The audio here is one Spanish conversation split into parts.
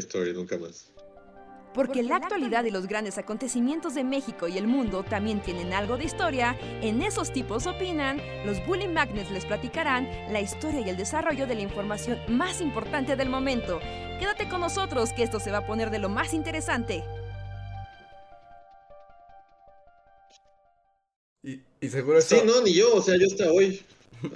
Story, nunca más. Porque la actualidad y los grandes acontecimientos de México y el mundo también tienen algo de historia, en esos tipos opinan, los Bully Magnets les platicarán la historia y el desarrollo de la información más importante del momento. Quédate con nosotros que esto se va a poner de lo más interesante. Y, y seguro Sí, esto- no, ni yo, o sea, yo hasta hoy.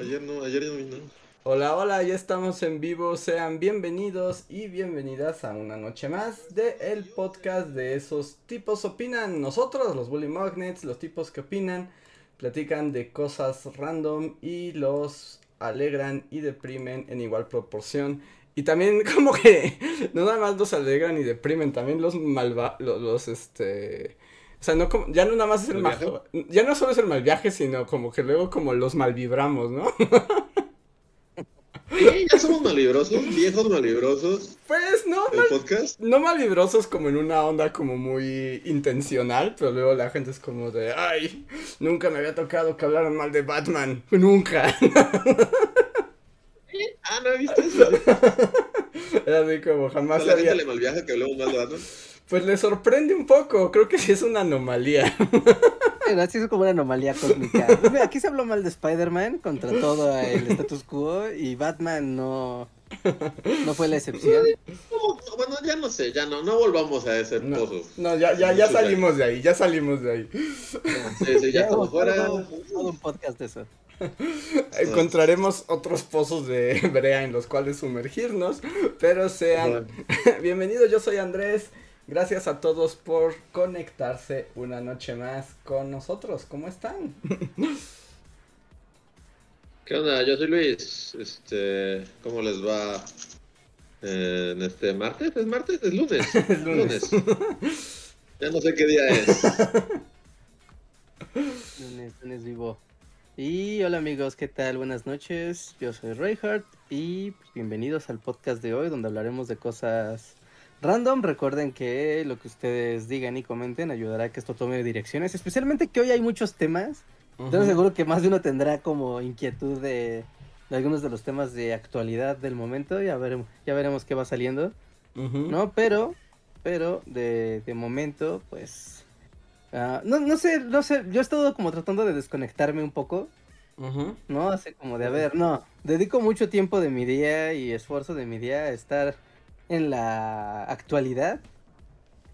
Ayer no, ayer no vi nada. Hola, hola, ya estamos en vivo. Sean bienvenidos y bienvenidas a una noche más de el podcast de esos tipos opinan. Nosotros, los Bully Magnets, los tipos que opinan, platican de cosas random y los alegran y deprimen en igual proporción. Y también como que no nada más los alegran y deprimen, también los malva, los, los, este... O sea, no como, ya no nada más es el ¿El mal, ya no solo es el mal viaje, sino como que luego como los malvibramos, ¿no? Sí, ya somos malibrosos, viejos malibrosos. Pues no, El podcast. no malvibrosos como en una onda como muy intencional, pero luego la gente es como de, ay, nunca me había tocado que hablaran mal de Batman, nunca. Ah, no he visto eso. Era así como A jamás la había... gente le malviaja que hablemos mal de Batman. Pues le sorprende un poco, creo que sí es una anomalía. Así es como una anomalía cósmica. Mira, Aquí se habló mal de Spider-Man contra todo el status quo y Batman no, no fue la excepción. No, bueno, ya no sé, ya no, no volvamos a ese No, pozo. no, ya, ya, ya salimos de ahí, ya salimos de ahí. Sí, sí, ya estamos fuera. Todo, todo un podcast de eso. Encontraremos otros pozos de brea en los cuales sumergirnos, pero sean bienvenidos, yo soy Andrés. Gracias a todos por conectarse una noche más con nosotros. ¿Cómo están? ¿Qué onda? Yo soy Luis. Este, ¿cómo les va eh, en este martes? ¿Es martes? ¿Es lunes? Es lunes. Ya no sé qué día es. Lunes, lunes vivo. Y hola amigos, ¿qué tal? Buenas noches. Yo soy Reinhardt y pues, bienvenidos al podcast de hoy donde hablaremos de cosas random. Recuerden que lo que ustedes digan y comenten ayudará a que esto tome direcciones, especialmente que hoy hay muchos temas. Estoy seguro que más de uno tendrá como inquietud de, de algunos de los temas de actualidad del momento. Ya veremos, ya veremos qué va saliendo. ¿No? Pero, pero de, de momento, pues. ah, no, no sé, no sé. Yo he estado como tratando de desconectarme un poco. ¿No? Así como de, a ver, no. Dedico mucho tiempo de mi día y esfuerzo de mi día a estar en la actualidad.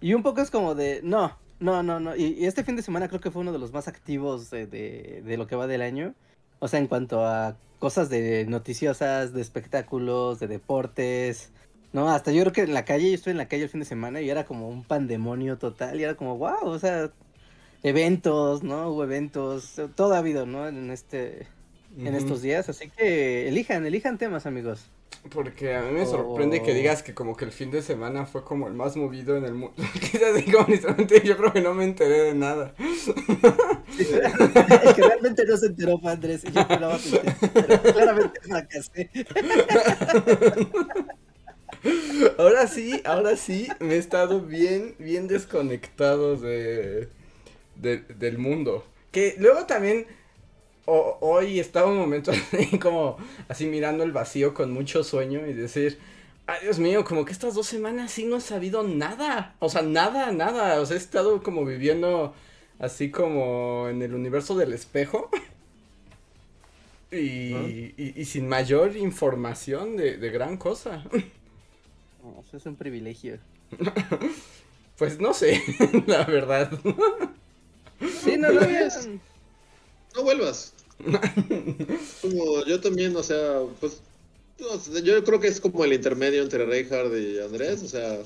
Y un poco es como de, no, no, no, no. Y, y este fin de semana creo que fue uno de los más activos de, de, de lo que va del año. O sea, en cuanto a cosas de noticiosas, de espectáculos, de deportes. No, hasta yo creo que en la calle, yo estuve en la calle el fin de semana y era como un pandemonio total. Y era como, wow, o sea, eventos, ¿no? Hubo eventos, todo ha habido, ¿no? En este, en estos días. Así que elijan, elijan temas, amigos. Porque a mí me sorprende que Oh. digas que como que el fin de semana fue como el más movido en el mundo. Quizás digo, honestamente, yo creo que no me enteré de nada. El que realmente no se enteró Andrés y yo esperaba pero claramente fracasé. Ahora sí, ahora sí, me he estado bien, bien desconectado de, de- del mundo. Que luego también, o- hoy estaba un momento así como, así mirando el vacío con mucho sueño y decir, ay Dios mío, como que estas dos semanas sí no he sabido nada. O sea, nada, nada. O sea, he estado como viviendo así como en el universo del espejo. Y, y- y sin mayor información de, de gran cosa. No, eso es un privilegio. Pues no sé, la verdad. Sí, no, no, Pues, bien. No vuelvas. Como yo también, o sea, pues yo creo que es como el intermedio entre Reinhardt y Andrés, o sea,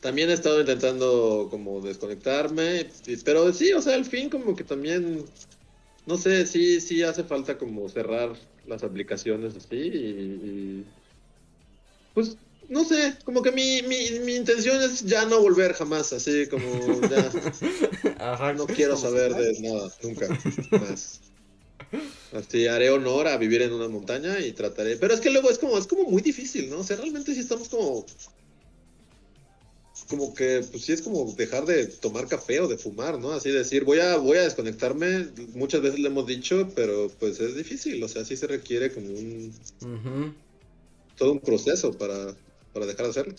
también he estado intentando como desconectarme, pero sí, o sea, al fin como que también, no sé, sí, sí hace falta como cerrar las aplicaciones así y, y, pues no sé, como que mi, mi, mi intención es ya no volver jamás, así como ya Ajá. no quiero saber de nada, nunca más. Así haré honor a vivir en una montaña y trataré. Pero es que luego es como, es como muy difícil, ¿no? O sea, realmente sí estamos como. Como que, pues sí es como dejar de tomar café o de fumar, ¿no? Así decir, voy a, voy a desconectarme. Muchas veces le hemos dicho, pero pues es difícil. O sea, sí se requiere como un. Todo un proceso para, para dejar de hacerlo.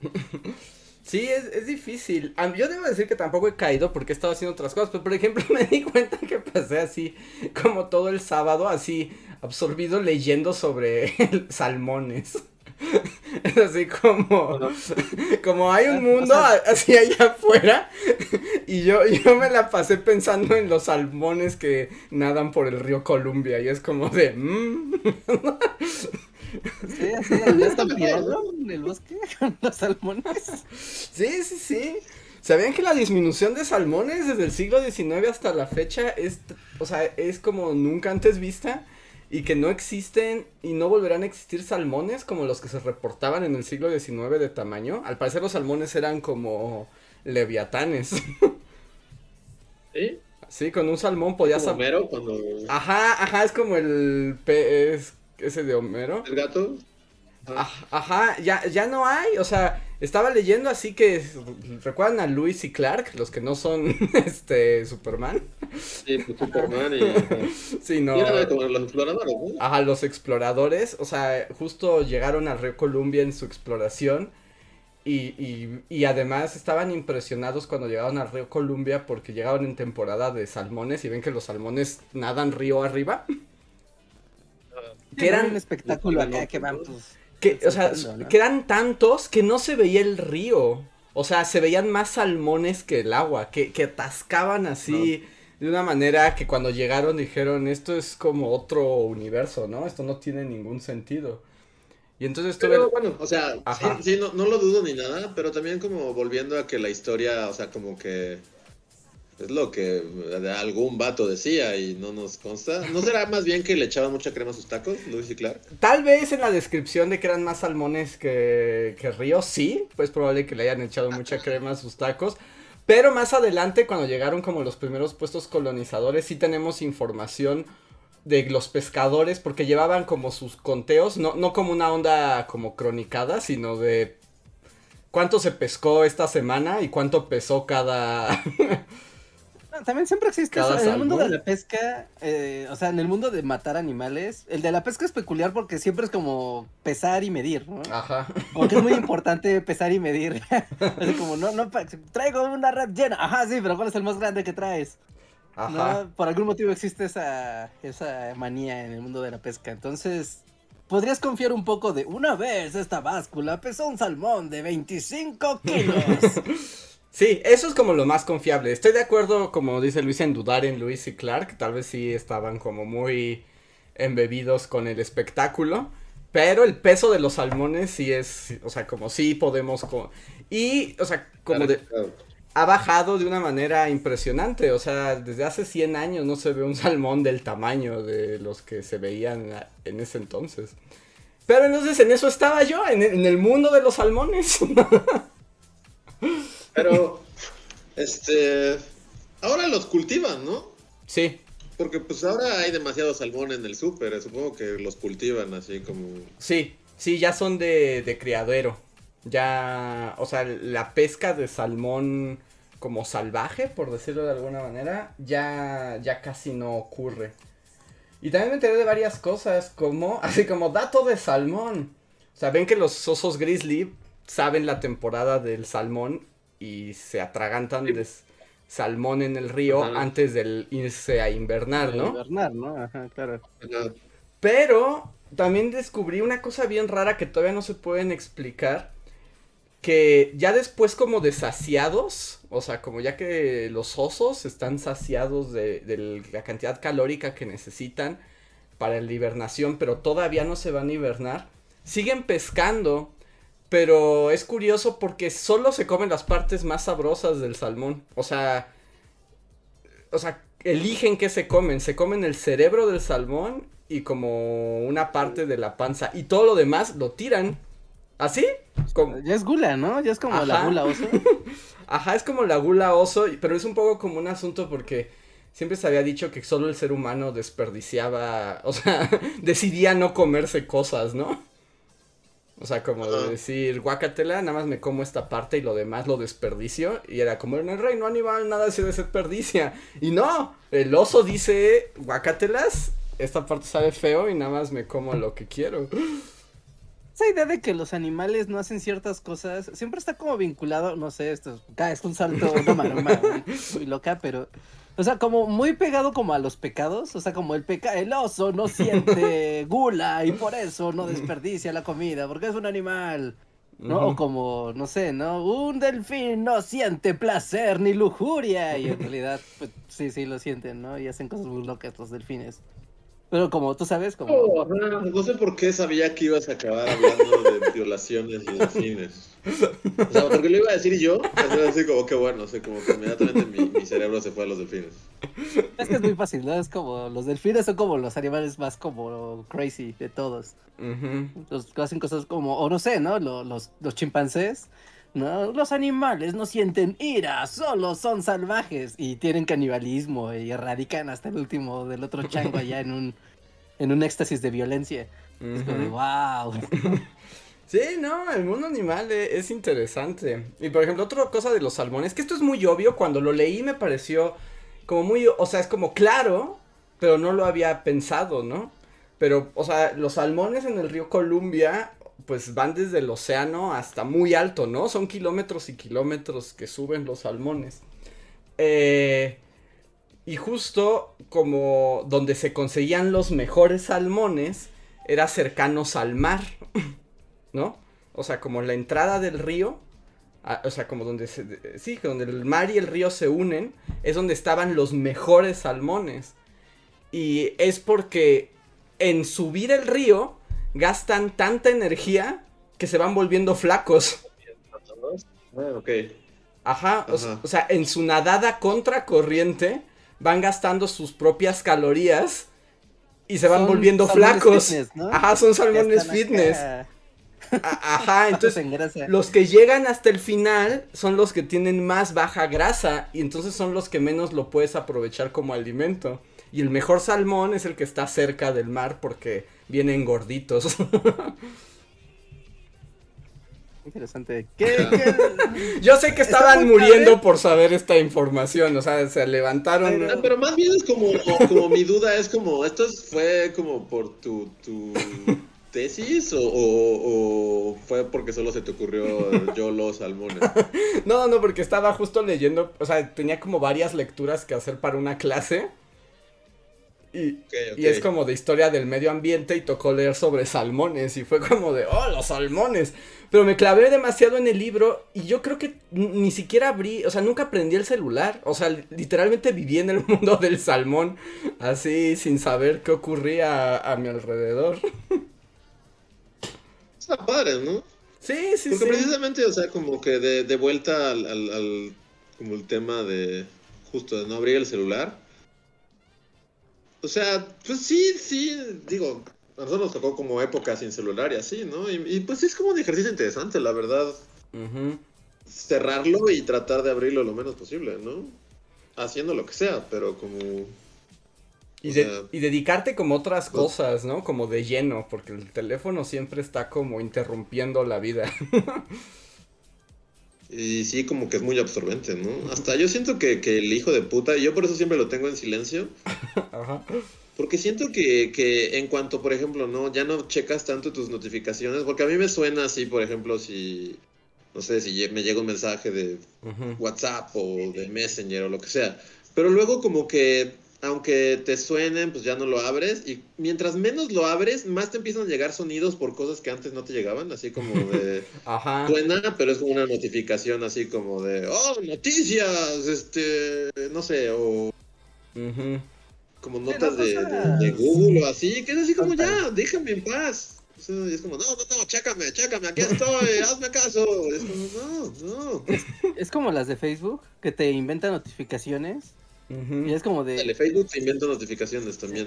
Sí, es, es difícil. Yo debo decir que tampoco he caído porque he estado haciendo otras cosas. Pero por ejemplo, me di cuenta que pasé así como todo el sábado, así absorbido leyendo sobre salmones. Es así como, como hay un mundo así allá afuera y yo, yo me la pasé pensando en los salmones que nadan por el río Columbia y es como de... Mm". Sí, así ya están en el bosque con los salmones. Sí, sí, sí. ¿Sabían que la disminución de salmones desde el siglo XIX hasta la fecha es, o sea, es como nunca antes vista? Y que no existen y no volverán a existir salmones como los que se reportaban en el siglo XIX de tamaño. Al parecer los salmones eran como leviatanes. ¿Sí? Sí, con un salmón podías... Homero cuando... Ajá, ajá, es como el pez ese de Homero. ¿El gato? Ajá, ya, ya no hay, o sea, estaba leyendo así que recuerdan a Luis y Clark, los que no son este Superman. Sí, pues Superman y sí, no. como los exploradores, ¿no? Ajá, los exploradores, o sea, justo llegaron al río Columbia en su exploración y, y, y además estaban impresionados cuando llegaron al río Columbia porque llegaron en temporada de salmones y ven que los salmones nadan río arriba. Que eran un espectáculo acá que van pues, que, o sea, que eran tantos que no se veía el río. O sea, se veían más salmones que el agua, que, que atascaban así de una manera que cuando llegaron dijeron, esto es como otro universo, ¿no? Esto no tiene ningún sentido. Y entonces tuve... Pero bueno, o sea, sí, no, no lo dudo ni nada, pero también como volviendo a que la historia, o sea, como que es lo que algún vato decía y no nos consta. ¿No será más bien que le echaban mucha crema a sus tacos, Luis y Clark? Tal vez en la descripción de que eran más salmones que, que ríos, sí. Pues probable que le hayan echado mucha crema a sus tacos. Pero más adelante, cuando llegaron como los primeros puestos colonizadores, sí tenemos información de los pescadores, porque llevaban como sus conteos, no, no como una onda como cronicada, sino de cuánto se pescó esta semana y cuánto pesó cada... también siempre existe eso. En el mundo de la pesca, eh, o sea, en el mundo de matar animales, el de la pesca es peculiar porque siempre es como pesar y medir, ¿no? Ajá. Porque es muy importante pesar y medir. como, no, no, traigo una red llena. Ajá, sí, pero ¿cuál es el más grande que traes? Ajá. Por algún motivo existe esa, esa manía en el mundo de la pesca. Entonces, podrías confiar un poco de una vez esta báscula pesó un salmón de 25 kilos. Sí, eso es como lo más confiable. Estoy de acuerdo, como dice Luis, en dudar en Luis y Clark. Tal vez sí estaban como muy embebidos con el espectáculo. Pero el peso de los salmones sí es, o sea, como sí podemos... y, o sea, como de... Ha bajado de una manera impresionante. O sea, desde hace 100 años no se ve un salmón del tamaño de los que se veían en ese entonces. Pero entonces en eso estaba yo, en, en el mundo de los salmones. Pero, este, ahora los cultivan, ¿no? Sí. Porque pues ahora hay demasiado salmón en el súper, supongo que los cultivan así como... Sí, sí, ya son de, de criadero. Ya, o sea, la pesca de salmón como salvaje, por decirlo de alguna manera, ya, ya casi no ocurre. Y también me enteré de varias cosas, como, así como dato de salmón. O sea, ven que los osos grizzly saben la temporada del salmón y se atragantan de salmón en el río antes de irse a invernar, ¿no? Invernar, ¿no? Ajá, claro. Pero también descubrí una cosa bien rara que todavía no se pueden explicar. Que ya después como de saciados, o sea, como ya que los osos están saciados de, de la cantidad calórica que necesitan para la hibernación, pero todavía no se van a hibernar, siguen pescando pero es curioso porque solo se comen las partes más sabrosas del salmón. O sea, o sea, eligen qué se comen. Se comen el cerebro del salmón y como una parte de la panza. Y todo lo demás lo tiran. ¿Así? Como... Ya es gula, ¿no? Ya es como la gula oso. Ajá, es como la gula oso, pero es un poco como un asunto porque siempre se había dicho que solo el ser humano desperdiciaba, o sea, decidía no comerse cosas, ¿no? O sea, como decir, guacatela, nada más me como esta parte y lo demás lo desperdicio. Y era como en el reino animal nada se desperdicia. Y no, el oso dice, guacatelas, esta parte sabe feo y nada más me como lo que quiero. esa idea de que los animales no hacen ciertas cosas siempre está como vinculado, no sé, esto es, es un salto, una maroma muy, loca, pero, o sea, como muy pegado como a los pecados, o sea, como el peca, el oso no siente gula y por eso no desperdicia la comida, porque es un animal. ¿no? O como, no sé, ¿no? Un delfín no siente placer ni lujuria. Y en realidad, pues sí, sí lo sienten, ¿no? Y hacen cosas muy locas los delfines. Pero como tú sabes, como... Oh, no, sé por qué sabía que ibas a acabar hablando de violaciones y delfines. O sea, porque lo iba a decir yo, así como que bueno, sé, como que inmediatamente mi, mi, cerebro se fue a los delfines. Es que es muy fácil, ¿no? Es como, los delfines son como los animales más como crazy de todos. Los que hacen cosas como, o no sé, ¿no? Los, los, los chimpancés no, los animales no sienten ira, solo son salvajes y tienen canibalismo y erradican hasta el último del otro chango allá en un, en un éxtasis de violencia. Es como wow. Sí, no, el mundo animal e, es, interesante. Y por ejemplo, otra cosa de los salmones, que esto es muy obvio, cuando lo leí me pareció como muy, o sea, es como claro, pero no lo había pensado, ¿no? Pero, o sea, los salmones en el río Columbia pues van desde el océano hasta muy alto, ¿no? Son kilómetros y kilómetros que suben los salmones. Eh, y justo como donde se conseguían los mejores salmones era cercanos al mar, ¿no? O sea, como la entrada del río, o sea, como donde se, sí, donde el mar y el río se unen, es donde estaban los mejores salmones. Y es porque en subir el río gastan tanta energía que se van volviendo flacos. Ah, ok. Ajá, O, sea, en su nadada contracorriente van gastando sus propias calorías y se van volviendo flacos. Ajá, son salmones fitness. Ajá, entonces los que llegan hasta el final son los que tienen más baja grasa y entonces son los que menos lo puedes aprovechar como alimento. Y el mejor salmón es el que está cerca del mar porque vienen gorditos. Interesante. Yo sé que estaban muriendo por saber esta información, o sea, se levantaron. pero más bien es como, como mi duda es como, ¿esto fue como por tu, tu tesis o, o, fue porque solo se te ocurrió yo los salmones? No, no, porque estaba justo leyendo, o sea, tenía como varias lecturas que hacer para una clase. Y, es como de historia del medio ambiente y tocó leer sobre salmones y fue como de, oh, los salmones. Pero me clavé demasiado en el libro y yo creo que ni siquiera abrí, o sea, nunca aprendí el celular. O sea, literalmente viví en el mundo del salmón, así sin saber qué ocurría a, mi alrededor. Está padre, ¿no? Sí, sí, Porque precisamente, o sea, como que de, de vuelta al, al, como el tema de justo de no abrir el celular o sea, pues sí, sí, digo, a nosotros nos tocó como época sin celular y así, ¿no? Y, pues es como un ejercicio interesante, la verdad. Cerrarlo y tratar de abrirlo lo menos posible, ¿no? Haciendo lo que sea, pero como... Y, y dedicarte como otras pues cosas, ¿no? Como de lleno, porque el teléfono siempre está como interrumpiendo la vida. Y sí, como que es muy absorbente, ¿no? Hasta yo siento que, el hijo de puta, y yo por eso siempre lo tengo en silencio. Ajá. Porque siento que, que, en cuanto, por ejemplo, no, ya no checas tanto tus notificaciones, porque a mí me suena así, por ejemplo, si, no sé, si me llega un mensaje de WhatsApp o de Messenger o lo que sea. Pero luego como que aunque te suenen, pues ya no lo abres. Y mientras menos lo abres, más te empiezan a llegar sonidos por cosas que antes no te llegaban. Así como de. Ajá. Suena, pero es como una notificación así como de. ¡Oh, noticias! Este. No sé, o. Como notas de, Google o así. Que es así como ya, déjame en paz. Y es como, no, no, no, chécame, chécame, aquí estoy, hazme caso. Es como, no, no. es como las de Facebook, que te inventan notificaciones y es como de. Facebook se inventa notificaciones también.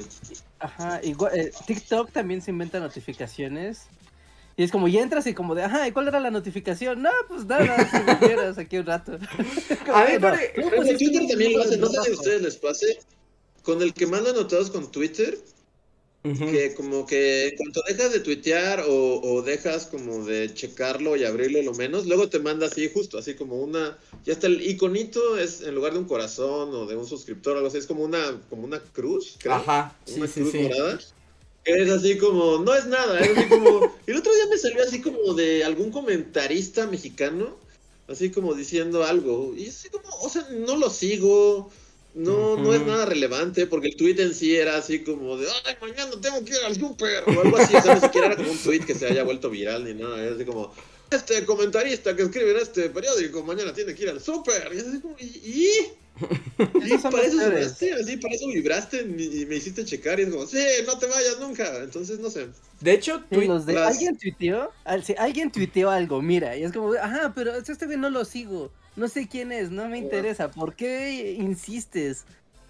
Ajá, igual. Eh, TikTok también se inventa notificaciones. Y es como, y entras y como de, ajá, ¿y cuál era la notificación? No, pues nada, si me quieras aquí un rato. a ver, no, pues, Twitter también lo hace, no sé si a ustedes les pase. Con el que mandan notados con Twitter, que como que en cuanto dejas de tuitear o, dejas como de checarlo y abrirlo lo menos, luego te manda así justo, así como una, ya está el iconito es en lugar de un corazón o de un suscriptor o algo así, es como una, como una cruz, creo. Ajá, sí, una sí, cruz morada. Es así como, no es nada, es así como... Y el otro día me salió así como de algún comentarista mexicano, así como diciendo algo. Y así como, o sea, no lo sigo, no, no es nada relevante, porque el tweet en sí era así como de, ay, mañana tengo que ir al súper, o algo así, o sea, ni siquiera era como un tweet que se haya vuelto viral ni nada, era así como, este comentarista que escribe en este periódico mañana tiene que ir al súper, y es así como, ¿y? Y para eso vibraste, así, para eso vibraste y me hiciste checar y es como, sí, no te vayas nunca. Entonces, no sé. De hecho, alguien tuiteó, alguien tuiteó algo, mira, y es como, ajá, pero este güey no lo sigo, no sé quién es, no me interesa, ¿por qué insistes?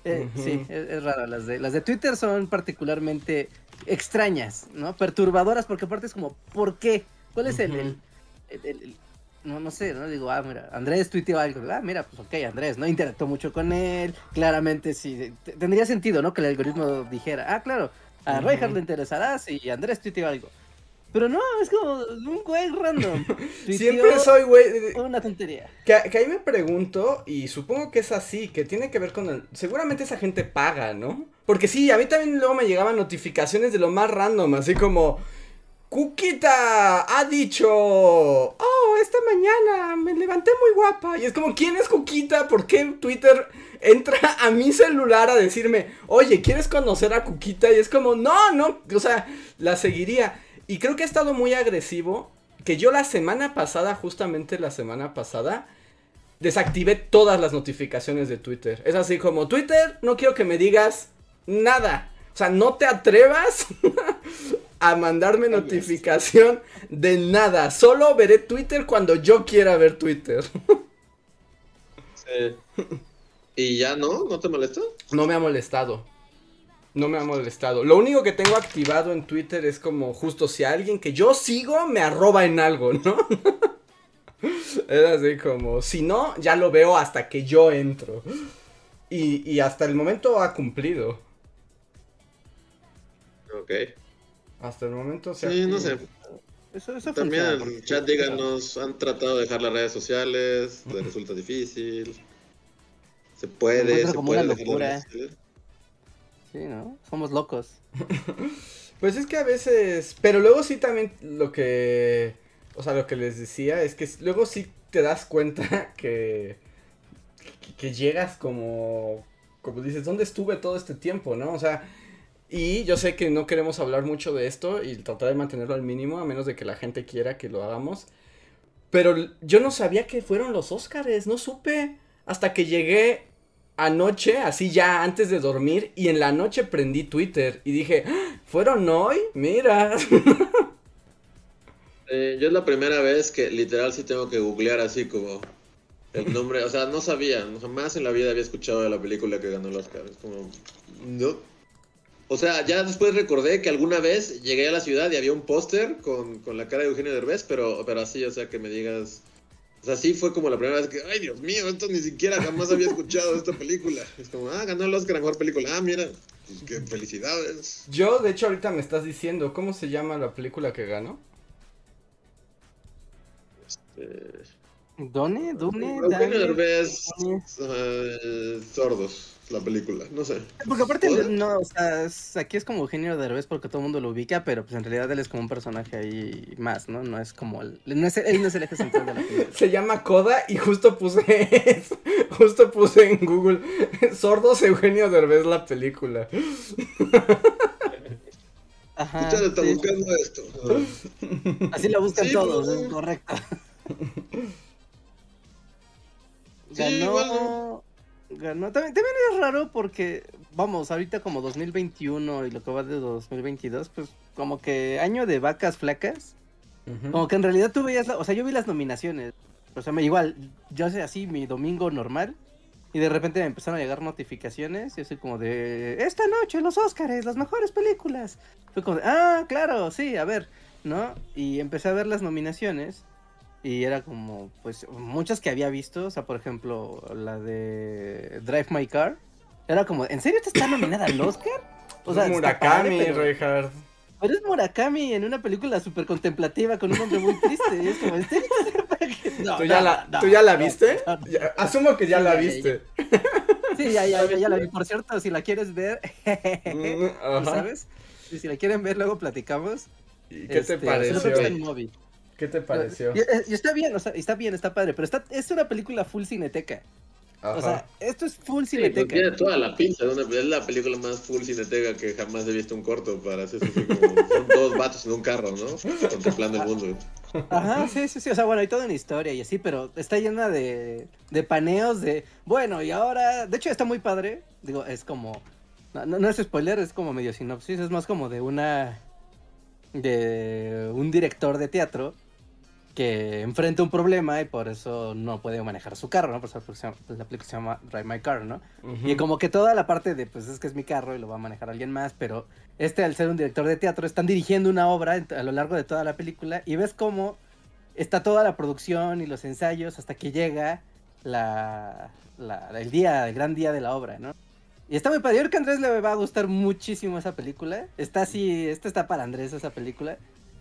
Eh, sí, es, raro, las de, las de Twitter son particularmente extrañas, ¿no? Perturbadoras, porque aparte es como, ¿por qué? ¿Cuál es el no, no sé, ¿no? Digo, ah, mira, Andrés tuiteó algo, ah, mira, pues ok, Andrés, ¿no? Interactuó mucho con él, claramente sí, tendría sentido, ¿no? Que el algoritmo dijera, ah, claro, a uh le interesará si Andrés tuiteó algo. Pero no, es como un güey random. Siempre soy güey. Una tontería. Que, que, ahí me pregunto, y supongo que es así, que tiene que ver con el. Seguramente esa gente paga, ¿no? Porque sí, a mí también luego me llegaban notificaciones de lo más random, así como. Cuquita ha dicho, oh, esta mañana me levanté muy guapa. Y es como, ¿quién es Cuquita? ¿Por qué Twitter entra a mi celular a decirme, oye, ¿quieres conocer a Cuquita? Y es como, no, no, o sea, la seguiría. Y creo que ha estado muy agresivo, que yo la semana pasada, justamente la semana pasada, desactivé todas las notificaciones de Twitter. Es así como, Twitter, no quiero que me digas nada. O sea, no te atrevas a mandarme notificación de nada. Solo veré Twitter cuando yo quiera ver Twitter. Sí. ¿Y ya no? ¿No te molesta? No me ha molestado. No me ha molestado. Lo único que tengo activado en Twitter es como justo si alguien que yo sigo me arroba en algo, ¿no? es así como, si no, ya lo veo hasta que yo entro. Y, y hasta el momento ha cumplido. Ok. Hasta el momento se Sí, no sé. También en el chat díganos, han tratado de dejar las redes sociales, les resulta difícil. Se puede, se puede locura. Sí, ¿no? Somos locos. pues es que a veces, pero luego sí también lo que, o sea, lo que les decía es que luego sí te das cuenta que, que, llegas como, como dices, ¿dónde estuve todo este tiempo, no? O sea, y yo sé que no queremos hablar mucho de esto y tratar de mantenerlo al mínimo, a menos de que la gente quiera que lo hagamos. Pero yo no sabía que fueron los Óscares, no supe. Hasta que llegué anoche, así ya antes de dormir, y en la noche prendí Twitter y dije, ¡Ah! ¿fueron hoy? Mira. Eh, yo es la primera vez que literal sí tengo que googlear así como el nombre, o sea, no sabía, jamás en la vida había escuchado de la película que ganó el Oscar. Es como, no, o sea, ya después recordé que alguna vez llegué a la ciudad y había un póster con, la cara de Eugenio Derbez, pero, pero así, o sea, que me digas... O sea, sí fue como la primera vez que, ay, Dios mío, esto ni siquiera jamás había escuchado esta película. Es como, ah, ganó el Oscar a mejor película. Ah, mira, qué felicidades. Yo, de hecho, ahorita me estás diciendo, ¿cómo se llama la película que ganó? Este... ¿Done? ¿Done? Eugenio Derbez, sordos la película, no sé. Porque aparte, no, o sea, aquí es como Eugenio Derbez porque todo el mundo lo ubica, pero pues en realidad él es como un personaje ahí más, ¿no? No es como, el, no es, él no es el eje central de la película. Se llama Coda y justo puse, justo puse en Google, sordos Eugenio Derbez la película. Ajá, está buscando esto. Así la buscan todos, es correcto. Ganó ganó. También, también es raro porque, vamos, ahorita como 2021 y lo que va de 2022, pues como que año de vacas flacas. Como que en realidad tú veías, o sea, yo vi las nominaciones. O sea, me, igual, yo sé así mi domingo normal. Y de repente me empezaron a llegar notificaciones. Y así como de, esta noche los Oscars, las mejores películas. Fue como de, ah, claro, sí, a ver, ¿no? Y empecé a ver las nominaciones. Y era como, pues, muchas que había visto. O sea, por ejemplo, la de Drive My Car. Era como, ¿en serio te está nominada al Oscar? O sea, Murakami, pero... Pero es Murakami en una película súper contemplativa con un hombre muy triste. Y es como, ¿en serio? ¿Tú, ya la, ¿Tú ya la viste? Asumo que ya la viste. Sí, ya, ya, ya, la vi. Por cierto, si la quieres ver, mm, ¿sabes? si la quieren ver, luego platicamos. ¿Y qué Este, te solo pareció? en. ¿Qué te pareció? Y, y está bien, o sea, está bien, está padre, pero está, es una película full cineteca. O sea, esto es full Sí, pues cineteca. tiene toda la pinta de una, es la película más full cineteca que jamás he visto un corto para hacer así como son dos vatos en un carro, ¿no? Contemplando el mundo. Ajá, sí, sí, sí. O sea, bueno, hay toda una historia y así, pero está llena de, de paneos de. Bueno, y ahora. De hecho, está muy padre. Digo, es como. No, no, no es spoiler, es como medio sinopsis. Es más como de una. De un director de teatro que enfrenta un problema y por eso no puede manejar su carro, ¿no? Por eso la película se llama- la película se llama Drive My Car, ¿no? Y como que toda la parte de, pues es que es mi carro y lo va a manejar alguien más, pero este al ser un director de teatro están dirigiendo una obra a lo largo de toda la película y ves cómo está toda la producción y los ensayos hasta que llega la, la- el día, el gran día de la obra, ¿no? Y está muy padre. Yo creo que a Andrés le va a gustar muchísimo esa película. Está así, esta está para Andrés esa película.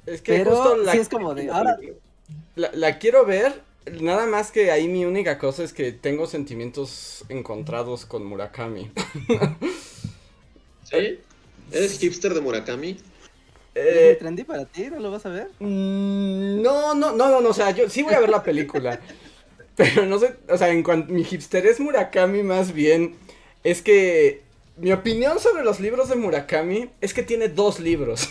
Es que Pero justo la, sí es como de, ahora, la, la quiero ver. Nada más que ahí mi única cosa es que tengo sentimientos encontrados con Murakami. ¿Sí? ¿Eres hipster de Murakami? ¿es Eh, trendy para ti? ¿No lo vas a ver? Mm, No, no, no, no, no, o sea, yo sí voy a ver la película. pero no sé, o sea, en cuanto mi hipster es Murakami más bien, es que mi opinión sobre los libros de Murakami es que tiene dos libros.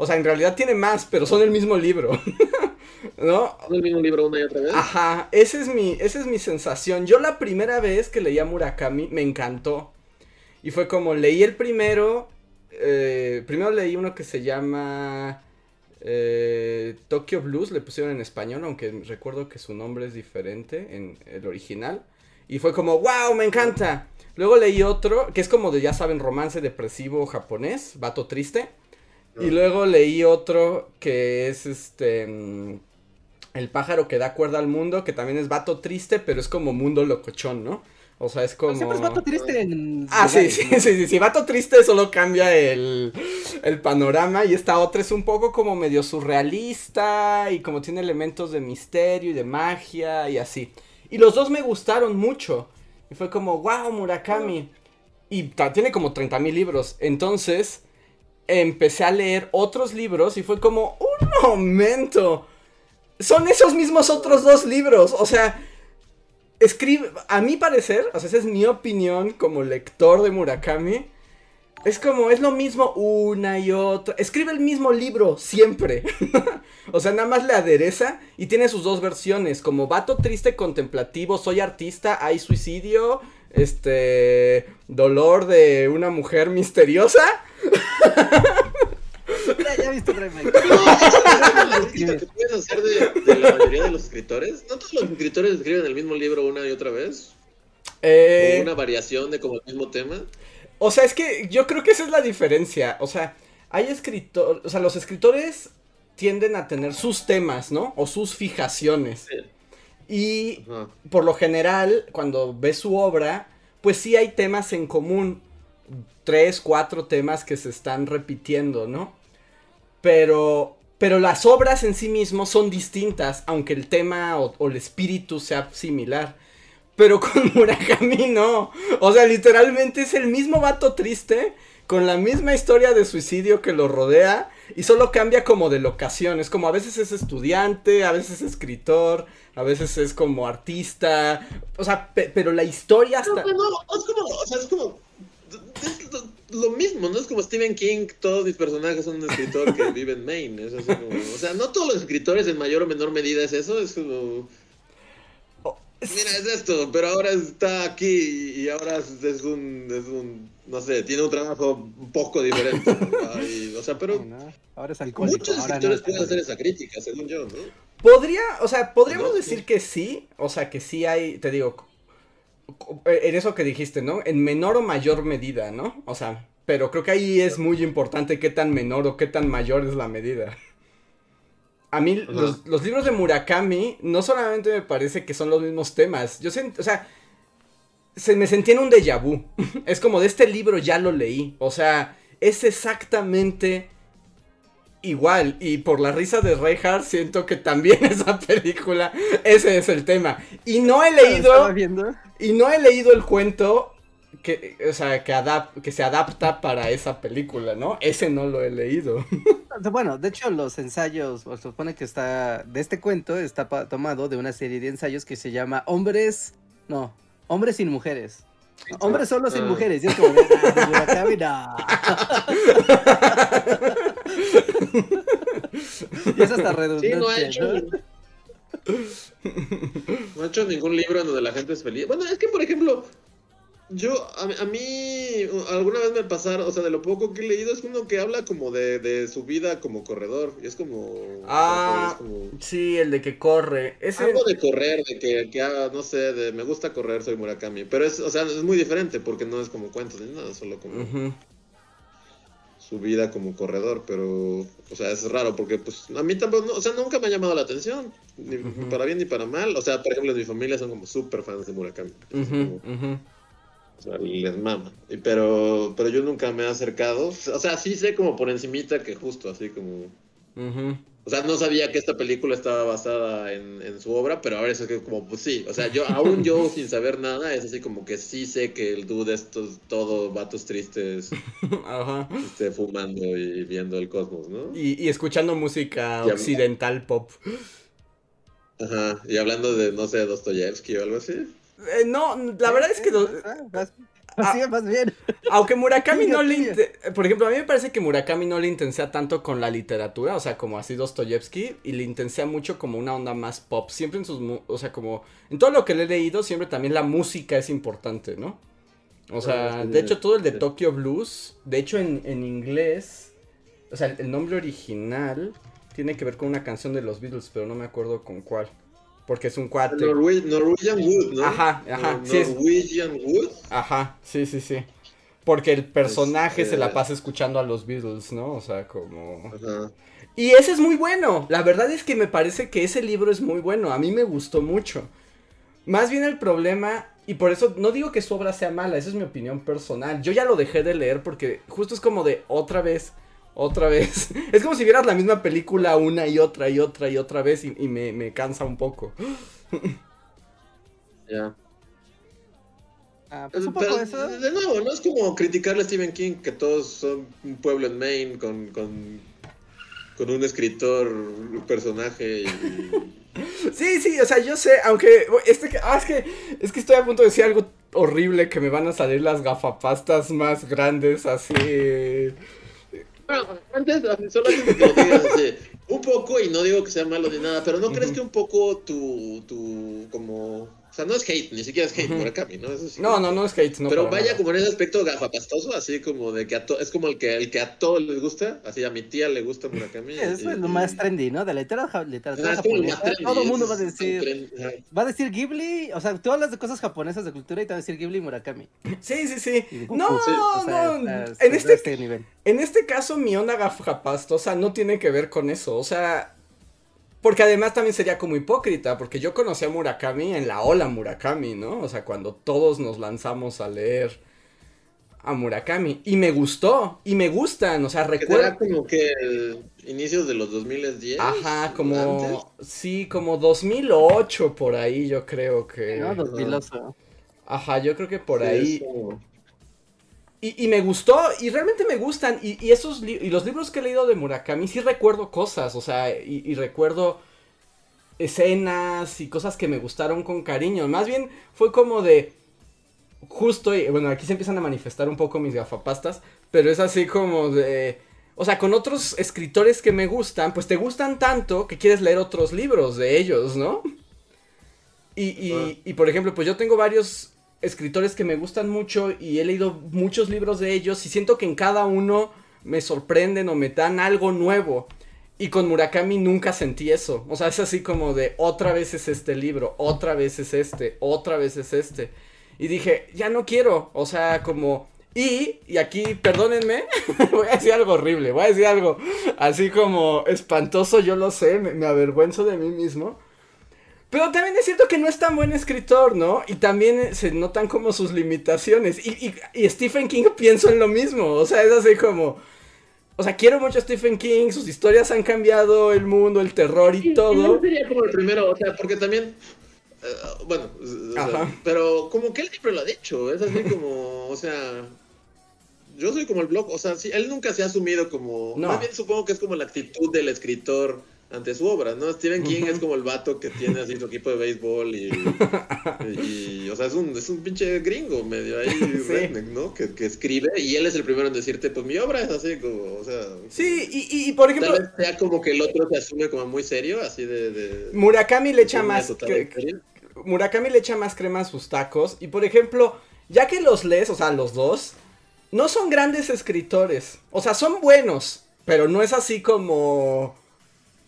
O sea, en realidad tiene más, pero son el mismo libro. ¿No? ¿No el mismo libro una y otra vez? Ajá, esa es mi, esa es mi sensación. Yo la primera vez que leí a Murakami me encantó. Y fue como leí el primero. eh, primero leí uno que se llama eh, Tokyo Blues, le pusieron en español, aunque recuerdo que su nombre es diferente en el original. Y fue como, wow, me encanta. Luego leí otro, que es como de, ya saben, romance depresivo japonés, vato triste. Y luego leí otro que es este. mm, El pájaro que da cuerda al mundo, que también es vato triste, pero es como mundo locochón, ¿no? O sea, es como. Siempre es vato triste en... Ah, sí, lugares, sí, ¿no? sí, sí, sí, vato triste solo cambia el, el panorama y esta otra es un poco como medio surrealista y como tiene elementos de misterio y de magia y así. Y los dos me gustaron mucho. Y fue como, wow, Murakami. Y ta- tiene como 30 mil libros. Entonces empecé a leer otros libros y fue como, un momento. Son esos mismos otros dos libros. O sea, escribe, a mi parecer, o sea, esa es mi opinión como lector de Murakami. Es como, es lo mismo una y otra. Escribe el mismo libro siempre. o sea, nada más le adereza y tiene sus dos versiones. Como vato triste contemplativo, soy artista, hay suicidio, este, dolor de una mujer misteriosa. Ya, ya viste Drive My No, es que puedes hacer de, de la mayoría de los escritores. ¿No todos los escritores escriben el mismo libro una y otra vez? Eh, ¿O una variación de como el mismo tema? O sea, es que yo creo que esa es la diferencia. O sea, hay escritores, o sea, los escritores tienden a tener sus temas, ¿no? O sus fijaciones. Sí. Y Ajá. por lo general, cuando ves su obra, pues sí hay temas en común. Tres, cuatro temas que se están repitiendo, ¿no? Pero, pero las obras en sí mismos son distintas, aunque el tema o, o el espíritu sea similar. Pero con Murakami no. O sea, literalmente es el mismo vato triste, con la misma historia de suicidio que lo rodea, y solo cambia como de locación. Es como a veces es estudiante, a veces es escritor, a veces es como artista. O sea, pe- pero la historia No, hasta... no, no, es como, o sea, es como, es lo, lo mismo, ¿no? Es como Stephen King, todos mis personajes son un escritor que vive en Maine, es así como, o sea, no todos los escritores en mayor o menor medida es eso, es como, Oh, mira, es esto, pero ahora está aquí y ahora es, es un, es un, no sé, tiene un trabajo un poco diferente, ¿no? Y, o sea, pero. Ahora es alcohólico. muchos ahora escritores no. pueden hacer esa crítica, según yo, ¿no? Podría, o sea, podríamos decir que sí, o sea, que sí hay, te digo, en eso que dijiste, ¿no? En menor o mayor medida, ¿no? O sea, pero creo que ahí es muy importante qué tan menor o qué tan mayor es la medida. A mí los, los libros de Murakami no solamente me parece que son los mismos temas, yo sent- o sea, se me sentí en un déjà vu. es como de este libro ya lo leí, o sea, es exactamente igual. Y por la risa de Reinhardt siento que también esa película, ese es el tema. Y no he leído, y no he leído el cuento que, o sea, que, adap que se adapta para esa película, ¿no? Ese no lo he leído. Bueno, de hecho los ensayos, se supone que está, de este cuento está tomado de una serie de ensayos que se llama Hombres, no, Hombres sin Mujeres. Hombres solo sin ah. mujeres. Y es como, y eso está redundante. Sí, no ha hecho. No ha hecho ningún libro en donde la gente es feliz. Bueno, es que, por ejemplo, yo, a, a, mí, alguna vez me pasaron, o sea, de lo poco que he leído, es uno que habla como de, de su vida como corredor. Y es como. Ah, sí, el de que corre. Ese... Algo de correr, de que, que haga, no sé, de me gusta correr, soy Murakami. Pero es, o sea, es muy diferente porque no es como cuentos ni nada, solo como. Su vida como corredor, pero, o sea, es raro porque, pues, a mí tampoco, o sea, nunca me ha llamado la atención, ni para bien ni para mal. O sea, por ejemplo, en mi familia son como súper fans de Murakami. O sea, les mama. Pero, pero yo nunca me he acercado. O sea, sí sé como por encimita que justo así como... O sea, no sabía que esta película estaba basada en, su obra, pero ahora es que como, pues sí. O sea, yo, aún yo sin saber nada, es así como que sí sé que el dude es todo vatos tristes, Ajá. Esté fumando y viendo el cosmos, ¿no? Y, escuchando música occidental pop. Ajá, y hablando de, no sé, Dostoyevsky o algo así. Eh, no, la verdad es que... Así más bien. Aunque Murakami no le... Por ejemplo, a mí me parece que Murakami no le intensea tanto con la literatura, o sea, como así Dostoyevsky, y le intensea mucho como una onda más pop. Siempre en sus... O sea, como... En todo lo que le he leído, siempre también la música es importante, ¿no? O sea, de hecho, todo el de Tokyo Blues, de hecho, en, en inglés, o sea, el nombre original tiene que ver con una canción de los Beatles, pero no me acuerdo con cuál. Porque es un cuate. Norwegian Wood, ¿no? Ajá, ajá. Norwegian Wood. Ajá, sí, sí, sí. Porque el personaje se la este pasa escuchando a los Beatles, ¿no? O sea, como... Ajá. Y ese es muy bueno. La verdad es que me parece que ese libro es muy bueno. A mí me gustó mucho. Más bien el problema, y por eso no digo que su obra sea mala, esa es mi opinión personal. Yo ya lo dejé de leer porque justo es como de otra vez otra vez. Es como si vieras la misma película una y otra y otra y otra vez y, me, cansa un poco. Ya. Ah, pues de nuevo, no es como criticarle a Stephen King que todos son un pueblo en Maine con, con, con un escritor, un personaje y... Sí, sí, o sea, yo sé, aunque este ah, es que es que estoy a punto de decir algo horrible que me van a salir las gafapastas más grandes así antes, solo antes que lo digas, un poco, y no digo que sea malo ni nada, pero ¿no crees que un poco tu, tu, como o sea, no es hate, ni siquiera es hate Murakami, ¿no? no, no, no es hate. No pero vaya como en ese aspecto gafapastoso, así como de que a to... es como el que, el que a todos les gusta, así a mi tía le gusta Murakami. eso es lo más trendy, ¿no? De la literatura, literatura japonesa. todo el mundo va a decir, va a decir Ghibli, o sea, tú hablas de cosas japonesas de cultura y te va a decir Ghibli y Murakami. Sí, sí, sí. no, no, en este, este, nivel. en este caso mi onda gafapastosa no tiene que ver con eso, o sea porque además también sería como hipócrita, porque yo conocí a Murakami en la ola Murakami, ¿no? O sea, cuando todos nos lanzamos a leer a Murakami. Y me gustó, y me gustan, o sea, recuerdo... Era como que inicios de los 2010. Ajá, como... Sí, como 2008 por ahí yo creo que... No, 2008. Ajá, yo creo que por ahí... Y, me gustó, y realmente me gustan. Y, esos y los libros que he leído de Murakami, sí recuerdo cosas, o sea, y, recuerdo escenas y cosas que me gustaron con cariño. Más bien fue como de. Justo, y bueno, aquí se empiezan a manifestar un poco mis gafapastas, pero es así como de. O sea, con otros escritores que me gustan, pues te gustan tanto que quieres leer otros libros de ellos, ¿no? Y, y, ah. y por ejemplo, pues yo tengo varios escritores que me gustan mucho y he leído muchos libros de ellos y siento que en cada uno me sorprenden o me dan algo nuevo. Y con Murakami nunca sentí eso. O sea, es así como de otra vez es este libro, otra vez es este, otra vez es este. Y dije, ya no quiero. O sea, como... Y, y aquí, perdónenme, voy a decir algo horrible, voy a decir algo así como espantoso, yo lo sé, me avergüenzo de mí mismo. Pero también es cierto que no es tan buen escritor, ¿no? Y también se notan como sus limitaciones. Y, y, Stephen King pienso en lo mismo. O sea, es así como... O sea, quiero mucho a Stephen King, sus historias han cambiado el mundo, el terror y todo. sería como el primero, o sea, porque también eh, bueno, pero como que él siempre lo ha dicho, es así como, o sea, yo soy como el blog, o sea, sí, él nunca se ha asumido como, no. más bien supongo que es como la actitud del escritor ante su obra, ¿no? Stephen King es como el vato que tiene así su equipo de béisbol y, o sea, es un, es un pinche gringo medio ahí, ¿no? Que, que, escribe y él es el primero en decirte, pues mi obra es así como, o sea... Sí, y, y por ejemplo... Tal vez sea como que el otro se asume como muy serio, así de... de Murakami le echa más... Murakami le echa más crema a sus tacos y por ejemplo, ya que los lees, o sea, los dos, no son grandes escritores, o sea, son buenos, pero no es así como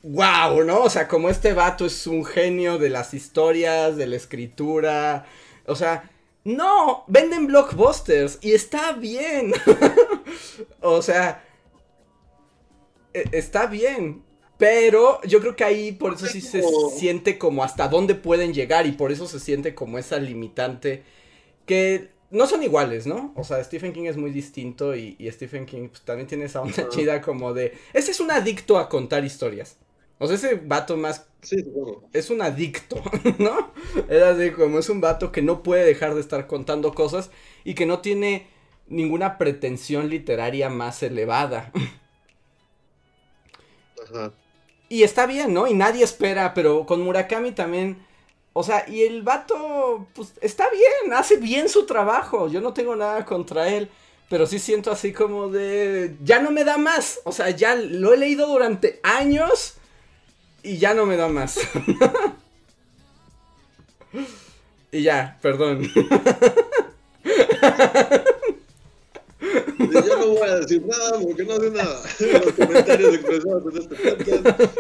wow, ¿no? O sea, como este vato es un genio de las historias, de la escritura. O sea, no, venden blockbusters y está bien. o sea, e, está bien. Pero yo creo que ahí por eso sí se siente como hasta dónde pueden llegar y por eso se siente como esa limitante que no son iguales, ¿no? O sea, Stephen King es muy distinto y, Stephen King pues, también tiene esa onda chida como de... Ese es un adicto a contar historias. O sea, ese vato más... Sí, Es un adicto, ¿no? Era así como es un vato que no puede dejar de estar contando cosas y que no tiene ninguna pretensión literaria más elevada. Ajá. Y está bien, ¿no? Y nadie espera, pero con Murakami también... O sea, y el vato, pues está bien, hace bien su trabajo. Yo no tengo nada contra él. Pero sí siento así como de... Ya no me da más. O sea, ya lo he leído durante años y ya no me da más. y ya, perdón. Yo no voy a decir nada porque no sé nada. Los comentarios expresados en este podcast.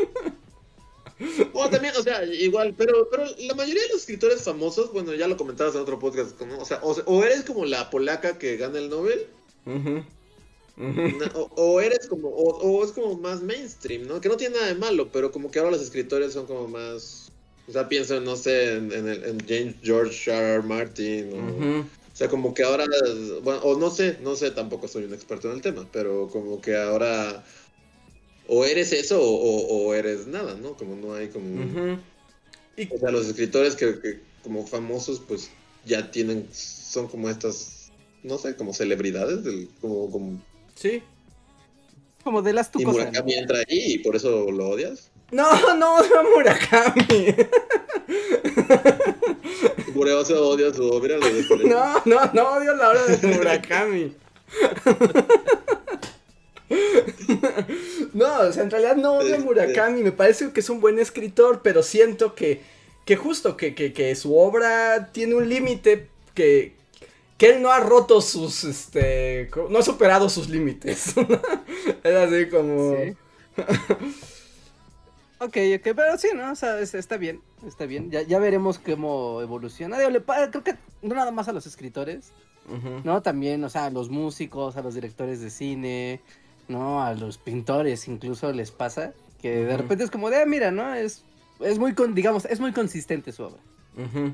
O también, o sea, igual, pero, pero la mayoría de los escritores famosos, bueno, ya lo comentabas en otro podcast, o sea, o, eres como la polaca que gana el Nobel, o, eres como, o, es como más mainstream, ¿no? Que no tiene nada de malo, pero como que ahora los escritores son como más, o sea, pienso, no sé, en, en, James George R. R. Martin, o, o, sea, como que ahora, bueno, o no sé, no sé, tampoco soy un experto en el tema, pero como que ahora, o eres eso o, eres nada, ¿no? Como no hay como... O sea, los escritores que, que como famosos, pues ya tienen, son como estas no sé, como celebridades, del, como, como Sí. Como de las tucos. Y Murakami entra ahí y por eso lo odias. No, no odio a Murakami. Eso odia su obra. No, no, no odio la obra de Murakami. no, o sea, en realidad no odio a este. Murakami. Me parece que es un buen escritor, pero siento que, que justo que, que, que su obra tiene un límite que, que él no ha roto sus, este, no ha superado sus límites. es así como... ok, ok, pero sí, ¿no? O sea, está bien, está bien. Ya, ya veremos cómo evoluciona. creo que no nada más a los escritores, ¿no? También, o sea, a los músicos, a los directores de cine, ¿no? A los pintores incluso les pasa que de repente es como de, ah, mira, ¿no? Es, es muy, con, digamos, es muy consistente su obra. Eh,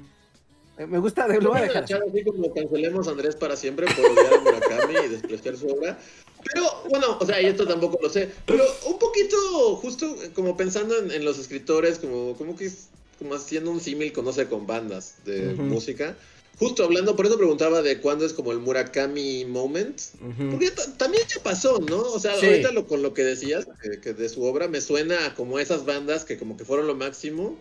me gusta, de lo voy a dejar. Así como cancelemos a Andrés para siempre por odiar a Murakami y despreciar su obra. Pero, bueno, o sea, y esto tampoco lo sé. Pero un poquito, justo como pensando en, los escritores, como, como que como haciendo un símil, conoce con bandas de música. Justo hablando, por eso preguntaba de cuándo es como el Murakami moment. Porque también ya pasó, ¿no? O sea, ahorita lo, con lo que decías, que, que, de su obra, me suena como esas bandas que como que fueron lo máximo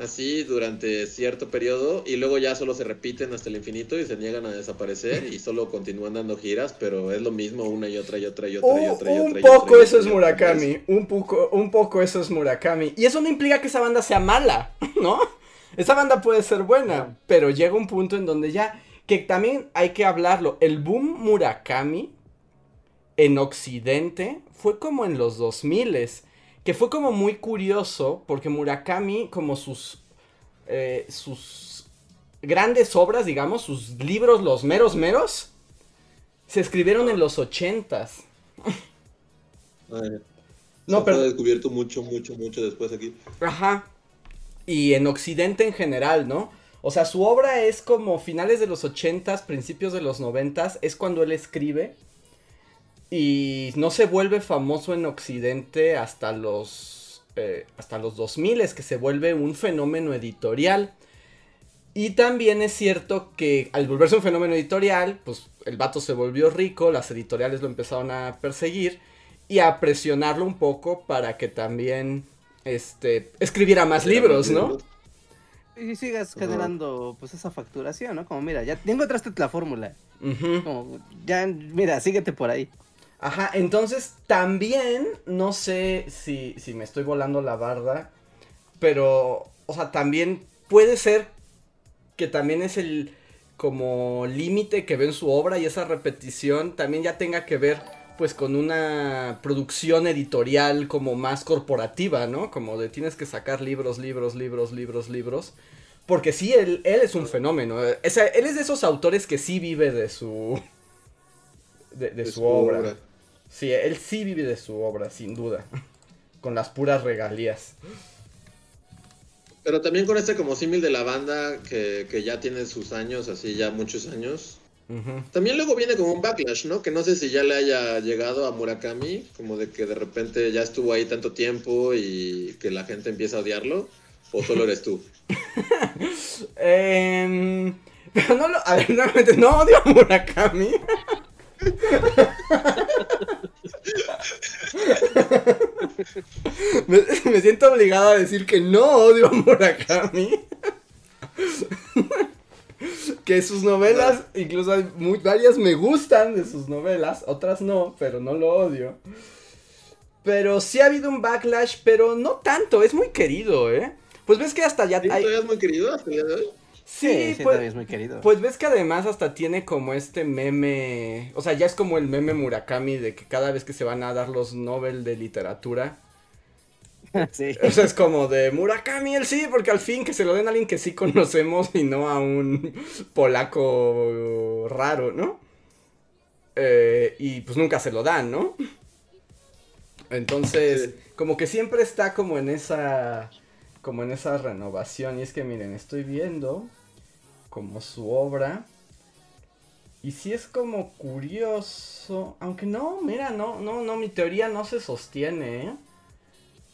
así durante cierto periodo y luego ya solo se repiten hasta el infinito y se niegan a desaparecer y solo continúan dando giras, pero es lo mismo una y otra y otra y otra y otra y otra. Un poco eso es Murakami, un poco, un poco eso es Murakami. Y eso no implica que esa banda sea mala, ¿no? Esa banda puede ser buena, pero llega un punto en donde ya, que también hay que hablarlo, el boom Murakami en Occidente fue como en los 2000s que fue como muy curioso porque Murakami, como sus, eh, sus grandes obras, digamos, sus libros, los meros meros, se escribieron en los ochentas. no, pero... descubierto mucho, mucho, mucho después aquí. Ajá. Y en Occidente en general, ¿no? O sea, su obra es como finales de los ochentas, principios de los noventas, es cuando él escribe. Y no se vuelve famoso en Occidente hasta los eh, hasta los 2000 es que se vuelve un fenómeno editorial. Y también es cierto que al volverse un fenómeno editorial, pues el vato se volvió rico, las editoriales lo empezaron a perseguir y a presionarlo un poco para que también este escribiera más libros, ¿no? Y sigas generando pues esa facturación, ¿no? Como mira, ya encontraste la fórmula. Como ya mira, síguete por ahí. Ajá, entonces también no sé si, si me estoy volando la barda, pero o sea, también puede ser que también es el como límite que ve en su obra y esa repetición también ya tenga que ver pues con una producción editorial como más corporativa, ¿no? Como de tienes que sacar libros, libros, libros, libros, libros. Porque sí, él, él es un fenómeno. O sea, él es de esos autores que sí vive de su... De, su, obra. Sí, él sí vive de su obra, sin duda. Con las puras regalías. Pero también con este como símil de la banda que, que, ya tiene sus años, así ya muchos años. También luego viene como un backlash, ¿no? Que no sé si ya le haya llegado a Murakami, como de que de repente ya estuvo ahí tanto tiempo y que la gente empieza a odiarlo, o solo eres tú. eh, pero no lo, a ver, realmente no odio a Murakami. me, siento obligado a decir que no odio a Murakami. que sus novelas, incluso hay varias me gustan de sus novelas, otras no, pero no lo odio. Pero sí ha habido un backlash, pero no tanto, es muy querido, ¿eh? Pues ves que hasta ya... Hay... es muy querido hasta el día de hoy? Sí, pues, es muy querido. Pues ves que además hasta tiene como este meme, o sea, ya es como el meme Murakami de que cada vez que se van a dar los Nobel de literatura, Sí. O sea, es como de Murakami el sí, porque al fin que se lo den a alguien que sí conocemos y no a un polaco raro, ¿no? Eh, y pues nunca se lo dan, ¿no? Entonces, como que siempre está como en esa como en esa renovación y es que miren, estoy viendo como su obra. Y si es como curioso, aunque no, mira, no, no, no, mi teoría no se sostiene, ¿eh?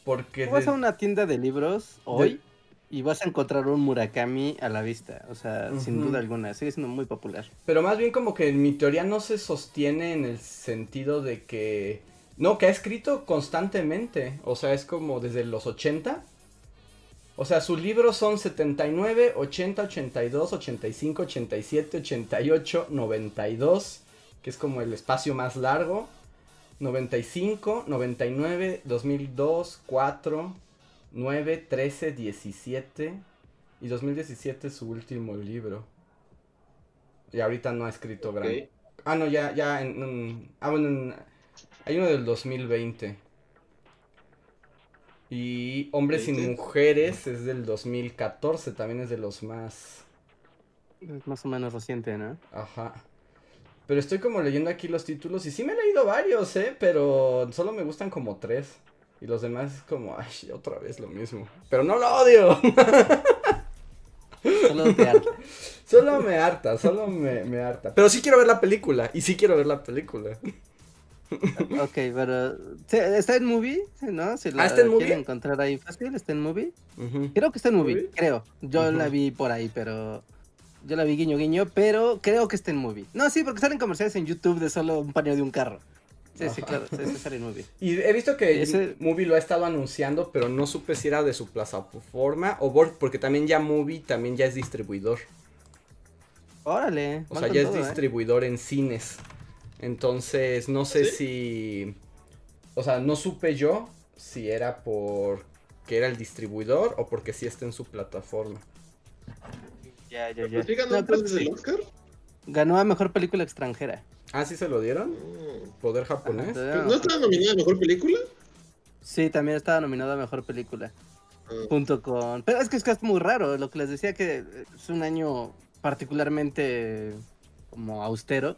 Porque... Vas a una tienda de libros hoy y vas a encontrar un Murakami a la vista, o sea, sin duda alguna, sigue siendo muy popular. Pero más bien como que mi teoría no se sostiene en el sentido de que... No, que ha escrito constantemente, o sea, es como desde los 80 o sea, sus libros son 79, 80, 82, 85, 87, 88, 92, que es como el espacio más largo. 95, 99, 2002, 4, 9, 13, 17 y 2017 su último libro. Y ahorita no ha escrito gran. Ah, no, ya, ya, en, ah, bueno, hay uno del 2020. Y Hombres y Mujeres es del 2014, también es de los más... Es más o menos reciente, ¿no? Ajá. Pero estoy como leyendo aquí los títulos y sí me he leído varios, ¿eh? Pero solo me gustan como tres. Y los demás es como, ay, otra vez lo mismo. Pero no lo odio. Solo me harta. Solo me harta, solo me, me harta. Pero sí quiero ver la película. Y sí quiero ver la película. Ok, pero está en movie, ¿no? Si la ¿Ah, está en movie? encontrar ahí fácil, está en movie. Creo que está en movie, creo. Yo la vi por ahí, pero yo la vi guiño guiño, pero creo que está en movie. No, sí, porque salen comerciales en YouTube de solo un paneo de un carro. Sí, sí, claro, sí, sale en movie. Y he visto que Ese... Movie lo ha estado anunciando, pero no supe si era de su plataforma o porque también ya Movie también ya es distribuidor. Órale. O sea, ya es ¿eh? distribuidor en cines. Entonces, no sé si. O sea, no supe yo si era por que era el distribuidor o porque sí está en su plataforma. Ya, ya, ya. ¿Sí ganó el Oscar? Ganó a mejor película extranjera. Ah, sí se lo dieron. Mm. Poder japonés. ¿No estaba nominada a mejor película? Sí, también estaba nominada a mejor película. Ah. Junto con. Pero es que es que es muy raro. Lo que les decía que es un año particularmente como austero.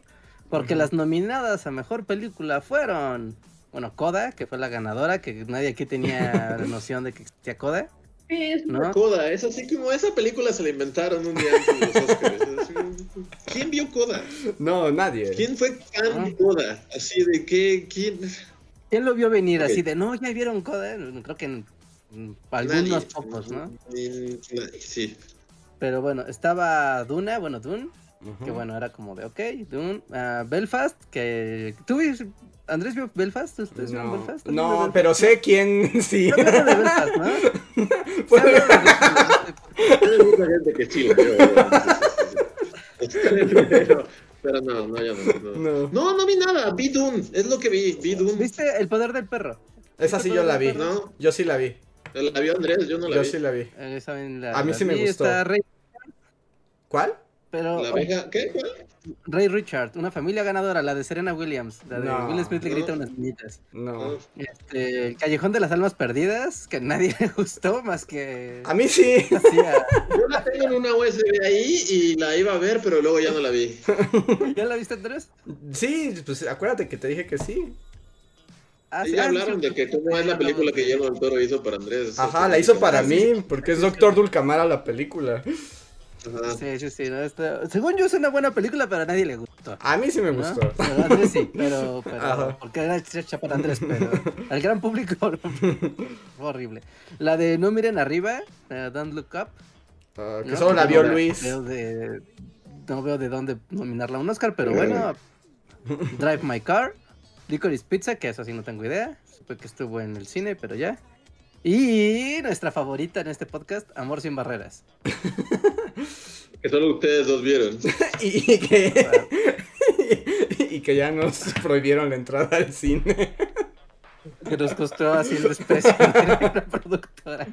Porque las nominadas a mejor película fueron, bueno, Coda, que fue la ganadora, que nadie aquí tenía la noción de que existía Coda. Sí, es ¿no? Coda, es así como esa película se la inventaron un día antes de los Oscars. ¿Quién vio Coda? No, nadie. ¿Quién fue fan de Coda? Así de que, ¿quién? ¿Quién lo vio venir así de, no, ya vieron Coda? Creo que mm, algunos Nadie. pocos, ¿no? Nadie, sí. Pero bueno, estaba Duna, bueno, Dune, Que bueno, era como de, ok, Dune, ah, Belfast, que... ¿Tú, Andrés, vio Belfast? ¿Ustedes vieron No, Belfast? no, ¿Alguien vio pero sé quién sí. No hablaron de Belfast, ¿no? Hay mucha gente que sí. Pero, pero no, no, yo no, no. No. No, no vi nada, vi Dune, es lo que vi, vi Dune. ¿Viste El Poder del Perro? Esa sí yo la vi. ¿No? Yo sí la vi. La vio Andrés, yo no la Yo vi. sí la vi. Eh, la- A mí la sí me gustó. está ¿Cuál? Pero La abeja, ¿qué? ¿Cuál? Ray Richard, una familia ganadora, la de Serena Williams, la de No, Will Smith le grita no. unas niñitas. No. Este, el Callejón de las Almas Perdidas, que a nadie le gustó más que A mí sí. Yo la tengo en una USB ahí y la iba a ver, pero luego ya no la vi. ¿Ya la viste Andrés? Sí, pues acuérdate que te dije que sí. Ah, Y sí, ya ah, hablaron de que cómo es la película que Guillermo del Toro hizo para Andrés. Ajá, la hizo para Ah, mí, porque es Doctor Dulcamara la película. Ajá. Sí, sí, sí. no, está- Según yo es una buena película, pero a nadie le gustó. A mí sí me ¿no? gustó. Pero Andrés sí, pero, porque era hecha para Andrés, pero al gran público fue horrible. La de No miren arriba, Don't Look Up. Ah, que ¿no? solo la vio Luis. veo de- no veo de dónde nominarla a un Oscar, pero bueno. Drive My Car, Licorice Pizza, que eso sí no tengo idea. Supe que estuvo en el cine, pero ya. Y nuestra favorita en este podcast, Amor sin barreras. Que solo ustedes dos vieron. Y que, y que ya nos prohibieron la entrada al cine. Que nos costó así el desprecio de una productora.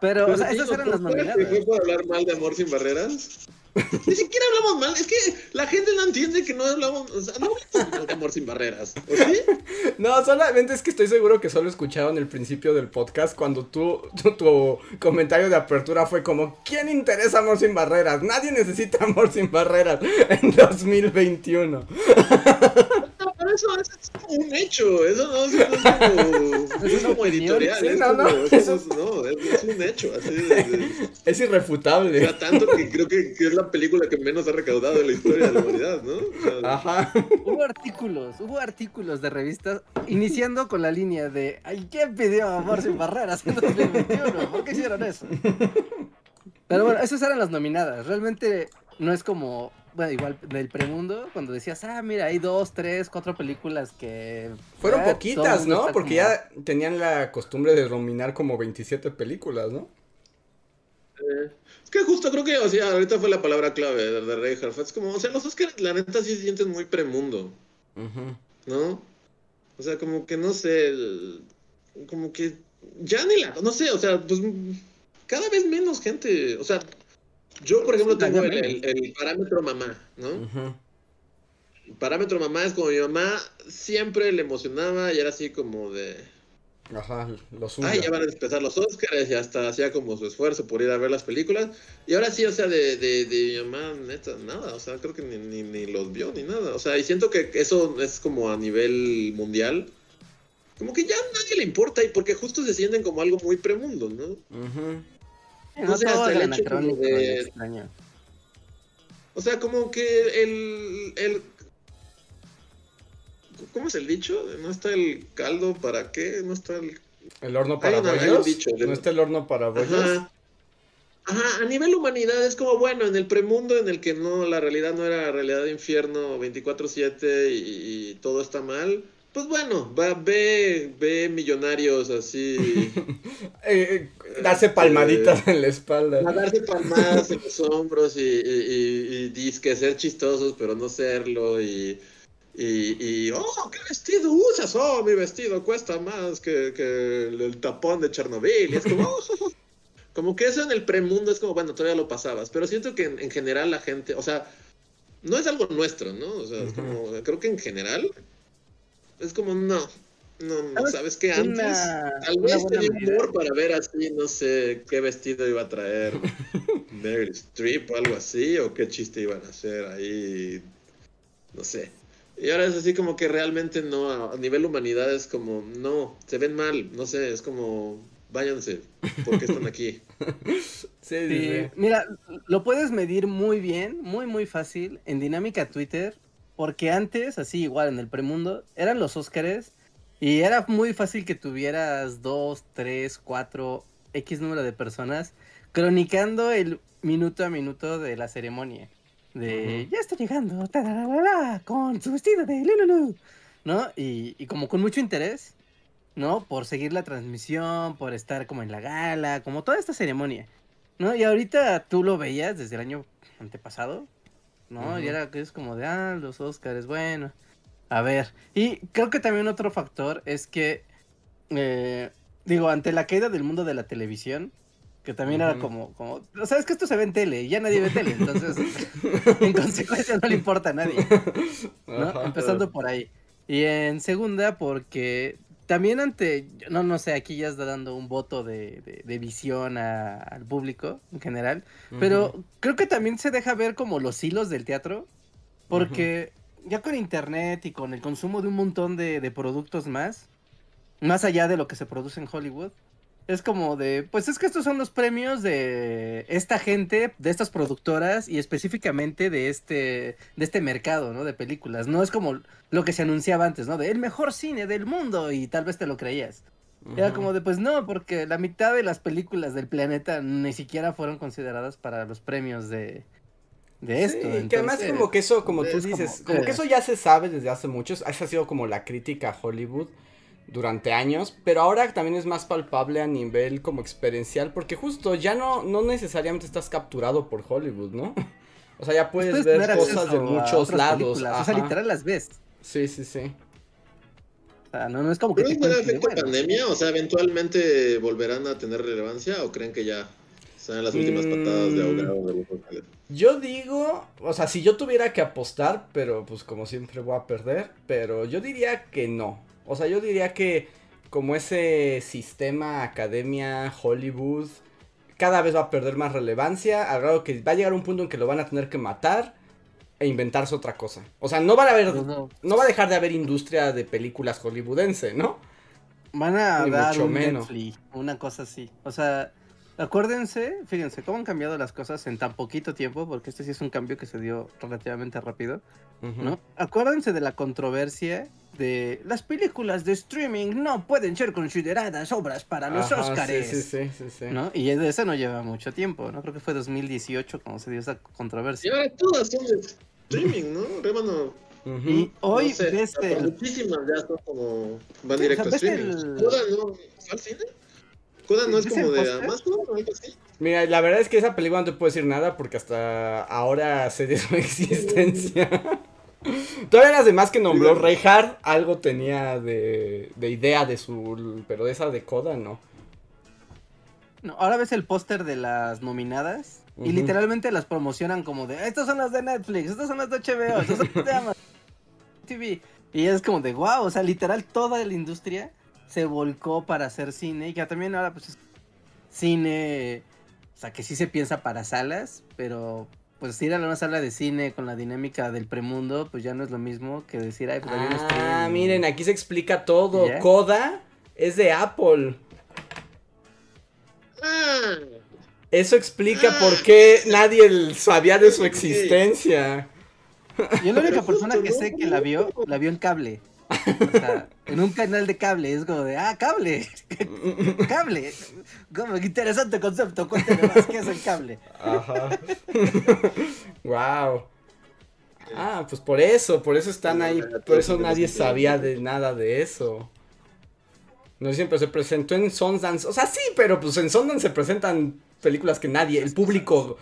Pero, o sea, esas eran las ¿Fue nominadas. por hablar mal de Amor sin Barreras? Ni siquiera hablamos mal, es que la gente no entiende que no hablamos, o sea, no hablamos mal de Amor sin Barreras. ¿O sí? No, solamente es que estoy seguro que solo escucharon el principio del podcast cuando tú, tu, tu comentario de apertura fue como, ¿quién interesa Amor sin Barreras? Nadie necesita Amor sin Barreras en 2021. No, pero eso, eso es como un hecho, eso no, eso no es como, Es es como editorial, sí, es no, como- no, eso es- no, es, es un hecho, así Es irrefutable. o sea, tanto que creo que, que es la película que menos ha recaudado en la historia de la humanidad, ¿no? O sea, Ajá. Hubo artículos, hubo artículos de revistas iniciando con la línea de ¿Ay, ¿Quién pidió amor sin barreras en 2021? ¿Por qué hicieron eso? Pero bueno, esas eran las nominadas. Realmente no es como, bueno, igual del premundo, cuando decías, ah, mira, hay dos, tres, cuatro películas que... Fueron ah, poquitas, ¿no? Porque como- ya tenían la costumbre de nominar como 27 películas, ¿no? Es que justo creo que, o sea, ahorita fue la palabra clave de, de Reinhardt. Es como, o sea, los Oscars, la neta, sí se sienten muy premundo, Ujú. ¿no? O sea, como que no sé, el- como que ya ni la, no sé, o sea, pues cada vez menos gente, o sea, yo, por ejemplo, tengo el, menos. el- el parámetro mamá, ¿no? Ujú. El parámetro mamá es como mi mamá siempre le emocionaba y era así como de, Ajá, lo suyo. Ay, ya van a empezar los Oscars y hasta hacía como su esfuerzo por ir a ver las películas. Y ahora sí, o sea, de, de, de mi mamá, neta, nada. O sea, creo que ni, ni, ni los vio ni nada. O sea, y siento que eso es como a nivel mundial. Como que ya a nadie le importa y porque justo se sienten como algo muy premundo, ¿no? Ujú. No No sé, todo hasta el hecho de-. O sea, como que el, el... ¿Cómo es el dicho? ¿No está el caldo para qué? ¿No está el El horno para Hay bollos. dicho de- ¿No está el horno para bollos? Ajá. Ajá, a nivel humanidad es como, bueno, en el premundo en el que no, la realidad no era realidad de infierno 24-7 y, y todo está mal, pues bueno, va, ve, ve millonarios así, Eh, eh, darse palmaditas en la espalda. a darse palmadas en los hombros y, y, y, y disque ser chistosos, pero no serlo y... Y, y, oh, ¿qué vestido usas? Oh, mi vestido cuesta más que, que el, tapón de Chernobyl. Y es como, oh, como que eso en el premundo es como, bueno, todavía lo pasabas. Pero siento que en, en general la gente, o sea, no es algo nuestro, ¿no? O sea, es como, creo que en general es como, no, no, ¿Sabes? ¿sabes qué? Antes, Una- tal vez tenía humor para ver así, no sé, qué vestido iba a traer Meryl Streep o algo así, o qué chiste iban a hacer ahí, no sé. Y ahora es así como que realmente no, a a nivel humanidad es como, no, se ven mal, no sé, es como, váyanse, porque están aquí? Sí, sí, Sí, sí. mira, lo puedes medir muy bien, muy, muy fácil en dinámica Twitter, porque antes, así igual en el premundo, eran los Óscares Y era muy fácil que tuvieras dos, tres, cuatro, X número de personas cronicando el minuto a minuto de la ceremonia. De, ya está llegando, con su vestido de Lululu, ¿no? Y, y como con mucho interés, ¿no? Por seguir la transmisión, por estar como en la gala, como toda esta ceremonia, ¿no? Y ahorita tú lo veías desde el año antepasado, ¿no? Y era que es como de, ah, los Oscars, bueno, a ver. Y creo que también otro factor es que, eh, digo, ante la caída del mundo de la televisión, que también era como, como, sabes que esto se ve en tele ya nadie ve tele, entonces en consecuencia no le importa a nadie, ¿no? Empezando por ahí. Y en segunda, porque también ante, no, no sé, aquí ya está dando un voto de, de, visión al público en general, pero creo que también se deja ver como los hilos del teatro, porque ya con internet y con el consumo de un montón de, de productos más, más allá de lo que se produce en Hollywood, es como de, pues es que estos son los premios de esta gente, de estas productoras y específicamente de este, de este mercado, ¿no? De películas. No es como lo que se anunciaba antes, ¿no? De el mejor cine del mundo y tal vez te lo creías. Era como de, pues no, porque la mitad de las películas del planeta ni siquiera fueron consideradas para los premios de, de esto. Sí, que además como que eso, como tú dices, como, que eso ya se sabe desde hace muchos, esa ha sido como la crítica a Hollywood durante años, pero ahora también es más palpable a nivel como experiencial, porque justo ya no, no necesariamente estás capturado por Hollywood, ¿no? O sea, ya puedes, ver cosas de muchos lados. O sea, literal las ves. Sí, sí, sí. O sea, no, no es como que... ¿Pero es efecto pandemia? O sea, ¿eventualmente volverán a tener relevancia o creen que ya están las últimas patadas de ahogado de los Yo digo, o sea, si yo tuviera que apostar, pero pues como siempre voy a perder, pero yo diría que no. O sea, yo diría que como ese sistema academia Hollywood cada vez va a perder más relevancia, al grado que va a llegar un punto en que lo van a tener que matar e inventarse otra cosa. O sea, no va a haber no, va a dejar de haber industria de películas hollywoodense, ¿no? Van a dar un menos. Netflix, una cosa así. O sea, acuérdense, fíjense cómo han cambiado las cosas en tan poquito tiempo, porque este sí es un cambio que se dio relativamente rápido, ¿no? Acuérdense de la controversia de las películas de streaming no pueden ser consideradas obras para los Oscars. Sí, sí, sí, sí, ¿no? Y de eso no lleva mucho tiempo, ¿no? Creo que fue 2018 cuando se dio esa controversia. Y ahora todas son de streaming, ¿no? Y hoy no sé, Muchísimas ya son como. van directo a streaming. El... ¿Coda no al cine? ¿Coda no es como de Amazon o algo así? Mira, la verdad es que esa película no te puedo decir nada porque hasta ahora se dio su existencia. Todavía las demás que nombró Reinhardt, algo tenía de, de idea de su. Pero de esa de Coda, no. No, ahora ves el póster de las nominadas y literalmente las promocionan como de estos son las de Netflix, estos son las de HBO, estos son las de Amazon TV. Y es como de wow, o sea, literal toda la industria se volcó para hacer cine y que también ahora pues es cine, o sea, que sí se piensa para salas, pero pues ir a una sala de cine con la dinámica del premundo, pues ya no es lo mismo que decir, ay, pues Ah, miren, aquí se explica todo. Coda es de Apple. Ah. Eso explica por qué nadie sabía de su existencia. Yo la única persona que sé que la vio, la vio en cable. En un canal de cable, es como de, ah, cable, cable. Como interesante concepto, cuéntame más qué es el cable. Ajá. wow. Ah, pues por eso, por eso están ahí, por eso nadie sabía de nada de eso. No siempre se presentó en Sundance, o sea, sí, pero pues en Sundance se presentan películas que nadie, el público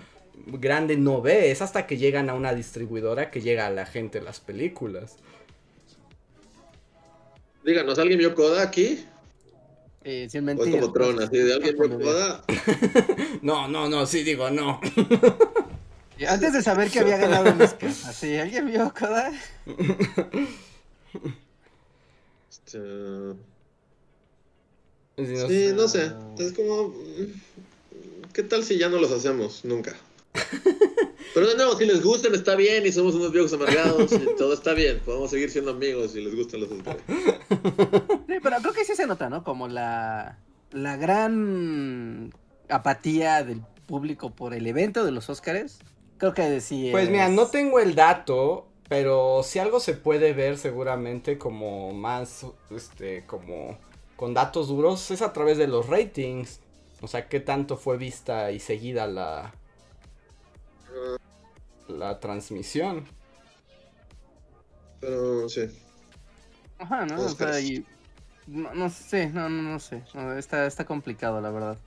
grande no ve, es hasta que llegan a una distribuidora que llega a la gente las películas. Díganos, ¿alguien vio Coda aquí? Eh, sin mentir. O como Tron, así de alguien vio Coda. no, no, no, sí digo no. Antes de saber que había ganado un Oscar, así, ¿alguien vio Coda? Este, sí, no sé. Es como. ¿Qué tal si ya no los hacemos? Nunca. Pero no, si les gustan está bien y somos unos viejos amargados y todo está bien. Podemos seguir siendo amigos si les gustan los Oscars. Sí, pero creo que sí se nota, ¿no? Como la, la gran apatía del público por el evento de los Oscars. Creo que sí. Pues mira, no tengo el dato, Pero si algo se puede ver seguramente como más, este, como con datos duros, es a través de los ratings. O sea, qué tanto fue vista y seguida la, la transmisión. Pero sí. Ajá, ¿no? O sea, y... No, no sé, no, no, no sé. No, está, está complicado, la verdad.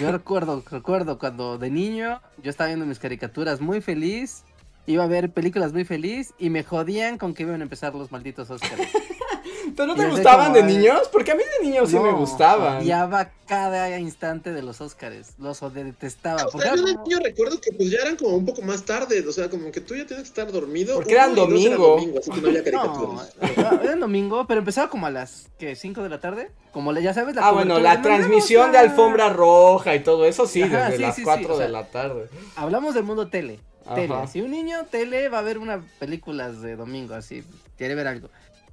Yo recuerdo, recuerdo cuando de niño yo estaba viendo mis caricaturas muy feliz, iba a ver películas muy feliz y me jodían con que iban a empezar los malditos Oscars. ¿Pero no te gustaban de niños? Porque a mí de niños sí me gustaban. Odiaba cada instante de los Oscars. Los detestaba. O sea, yo de niño recuerdo que pues ya eran como un poco más tarde. O sea, como que tú ya tienes que estar dormido. Porque eran domingo. domingo. Así que no había caricaturas. No, era domingo, pero empezaba como a las ¿qué? 5 de la tarde. Como ya sabes, la Ah, bueno, la transmisión de alfombra roja y todo eso sí, desde las 4 de la tarde. Hablamos del mundo tele. Tele. Si un niño tele va a ver una película de domingo, así, quiere ver algo.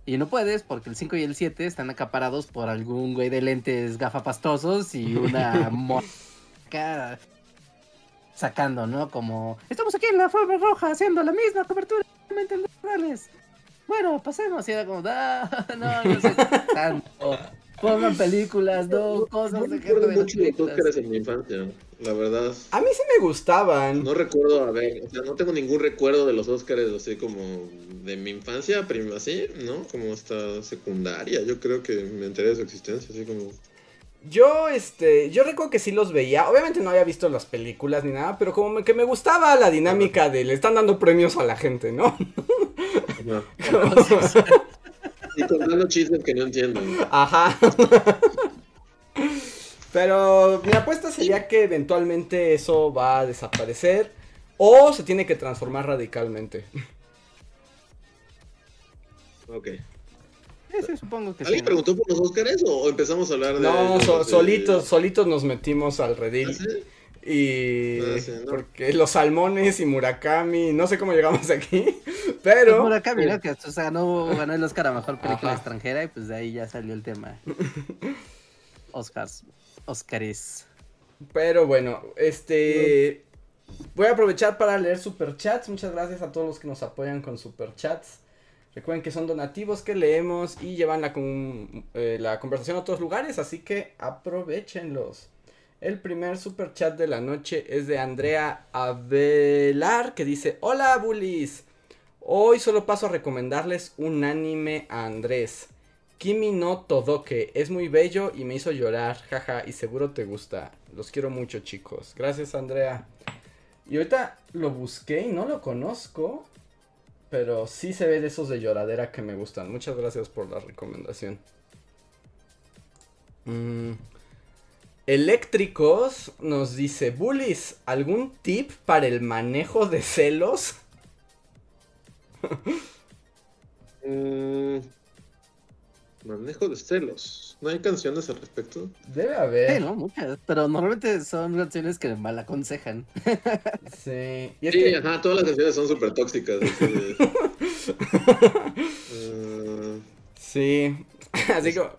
Y no puedes porque el 5 y el 7 están acaparados por algún güey de lentes gafapastosos y una cara sacando, ¿no? Como, estamos aquí en la forma roja haciendo la misma cobertura de Bueno, pasemos. Y era como, ah, no, no sé tanto. Pongan películas, no, cosas de gente mucho Óscares en mi infancia, la verdad. A mí sí me gustaban. No recuerdo, a ver, o sea, no tengo ningún recuerdo de los Óscares así como de mi infancia, prima, así, ¿no? Como hasta secundaria, yo creo que me enteré de su existencia, así como... Yo, este, yo recuerdo que sí los veía. Obviamente no había visto las películas ni nada, pero como que me gustaba la dinámica de le están dando premios a la gente, ¿no? no. Y contando chistes que no entiendo. Ajá. Pero mi apuesta sería que eventualmente eso va a desaparecer o se tiene que transformar radicalmente. Ok. Sí, supongo que ¿Alguien preguntó por los Óscares o empezamos a hablar de.? No, solitos, solitos nos metimos al redil. ¿Ah, y porque los salmones y Murakami, no sé cómo llegamos aquí, pero... Pues Murakami, ¿no? Que o sea, ganó, ganó el Oscar a Mejor Película Extranjera y pues de ahí ya salió el tema. Oscars, Oscaris. Pero bueno, este... Voy a aprovechar para leer superchats. Muchas gracias a todos los que nos apoyan con superchats. Recuerden que son donativos que leemos y llevan la, eh, la conversación a otros lugares, así que aprovechenlos. El primer super chat de la noche es de Andrea Avelar que dice, hola bullies, hoy solo paso a recomendarles un anime a Andrés. Kimi no Todoke, es muy bello y me hizo llorar, jaja, y seguro te gusta. Los quiero mucho chicos. Gracias Andrea. Y ahorita lo busqué y no lo conozco, pero sí se ve de esos de lloradera que me gustan. Muchas gracias por la recomendación. Mmm... Eléctricos nos dice, Bullies, ¿algún tip para el manejo de celos? Mm, manejo de celos. ¿No hay canciones al respecto? Debe haber. Sí, no, muchas. Pero normalmente son canciones que mal aconsejan. sí. Y sí, ajá, todas las canciones son súper tóxicas. Uh, sí. así como,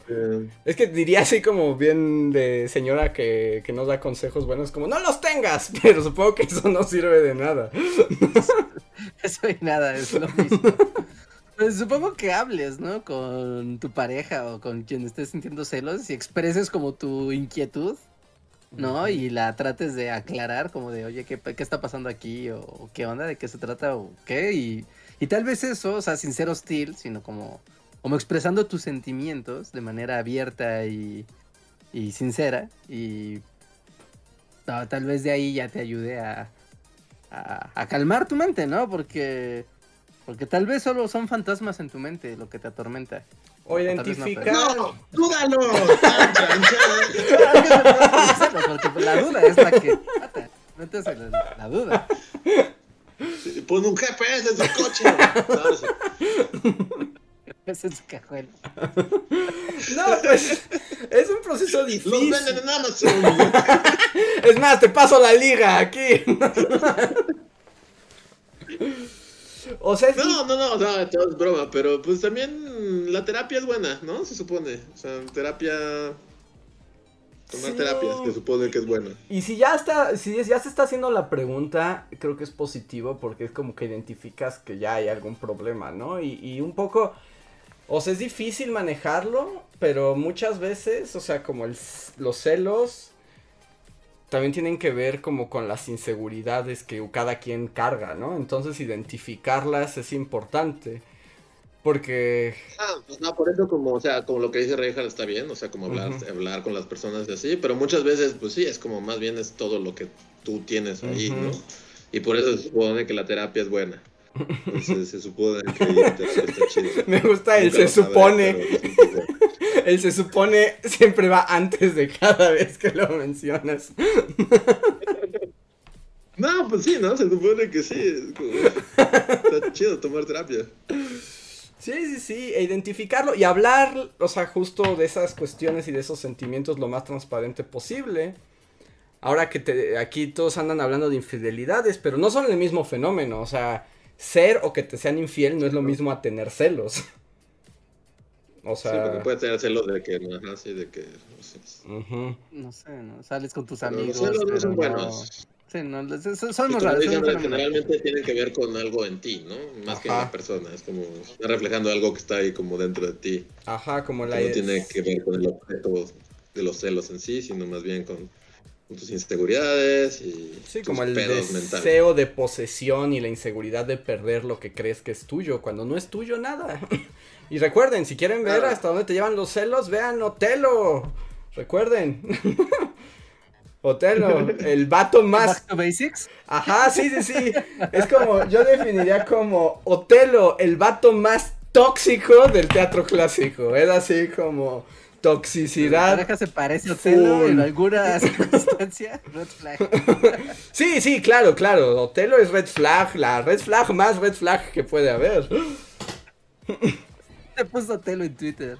es que diría así como bien de señora que, que nos da consejos buenos, como no los tengas, pero supongo que eso no sirve de nada. Eso y nada, es lo mismo. Pues supongo que hables, ¿no? Con tu pareja o con quien estés sintiendo celos y expreses como tu inquietud, ¿no? Y la trates de aclarar, como de, oye, ¿qué, qué está pasando aquí? O qué onda, de qué se trata, o qué. Y, y tal vez eso, o sea, sin ser hostil, sino como como expresando tus sentimientos de manera abierta y, y sincera y tal vez de ahí ya te ayude a, a, calmar tu mente, ¿no? Porque, porque tal vez solo son fantasmas en tu mente lo que te atormenta. O identificar. No, dúdalo. porque la duda es la que mata. Metes la, la duda. Pon un GPS en su coche. en su cajuela. No, pues es un proceso difícil. Los venden en Amazon. es más, te paso la liga aquí. O sea, No, no, no, no, es broma, pero pues también la terapia es buena, ¿no? Se supone. O sea, terapia Tomar Sí. terapias, que supone que es bueno. Y si ya está, si ya se está haciendo la pregunta, creo que es positivo porque es como que identificas que ya hay algún problema, ¿no? Y, y un poco, o sea, es difícil manejarlo, pero muchas veces, o sea, como el, los celos también tienen que ver como con las inseguridades que cada quien carga, ¿no? Entonces identificarlas es importante. Porque Ah, pues no, por eso como, o sea, como lo que dice Reinhardt está bien, o sea, como hablar, hablar con las personas y así, pero muchas veces, pues sí, es como más bien es todo lo que tú tienes ahí. ¿no? Y por eso se supone que la terapia es buena. Entonces, se supone que la terapia está chido. me gusta el Nunca se sabré, supone. pero El se supone siempre va antes de cada vez que lo mencionas. No, pues sí, ¿no? Se supone que sí. como- está chido tomar terapia. Sí, sí, sí, e identificarlo y hablar, o sea, justo de esas cuestiones y de esos sentimientos lo más transparente posible. Ahora que te, aquí todos andan hablando de infidelidades, pero no son el mismo fenómeno, o sea, ser o que te sean infiel no es lo mismo a tener celos. O Sí, porque sea, puede tener celos de que, ajá, sí, de que, no sé. ujú. No sé, ¿no? Sales con tus Pero amigos. los celos no pero son no- buenos. Sí, no, los- son, son muy raros. generalmente tienen que ver con algo en ti, ¿no? Más que en Ajá. la persona. Es como, está reflejando algo que está ahí como dentro de ti. Ajá, como Que la... no tiene que ver con el objeto de los celos en sí, sino más bien con, tus inseguridades y Sí, tus como el pedos mentales. deseo de posesión y la inseguridad de perder lo que crees que es tuyo, cuando no es tuyo nada. y recuerden, si quieren ver hasta dónde te llevan los celos, vean Otelo. Recuerden. Otelo, el vato más... Back to Basics. Ajá, sí, sí, sí. Es como, yo definiría como Otelo, el vato más tóxico del teatro clásico. Es así como La toxicidad. pareja se parece a Otelo full. en alguna circunstancia. Red flag. Sí, sí, claro, claro. Otelo es red flag, la red flag más red flag que puede haber. Te puso Otelo en Twitter.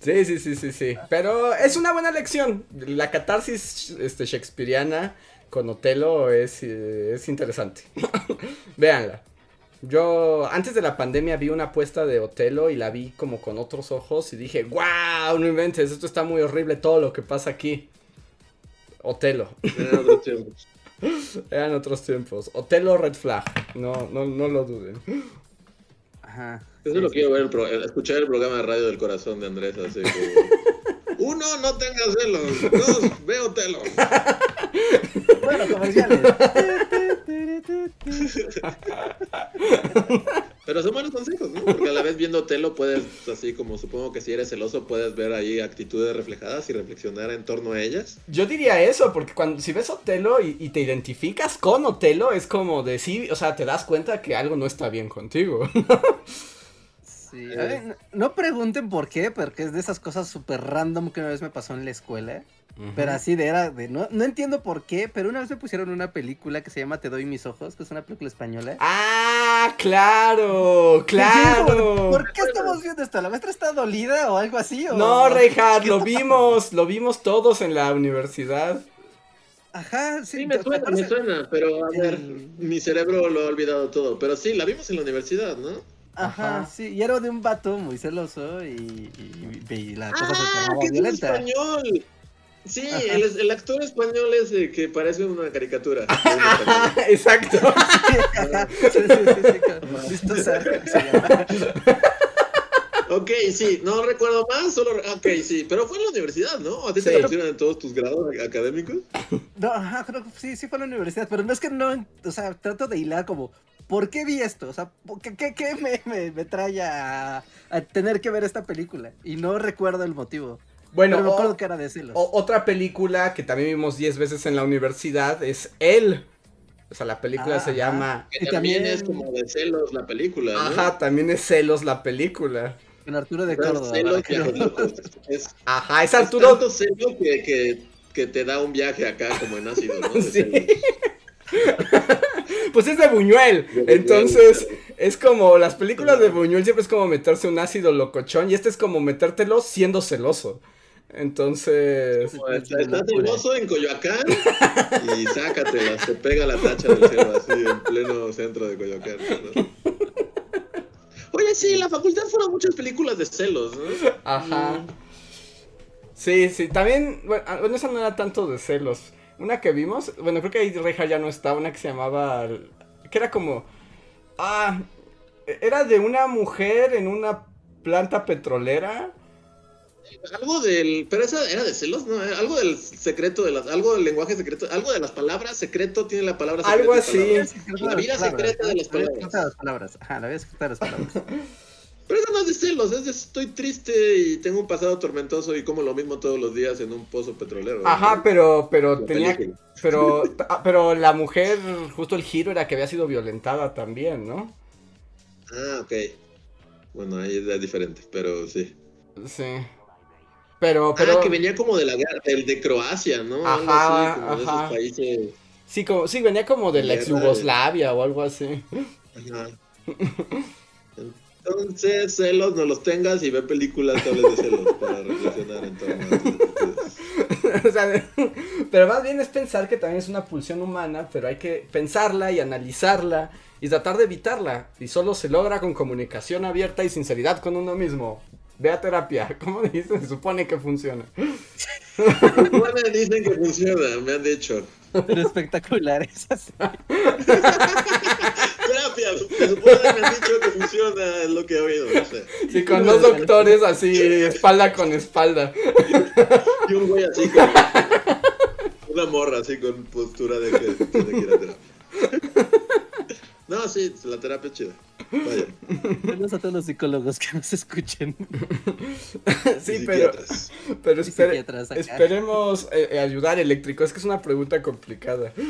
Sí, sí, sí, sí, sí. Pero es una buena lección. La catarsis este, shakespeariana con Otelo es, eh, es interesante. Véanla. Yo antes de la pandemia vi una apuesta de Otelo y la vi como con otros ojos y dije, wow, no inventes, esto está muy horrible todo lo que pasa aquí. Otelo. Eran otros tiempos. Eran otros tiempos. Otelo red flag. No, no, no lo duden. Ajá. Eso lo quiero ver, el pro- escuchar el programa de radio del corazón de Andrés, así como... Uno, no tengas celos. Dos, veo telos. Bueno, comerciales. Pero son buenos consejos, ¿no? Porque a la vez viendo Telo puedes, así como supongo que si eres celoso, puedes ver ahí actitudes reflejadas y reflexionar en torno a ellas. Yo diría eso, porque cuando si ves Otelo y, y te identificas con Otelo, es como de sí, o sea, te das cuenta que algo no está bien contigo. Sí, a ver, no, pregunten por qué, porque es de esas cosas súper random que una vez me pasó en la escuela. Pero así de era de no, no entiendo por qué, pero una vez me pusieron una película que se llama Te doy mis ojos, que es una película española. Ah, claro, claro. ¿Por qué estamos viendo esto? ¿La maestra está dolida o algo así? o- No, Reinhardt, lo vimos, lo vimos todos en la universidad. Ajá, sí. Sí, me ¿te suena, me suena, pero a ver, mi cerebro lo ha olvidado todo. Pero sí, la vimos en la universidad, ¿no? Ajá, Ajá. sí, y era de un vato muy celoso y, y- y la cosa se ¡Ah, que es violenta. español! Sí, el, el actor español es eh, que parece una caricatura. exacto. sí. Ok, sí, no recuerdo más, solo... Ok, sí, pero fue en la universidad, ¿no? ¿A ti te Sí. la pusieron en todos tus grados académicos? No, ajá, creo que sí, sí fue a la universidad, pero no es que no, o sea, trato de hilar como, ¿por qué vi esto? O sea, ¿por ¿qué, qué, qué me, me, me trae a, a tener que ver esta película? Y no recuerdo el motivo. Bueno, pero me o- que era de celos. o- otra película que también vimos 10 veces en la universidad es Él. O sea, la película Ah, se llama... Que también, también- es como de celos la película, ¿no? Ajá, también es Celos la película. Con Arturo de Córdoba. Es, Ajá, es es Arturo... tanto celo que, que, que te da un viaje acá como en ácido, ¿no? De Sí. Pues es de Buñuel. Entonces, es como las películas de Buñuel siempre es como meterse un ácido locochón y este es como metértelo siendo celoso. Entonces, Como está- Estás celoso en Coyoacán y sácatela, te pega la tacha del cielo así en pleno centro de Coyoacán. ¿no? Oye, sí, en la facultad fueron muchas películas de celos, ¿no? ajá. Sí, sí, también, bueno, ah, bueno, esa no era tanto de celos. Una que vimos, bueno, creo que ahí Reja ya no está, una que se llamaba, que era como, ah, era de una mujer en una planta petrolera. Algo del, pero esa era de celos, ¿no? Algo del secreto de las, algo del lenguaje secreto, algo de las palabras secreto tiene la palabra secreto. Algo así. La vida secreta de las palabras. Ajá, la vida secreta de las palabras. Pero eso no es de celos, es de estoy triste y tengo un pasado tormentoso y como lo mismo todos los días en un pozo petrolero. Ajá, pero, pero tenía, pero, ah, pero la mujer, justo el giro era que había sido violentada también, ¿no? Ah, ok. Bueno, ahí es diferente, pero sí. Sí. Pero, ah, pero... Ah, que venía como de la del de Croacia, ¿no? Ajá, algo así, como De esos países... Sí, como, sí, venía como de la ex Yugoslavia o algo así. Ajá. Entonces, celos, no los tengas y ve películas que de celos para reflexionar en torno o sea, pero más bien es pensar que también es una pulsión humana, pero hay que pensarla y analizarla y tratar de evitarla. Y solo se logra con comunicación abierta y sinceridad con uno mismo. Ve a terapia. ¿Cómo dicen? Se supone que funciona. ¿Cómo me dicen que funciona? Me han dicho. Pero espectacular, es así. Gracias, se supone que me han dicho que funciona, es lo que he oído, no sé. Sí, con dos doctores así, espalda con espalda. Y un güey así con... Una morra así con postura de que tiene que ir a terapia. No, sí, la terapia es chida. Gracias a todos los psicólogos que nos escuchen. sí, pero, pero esperemos eh, eh, ayudar eléctrico. Es que es una pregunta complicada.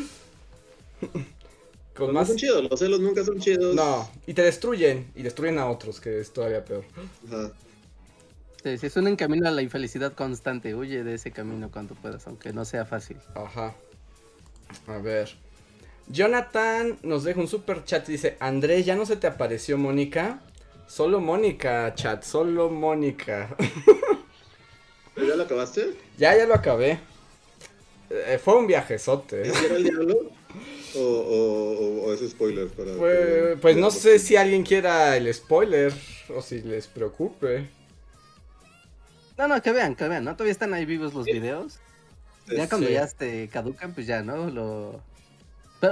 Con más... son chidos, los celos nunca son chidos. No, y te destruyen, y destruyen a otros, que es todavía peor. Ajá. Sí, si es un camino a la infelicidad constante, huye de ese camino cuando puedas, aunque no sea fácil. Ajá. A ver. Jonathan nos deja un super chat y dice, Andrés, ¿ya no se te apareció Mónica? Solo Mónica, chat, solo Mónica. ¿Ya lo acabaste? Ya, ya lo acabé. Eh, fue un viajezote. ¿Era el diablo? ¿O, o, o es spoiler? Para pues, pues no sé si alguien quiera el spoiler o si les preocupe. No, no, que vean, que vean, ¿no? Todavía están ahí vivos los videos. Ya cuando ya te caducan, pues ya, ¿no? Lo,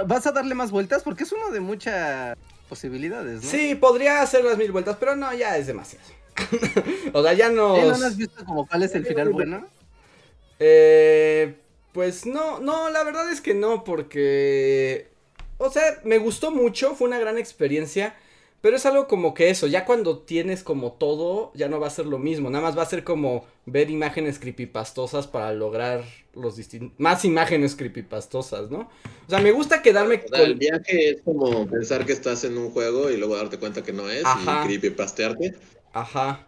¿Vas a darle más vueltas? Porque es uno de muchas posibilidades, ¿no? Sí, podría hacer las mil vueltas, pero no, ya es demasiado. o sea, ya no. ¿No has visto como cuál es el final bueno? Eh, pues no, no, la verdad es que no, porque. O sea, me gustó mucho, fue una gran experiencia. Pero es algo como que eso, ya cuando tienes como todo, ya no va a ser lo mismo. Nada más va a ser como ver imágenes creepypastosas para lograr los distintos. Más imágenes creepypastosas, ¿no? O sea, me gusta quedarme con. El viaje es como pensar que estás en un juego y luego darte cuenta que no es y creepypastearte. Ajá.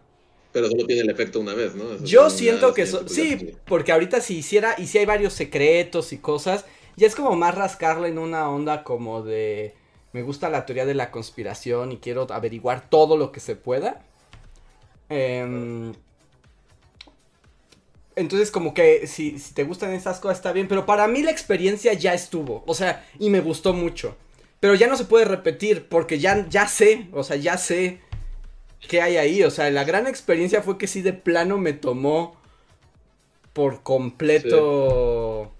Pero solo tiene el efecto una vez, ¿no? Yo siento que. sí, porque ahorita si hiciera. Y si hay varios secretos y cosas. Ya es como más rascarle en una onda como de me gusta la teoría de la conspiración y quiero averiguar todo lo que se pueda. Em, entonces como que si, te gustan esas cosas está bien, pero para mí la experiencia ya estuvo, o sea, y me gustó mucho. Pero ya no se puede repetir porque ya, ya sé, o sea, ya sé qué hay ahí. O sea, la gran experiencia fue que sí de plano me tomó por completo...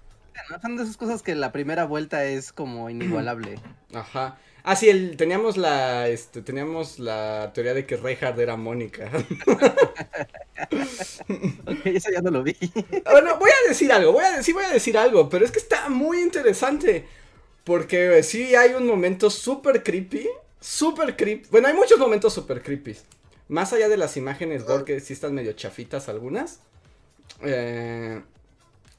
Son de esas cosas que la primera vuelta es como inigualable. Ajá. Ah, sí, el, teníamos la, este, teníamos la teoría de que Reinhardt era Mónica. eso ya no lo vi. Bueno, voy a decir algo, voy a, sí voy a decir algo, pero es que está muy interesante. Porque sí hay un momento súper creepy, súper creepy. Bueno, hay muchos momentos súper creepy. Más allá de las imágenes porque sí están medio chafitas algunas. Eh,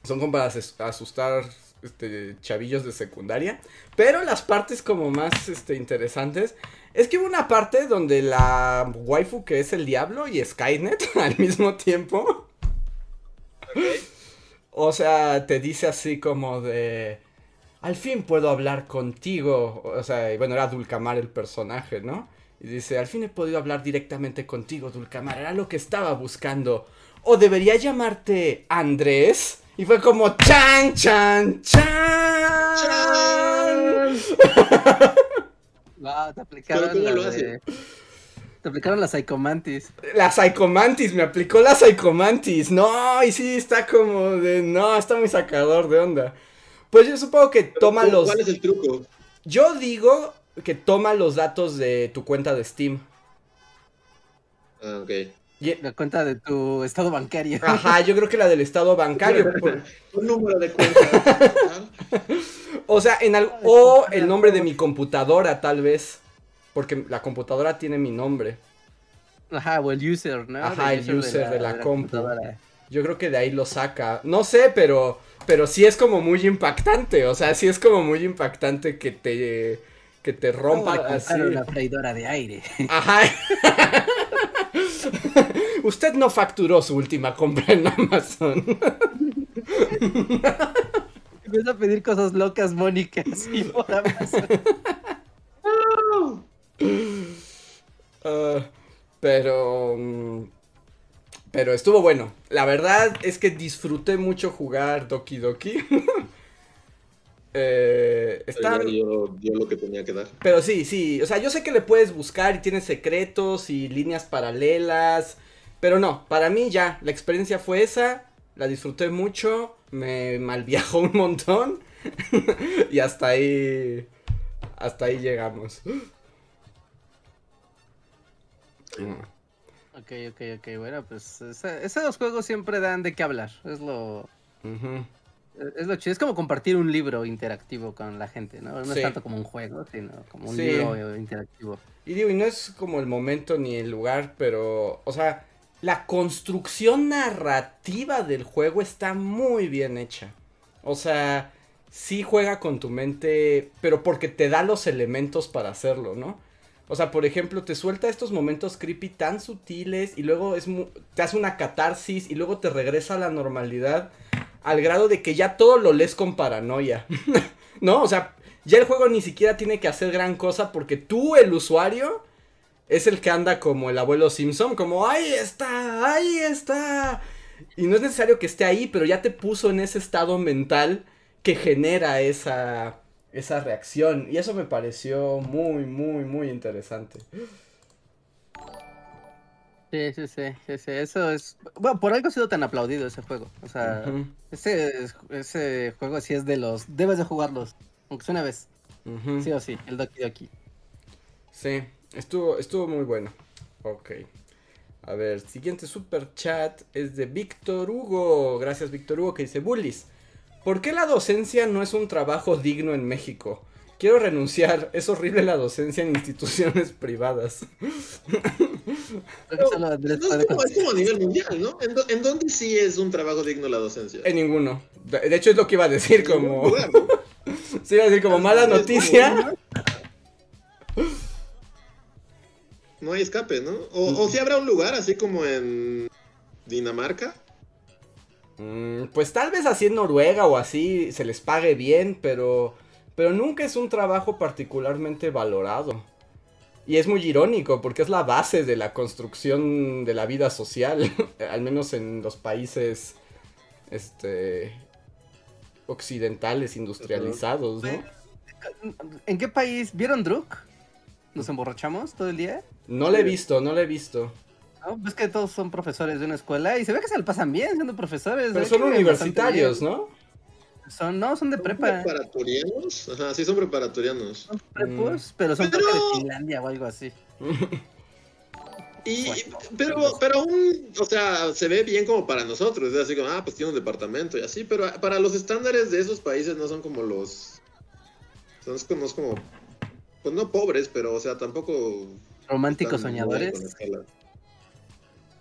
son como para asustar este, chavillos de secundaria. Pero las partes como más este, interesantes es que hubo una parte donde la waifu que es el diablo y Skynet al mismo tiempo. O sea, te dice así como de... Al fin puedo hablar contigo. O sea, bueno, era Dulcamar el personaje, ¿no? Y dice, al fin he podido hablar directamente contigo, Dulcamar. Era lo que estaba buscando. O debería llamarte Andrés. Y fue como chan, chan, chan. ¡Chan! te aplicaron la de... Te aplicaron la Psychomantis. La Psychomantis, me aplicó la Psychomantis. No, y sí, está como de. No, está muy sacador de onda. Pues yo supongo que toma ¿Cuál los. es el truco? Yo digo que toma los datos de tu cuenta de Steam. Ah, ok. La cuenta de tu estado bancario. Ajá, yo creo que la del estado bancario. por- Un número de cuenta. O sea, en al- o el nombre de mi computadora, tal vez. Porque la computadora tiene mi nombre. Ajá, o el user, ¿no? Ajá, el user de la compu. computadora. Yo creo que de ahí lo saca. No sé, pero. Pero sí es como muy impactante. O sea, sí es como muy impactante que te. Que te rompa de así. una freidora de aire. Ajá. Usted no facturó su última compra en Amazon. Empieza a pedir cosas locas, Mónica, así por Amazon. Ah, pero. mm, Pero estuvo bueno. La verdad es que disfruté mucho jugar Doki Doki. Eh, está, Ya dio, dio lo que tenía que dar. Pero sí, sí, o sea, yo sé que le puedes buscar y tienes secretos y líneas paralelas, pero no, para mí ya, la experiencia fue esa, la disfruté mucho, me malviajó un montón y hasta ahí, hasta ahí llegamos. Ok, ok, ok, bueno, pues ese- esos juegos siempre dan de qué hablar. Es lo, Ujú. Es lo chido. Es como compartir un libro interactivo con la gente, ¿no? No Sí. es tanto como un juego, sino como un Sí. libro eh, interactivo. Y digo, y no es como el momento ni el lugar, pero, o sea, la construcción narrativa del juego está muy bien hecha. O sea, sí juega con tu mente, pero porque te da los elementos para hacerlo, ¿no? O sea, por ejemplo, te suelta estos momentos creepy tan sutiles y luego es mu- te hace una catarsis y luego te regresa a la normalidad al grado de que ya todo lo lees con paranoia. ¿No? O sea, ya el juego ni siquiera tiene que hacer gran cosa porque tú, el usuario, es el que anda como el abuelo Simpson, como ahí está, ahí está. Y no es necesario que esté ahí, pero ya te puso en ese estado mental que genera esa, esa reacción. Y eso me pareció muy, muy, muy interesante. Sí, sí, sí, sí, sí, eso es... Bueno, por algo ha sido tan aplaudido ese juego. O sea, ese, ese juego sí es de los... Debes de jugarlos, aunque sea una vez. Sí o sí, el Doki Doki. Sí, estuvo, estuvo muy bueno. Ok. A ver, siguiente super chat es de Víctor Hugo. Gracias, Víctor Hugo, que dice: Bullies, ¿por qué la docencia no es un trabajo digno en México? Quiero renunciar. Es horrible la docencia en instituciones privadas. No, es, como, es como a nivel mundial, ¿no? ¿En, do- en dónde sí es un trabajo digno la docencia? En ninguno. De hecho, es lo que iba a decir, como. Sí, iba a decir, como mala noticia. No hay escape, ¿no? O, o si habrá un lugar así como en Dinamarca. Mm, pues tal vez así en Noruega o así se les pague bien, pero, pero nunca es un trabajo particularmente valorado. Y es muy irónico porque es la base de la construcción de la vida social, al menos en los países este occidentales industrializados, ¿no? ¿En qué país? ¿Vieron Druk? ¿Nos emborrachamos todo el día? No le he visto, no le he visto. No, pues que todos son profesores de una escuela y se ve que se lo pasan bien siendo profesores. Pero son universitarios. ¿no? Son, no, son de ¿Son prepa. preparatorianos? Ajá, sí, son preparatorianos. Son prepos, pero son Pero- de Finlandia o algo así. Y, Bueno, pero, pero aún, o sea, se ve bien como para nosotros, es así como, ah, pues tiene un departamento y así, pero para los estándares de esos países no son como los, son como, no es como, pues no pobres, pero, o sea, tampoco... Románticos soñadores.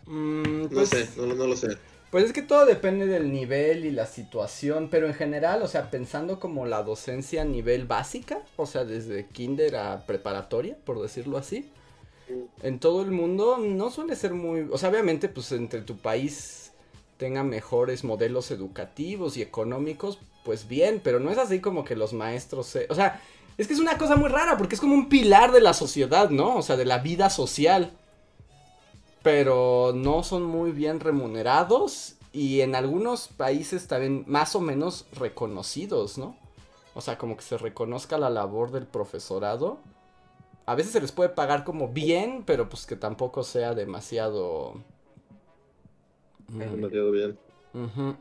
Mm, No pues- sé, no, no lo sé. Pues es que todo depende del nivel y la situación, pero en general, o sea, pensando como la docencia a nivel básica, o sea, desde kinder a preparatoria, por decirlo así, en todo el mundo no suele ser muy, o sea, obviamente, pues entre tu país tenga mejores modelos educativos y económicos, pues bien, pero no es así como que los maestros, se- o sea, es que es una cosa muy rara, porque es como un pilar de la sociedad, ¿no? O sea, de la vida social pero no son muy bien remunerados y en algunos países también más o menos reconocidos, ¿no? O sea, como que se reconozca la labor del profesorado. a veces se les puede pagar como bien, pero pues que tampoco sea demasiado... mm, Demasiado bien. ujú.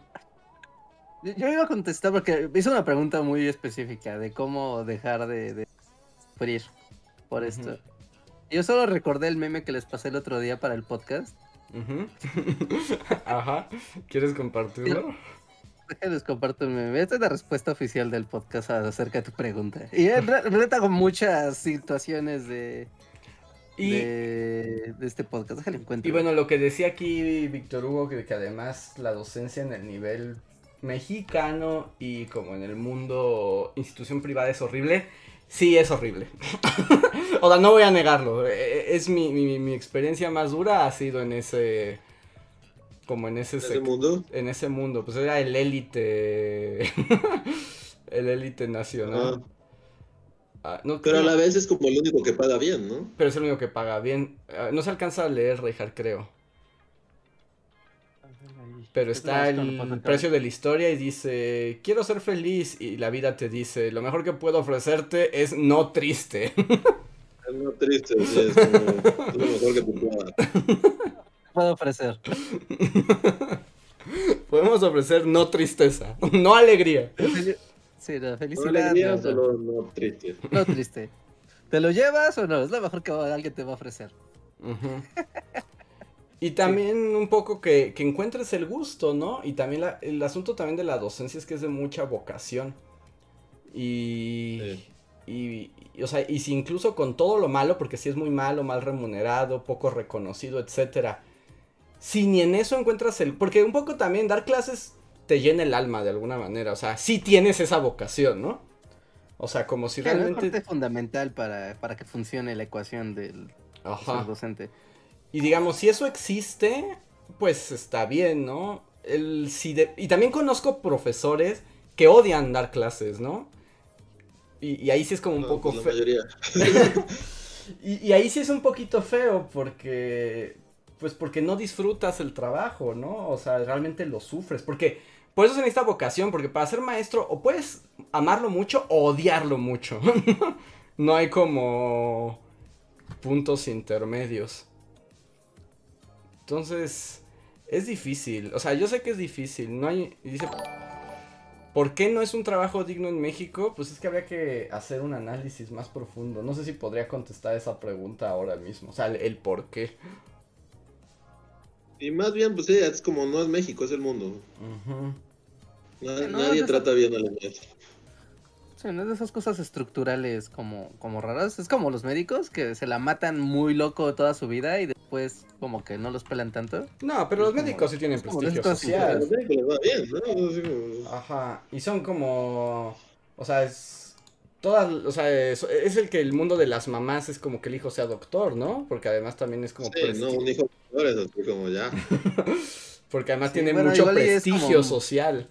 Yo, yo iba a contestar porque hizo una pregunta muy específica de cómo dejar de, de sufrir por esto. Yo solo recordé el meme que les pasé el otro día para el podcast. Ajá. ¿Quieres compartirlo? Déjenles comparto el meme. Esta es la respuesta oficial del podcast acerca de tu pregunta. Y en re- neta con muchas situaciones de, Y, de, de este podcast. Déjale encuentro. y bueno, lo que decía aquí Víctor Hugo, que, que además la docencia en el nivel mexicano y como en el mundo institución privada es horrible. Sí, es horrible. o sea, no voy a negarlo. eh, Es mi, mi, mi experiencia más dura ha sido en ese... Como en ese, ¿En ese mundo? en ese mundo. Pues era el élite... el élite nacional. Ah, Ah, no, pero a la vez es como el único que paga bien, ¿no? pero es el único que paga bien. Ah, no se alcanza a leer, Reijard, creo. Pero Es está el precio de la historia y dice, quiero ser feliz. Y la vida te dice, lo mejor que puedo ofrecerte es no triste. Es muy triste, sí, es como es lo mejor que te pueda dar. puedo ofrecer? Podemos ofrecer no tristeza, no alegría. Sí, la ¿No felicidad. alegría no, o solo no triste? no triste. ¿Te lo llevas o no? Es lo mejor que alguien te va a ofrecer. Y también un poco que, que encuentres el gusto, ¿no? Y también la- el asunto también de la docencia es que es de mucha vocación. Y, Sí. Y, y, o sea, y si incluso con todo lo malo, porque si es muy malo, mal remunerado, poco reconocido, etcétera. Si ni en eso encuentras el... Porque un poco también dar clases te llena el alma de alguna manera. O sea, sí tienes esa vocación, ¿no? O sea, como si Sí, ¿no? Es realmente... parte fundamental para, para que funcione la ecuación del Ajá. docente. Y digamos, si eso existe, pues está bien, ¿no? El, si de- y también conozco profesores que odian dar clases, ¿no? Y, y ahí sí es como un No, poco pues feo. Y, y ahí sí es un poquito feo porque, pues porque no disfrutas el trabajo, ¿no? O sea, realmente lo sufres. Porque por eso se necesita vocación, porque para ser maestro o puedes amarlo mucho o odiarlo mucho. no hay como puntos intermedios. Entonces, es difícil. O sea, yo sé que es difícil. No hay. y Dice. ¿Por qué no es un trabajo digno en México? Pues es que habría que hacer un análisis más profundo. No sé si podría contestar esa pregunta ahora mismo. O sea, el, el por qué. Y más bien, pues sí, es como no es México, es el mundo. No, nadie trata bien a los maestros. Sí, no es de esas cosas estructurales como, como raras. Es como los médicos que se la matan muy loco toda su vida y después como que no los pelan tanto. No, pero los Es como- médicos sí tienen es prestigio social. los médicos les va bien, ¿no? Ajá. Y son como. O sea, es. Todas, o sea, es, es el que el mundo de las mamás es como que el hijo sea doctor, ¿no? Porque además también es como Sí, no, presti- un hijo de flores, así como ya. Porque además Sí, tiene bueno, mucho es prestigio como- social.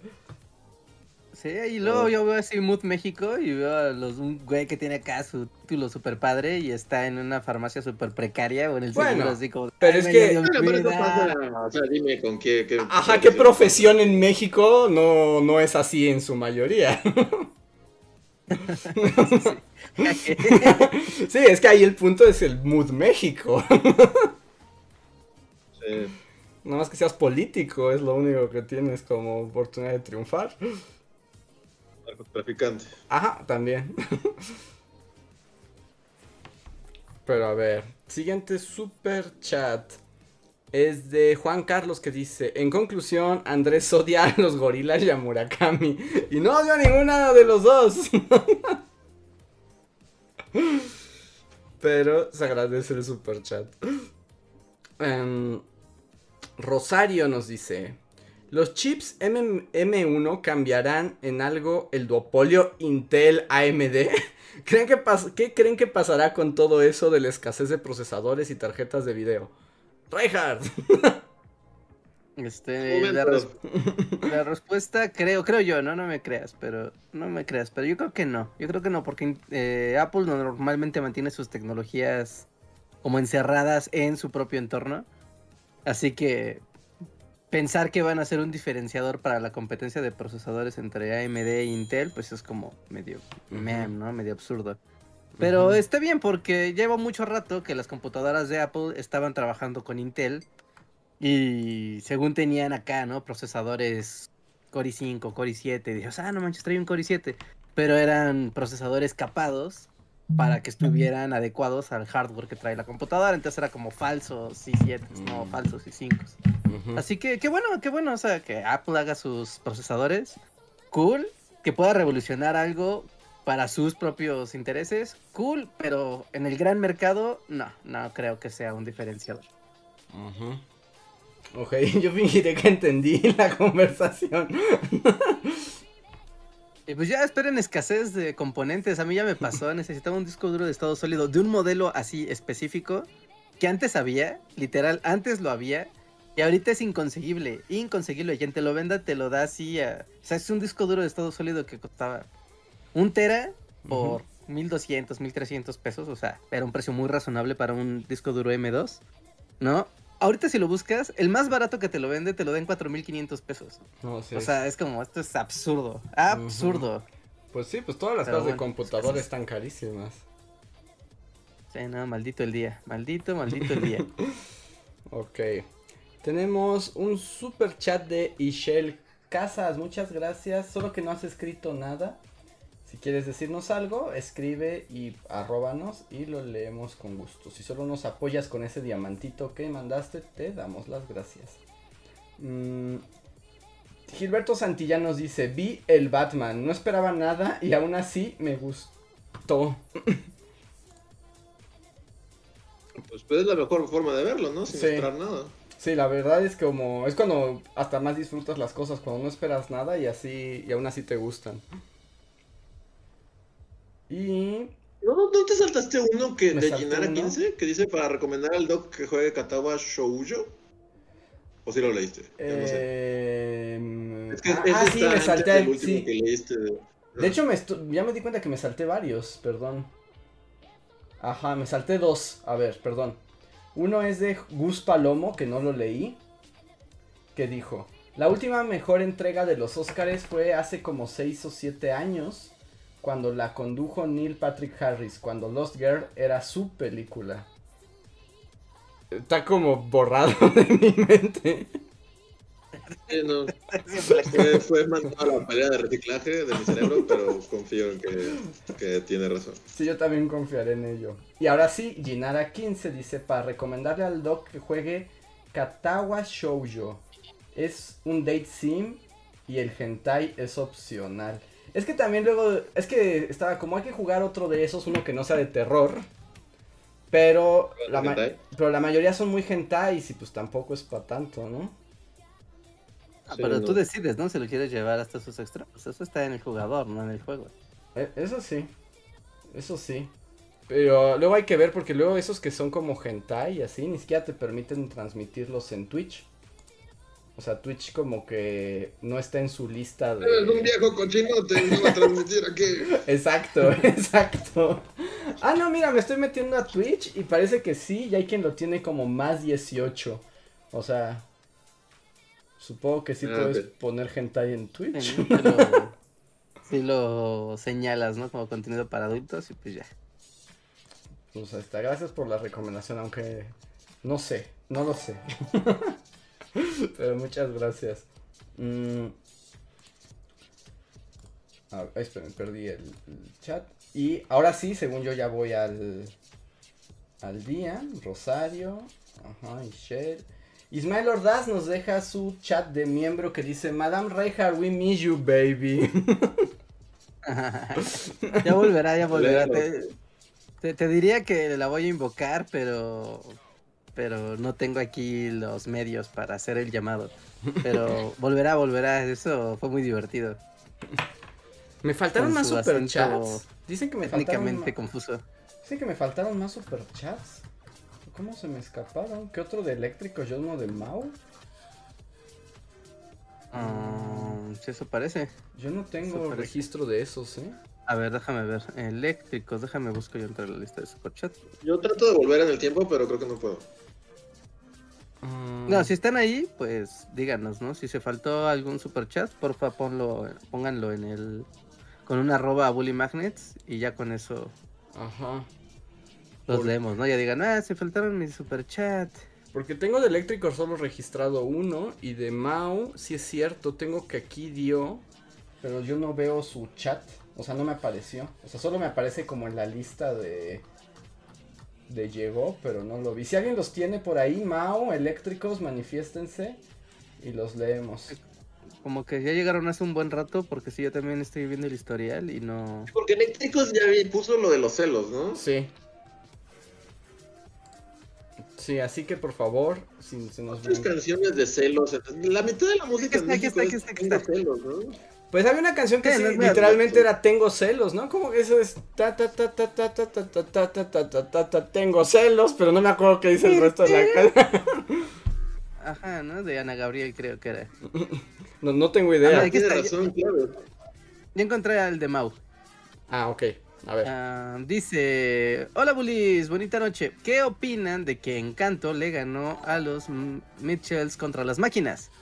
Sí, y luego yo veo así Mood México y veo a los, un güey que tiene acá su título super padre y está en una farmacia super precaria o en el Bueno, seguro así como... pero "Ay, es que- dio Bueno, pero eso vida". pasa, o sea, dime con qué... qué Ajá, ¿qué profesión en México no, no es así en su mayoría? sí, es que ahí el punto es el mood México. Sí. Nada más que seas político es lo único que tienes como oportunidad de triunfar. Narcotraficante. Ajá, también. Pero a ver, siguiente super chat. Es de Juan Carlos que dice, en conclusión, Andrés odia a los gorilas y a Murakami. Y no odio a ninguna de los dos. Pero se agradece el super chat. Em, Rosario nos dice, los chips M- M1 cambiarán en algo el duopolio Intel AMD. ¿Creen que ¿Qué creen que pasará con todo eso de la escasez de procesadores y tarjetas de video? Reinhardt. Este, la, res- la respuesta creo, creo yo, no, no me creas, pero no me creas, pero yo creo que no, yo creo que no, porque eh, Apple no- normalmente mantiene sus tecnologías como encerradas en su propio entorno, así que pensar que van a ser un diferenciador para la competencia de procesadores entre AMD e Intel, pues es como medio ¿no? Medio absurdo. Pero está bien porque lleva mucho rato que las computadoras de Apple estaban trabajando con Intel y según tenían acá, ¿no? Procesadores Core i5, Core i7. Y dices, ah, no manches, trae un Core i7. Pero eran procesadores capados para que estuvieran adecuados al hardware que trae la computadora. Entonces era como falsos i7, no Mm. falsos i5. Ujú. Así que qué bueno, qué bueno, o sea, que Apple haga sus procesadores. Cool, que pueda revolucionar algo para sus propios intereses. Cool, pero en el gran mercado, no, no creo que sea un diferenciador. Ok, yo fingiré que entendí la conversación. Y pues ya esperen escasez de componentes. A mí ya me pasó, necesitaba un disco duro de estado sólido de un modelo así específico que antes había, literal, antes lo había. Y ahorita es inconseguible, inconseguible. Quien te lo venda te lo da así. a- O sea, es un disco duro de estado sólido que costaba un tera por 1200, 1300 pesos. O sea, era un precio muy razonable para un disco duro M2. ¿No? Ahorita si lo buscas, el más barato que te lo vende te lo da en 4500 pesos. No sé. O sea, es como, esto es absurdo. Absurdo. pues sí, pues todas las Pero cosas de computadora pues, están carísimas. Sí, no, maldito el día. Maldito, maldito el día. Ok. Tenemos un super chat de Ishel Casas. Muchas gracias. Solo que no has escrito nada. Si quieres decirnos algo, escribe y arróbanos y lo leemos con gusto. Si solo nos apoyas con ese diamantito que mandaste, te damos las gracias. Mm, Gilberto Santillán nos dice, vi el Batman, no esperaba nada y aún así me gustó. Pues, pues es la mejor forma de verlo, ¿no? Sin Sí. esperar nada. Sí, la verdad es como es cuando hasta más disfrutas las cosas cuando no esperas nada y así y aún así te gustan. Y ¿No, no, ¿no te saltaste uno que de Ginara uno. 15 que dice para recomendar al doc que juegue Katawa Shoujo? ¿O si lo leíste? No sé. eh, Es que ah, ah, sí, me salté, del último sí. que leíste. De hecho me ya me di cuenta que me salté varios, perdón. Ajá, me salté dos. A ver, perdón. Uno es de Gus Palomo, que no lo leí. Que dijo, la última mejor entrega de los Oscars fue hace como 6 o 7 años, cuando la condujo Neil Patrick Harris, cuando Lost Girl era su película. Está como borrado de mi mente. Sí, no. Fue, fue mandado a la pelea de reciclaje de mi cerebro, pero confío en que, que tiene razón. Sí, yo también confiaré en ello. Y ahora sí, Ginara 15 dice para recomendarle al doc que juegue Katawa Shoujo. Es un date sim y el hentai es opcional. Es que también luego, es que estaba como hay que jugar otro de esos, uno que no sea de terror. Pero la, pero la mayoría son muy hentais y pues tampoco es para tanto, ¿no? Ah, Sí, pero no. tú decides, ¿no? Si lo quieres llevar hasta sus extremos. Eso está en el jugador, no en el juego. E- Eso sí, eso sí. Pero luego hay que ver porque luego esos que son como hentai y así ni siquiera te permiten transmitirlos en Twitch. O sea, Twitch como que no está en su lista Eres un de... viejo cochinote y no va a transmitir aquí. Exacto, exacto. Ah, no, mira, me estoy metiendo a Twitch y parece que sí, y hay quien lo tiene como más 18. O sea, supongo que sí Ah, puedes ok. poner hentai en Twitch. Sí, lo, sí lo señalas, ¿no? Como contenido para adultos y pues ya. Pues está, gracias por la recomendación, aunque no sé, no lo sé. Pero muchas gracias. Mm. Ah, esperen, perdí el, el chat. Y ahora sí, según yo ya voy al, al día. Rosario. Ajá, y Sher. Ismael Ordaz nos deja su chat de miembro que dice, Madame Reinhardt, we miss you, baby. ya volverá, ya volverá. Te- te diría que la voy a invocar, pero pero no tengo aquí los medios para hacer el llamado. Pero volverá, volverá. Eso fue muy divertido. Me faltaron Con más su superchats. Dicen que me faltaron Técnicamente ma- confuso. Dicen que me faltaron más superchats. ¿Cómo se me escaparon? ¿Qué otro de eléctrico y uno de Mau? Ah, sí, eso parece. Yo no tengo registro de esos, ¿eh? A ver, déjame ver. Eléctricos, déjame busco yo entre la lista de superchat. Yo trato de volver en el tiempo, pero creo que no puedo. Mm, No, si están ahí, pues díganos, ¿no? Si se faltó algún superchat, porfa ponlo, pónganlo en el con una arroba a Bully Magnets y ya con eso Ajá. Los Por- leemos, ¿no? Ya digan, ah, se faltaron mi super chat. Porque tengo de Electric solo registrado uno y de Mau, sí es cierto, tengo que aquí dio, pero yo no veo su chat, o sea, no me apareció. O sea, solo me aparece como en la lista de de llegó, pero no lo vi. Si alguien los tiene por ahí, Mau, eléctricos, manifiéstense y los leemos. Como que ya llegaron hace un buen rato, porque sí, yo también estoy viendo el historial y no. Porque Eléctricos ya vi- puso lo de los celos, ¿no? Sí. Sí, así que por favor, si se nos Muchas canciones de celos. La mitad de la música en Aquí está, aquí está, es aquí está, de celos, ¿no? Pues había una canción que Sí, literalmente era Tengo celos, ¿no? Como que eso es ta ta ta ta ta ta ta ta ta ta ta ta ta ta Tengo celos, pero no me acuerdo qué dice el resto de la canción. Ajá, ¿no? De Ana Gabriel creo que era. No, no tengo Ah, idea. razón, claro. Ya encontré al de Mau. Ah, ok. A ver. Ah, dice, hola Bulis, bonita noche. ¿Qué opinan de que Encanto le ganó a los M- Mitchells contra las máquinas?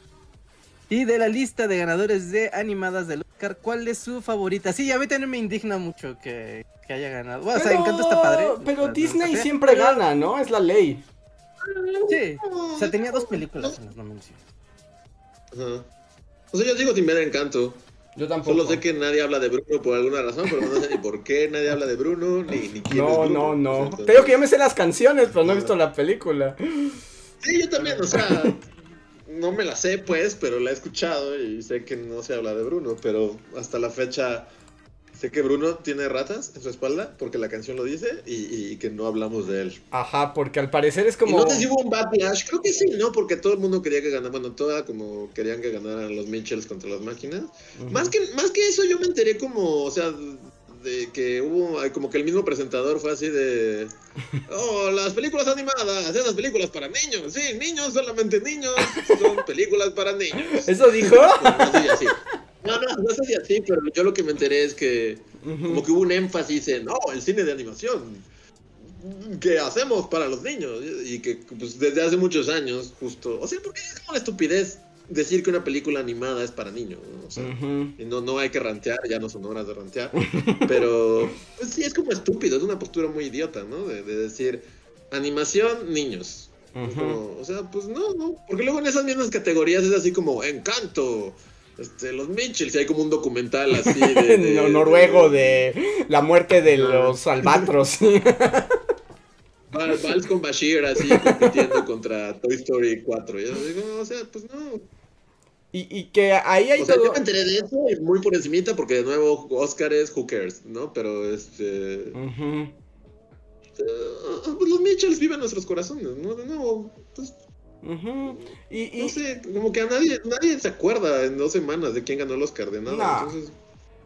Y de la lista de ganadores de animadas del Oscar, ¿cuál es su favorita? Sí, a mí también me indigna mucho que, que haya ganado. Bueno, o sea, Encanto está padre. Pero No, Disney no siempre pero- gana, ¿no? Es la ley. Sí, o sea, tenía dos películas en las nominaciones. Ajá. O sea, yo sigo sin ver Encanto. Yo tampoco. Solo sé que nadie habla de Bruno por alguna razón, pero no sé ni por qué nadie habla de Bruno, ni, ni quién es No, Bruno. no, no. Entonces- Te digo que yo me sé las canciones, pero no he visto la película. Sí, yo también, o sea, no me la sé pues, pero la he escuchado y sé que no se habla de Bruno, pero hasta la fecha sé que Bruno tiene ratas en su espalda porque la canción lo dice y, y que no hablamos de él. Ajá, porque al parecer es Y como. no sé si hubo un backlash, creo que sí, ¿no? Porque todo el mundo quería que ganara, bueno, toda como querían que ganaran los Mitchells contra las máquinas. Más que, más que eso yo me enteré como, o sea, de que hubo, como que el mismo presentador fue así de, oh, las películas animadas, esas películas para niños, sí, niños, solamente niños, son películas para niños. ¿Eso dijo? No sé si así. No, no, no sé si así, pero yo lo que me enteré es que como que hubo un énfasis en, no, el cine de animación que hacemos para los niños y que pues, desde hace muchos años justo, o sea, porque es como la estupidez decir que una película animada es para niños, ¿no? O sea, no, no hay que rantear, ya no son horas de rantear, pero pues sí, es como estúpido, es una postura muy idiota, ¿no? De, de decir, animación, niños. Como, o sea, pues no, no, porque luego en esas mismas categorías es así como Encanto, este, los Mitchells, y hay como un documental así de... de- No- noruego de la muerte de los albatros. Val- Vals con Bashir así compitiendo contra Toy Story 4. Y yo digo, o sea, pues no. Y, y que ahí hay O sea, todo. yo me enteré de eso y muy por encimita porque de nuevo Oscar es Who Cares, ¿no? Pero este... Ujú. eh, pues los Mitchells viven en nuestros corazones, ¿no? De nuevo, pues. Y, y- no sé, como que a nadie, nadie se acuerda en dos semanas de quién ganó el Oscar, de nada. No. Entonces,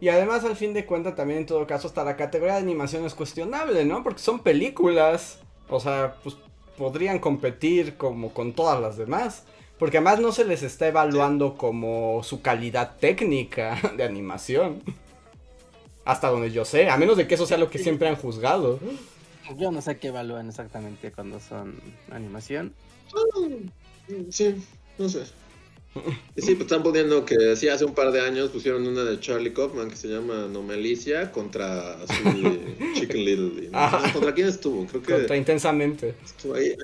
y además, al fin de cuentas, también en todo caso, hasta la categoría de animación es cuestionable, ¿no? Porque son películas. O sea, pues podrían competir como con todas las demás. Porque además no se les está evaluando como su calidad técnica de animación. Hasta donde yo sé, a menos de que eso sea lo que siempre han juzgado. Yo no sé qué evalúan exactamente cuando son animación. mm, sí, no sé. Y sí, pues están poniendo que sí, hace un par de años pusieron una de Charlie Kaufman que se llama Nomalicia contra así, Chicken Little. y no. ¿Contra quién estuvo? Creo que Contra intensamente. estuvo ahí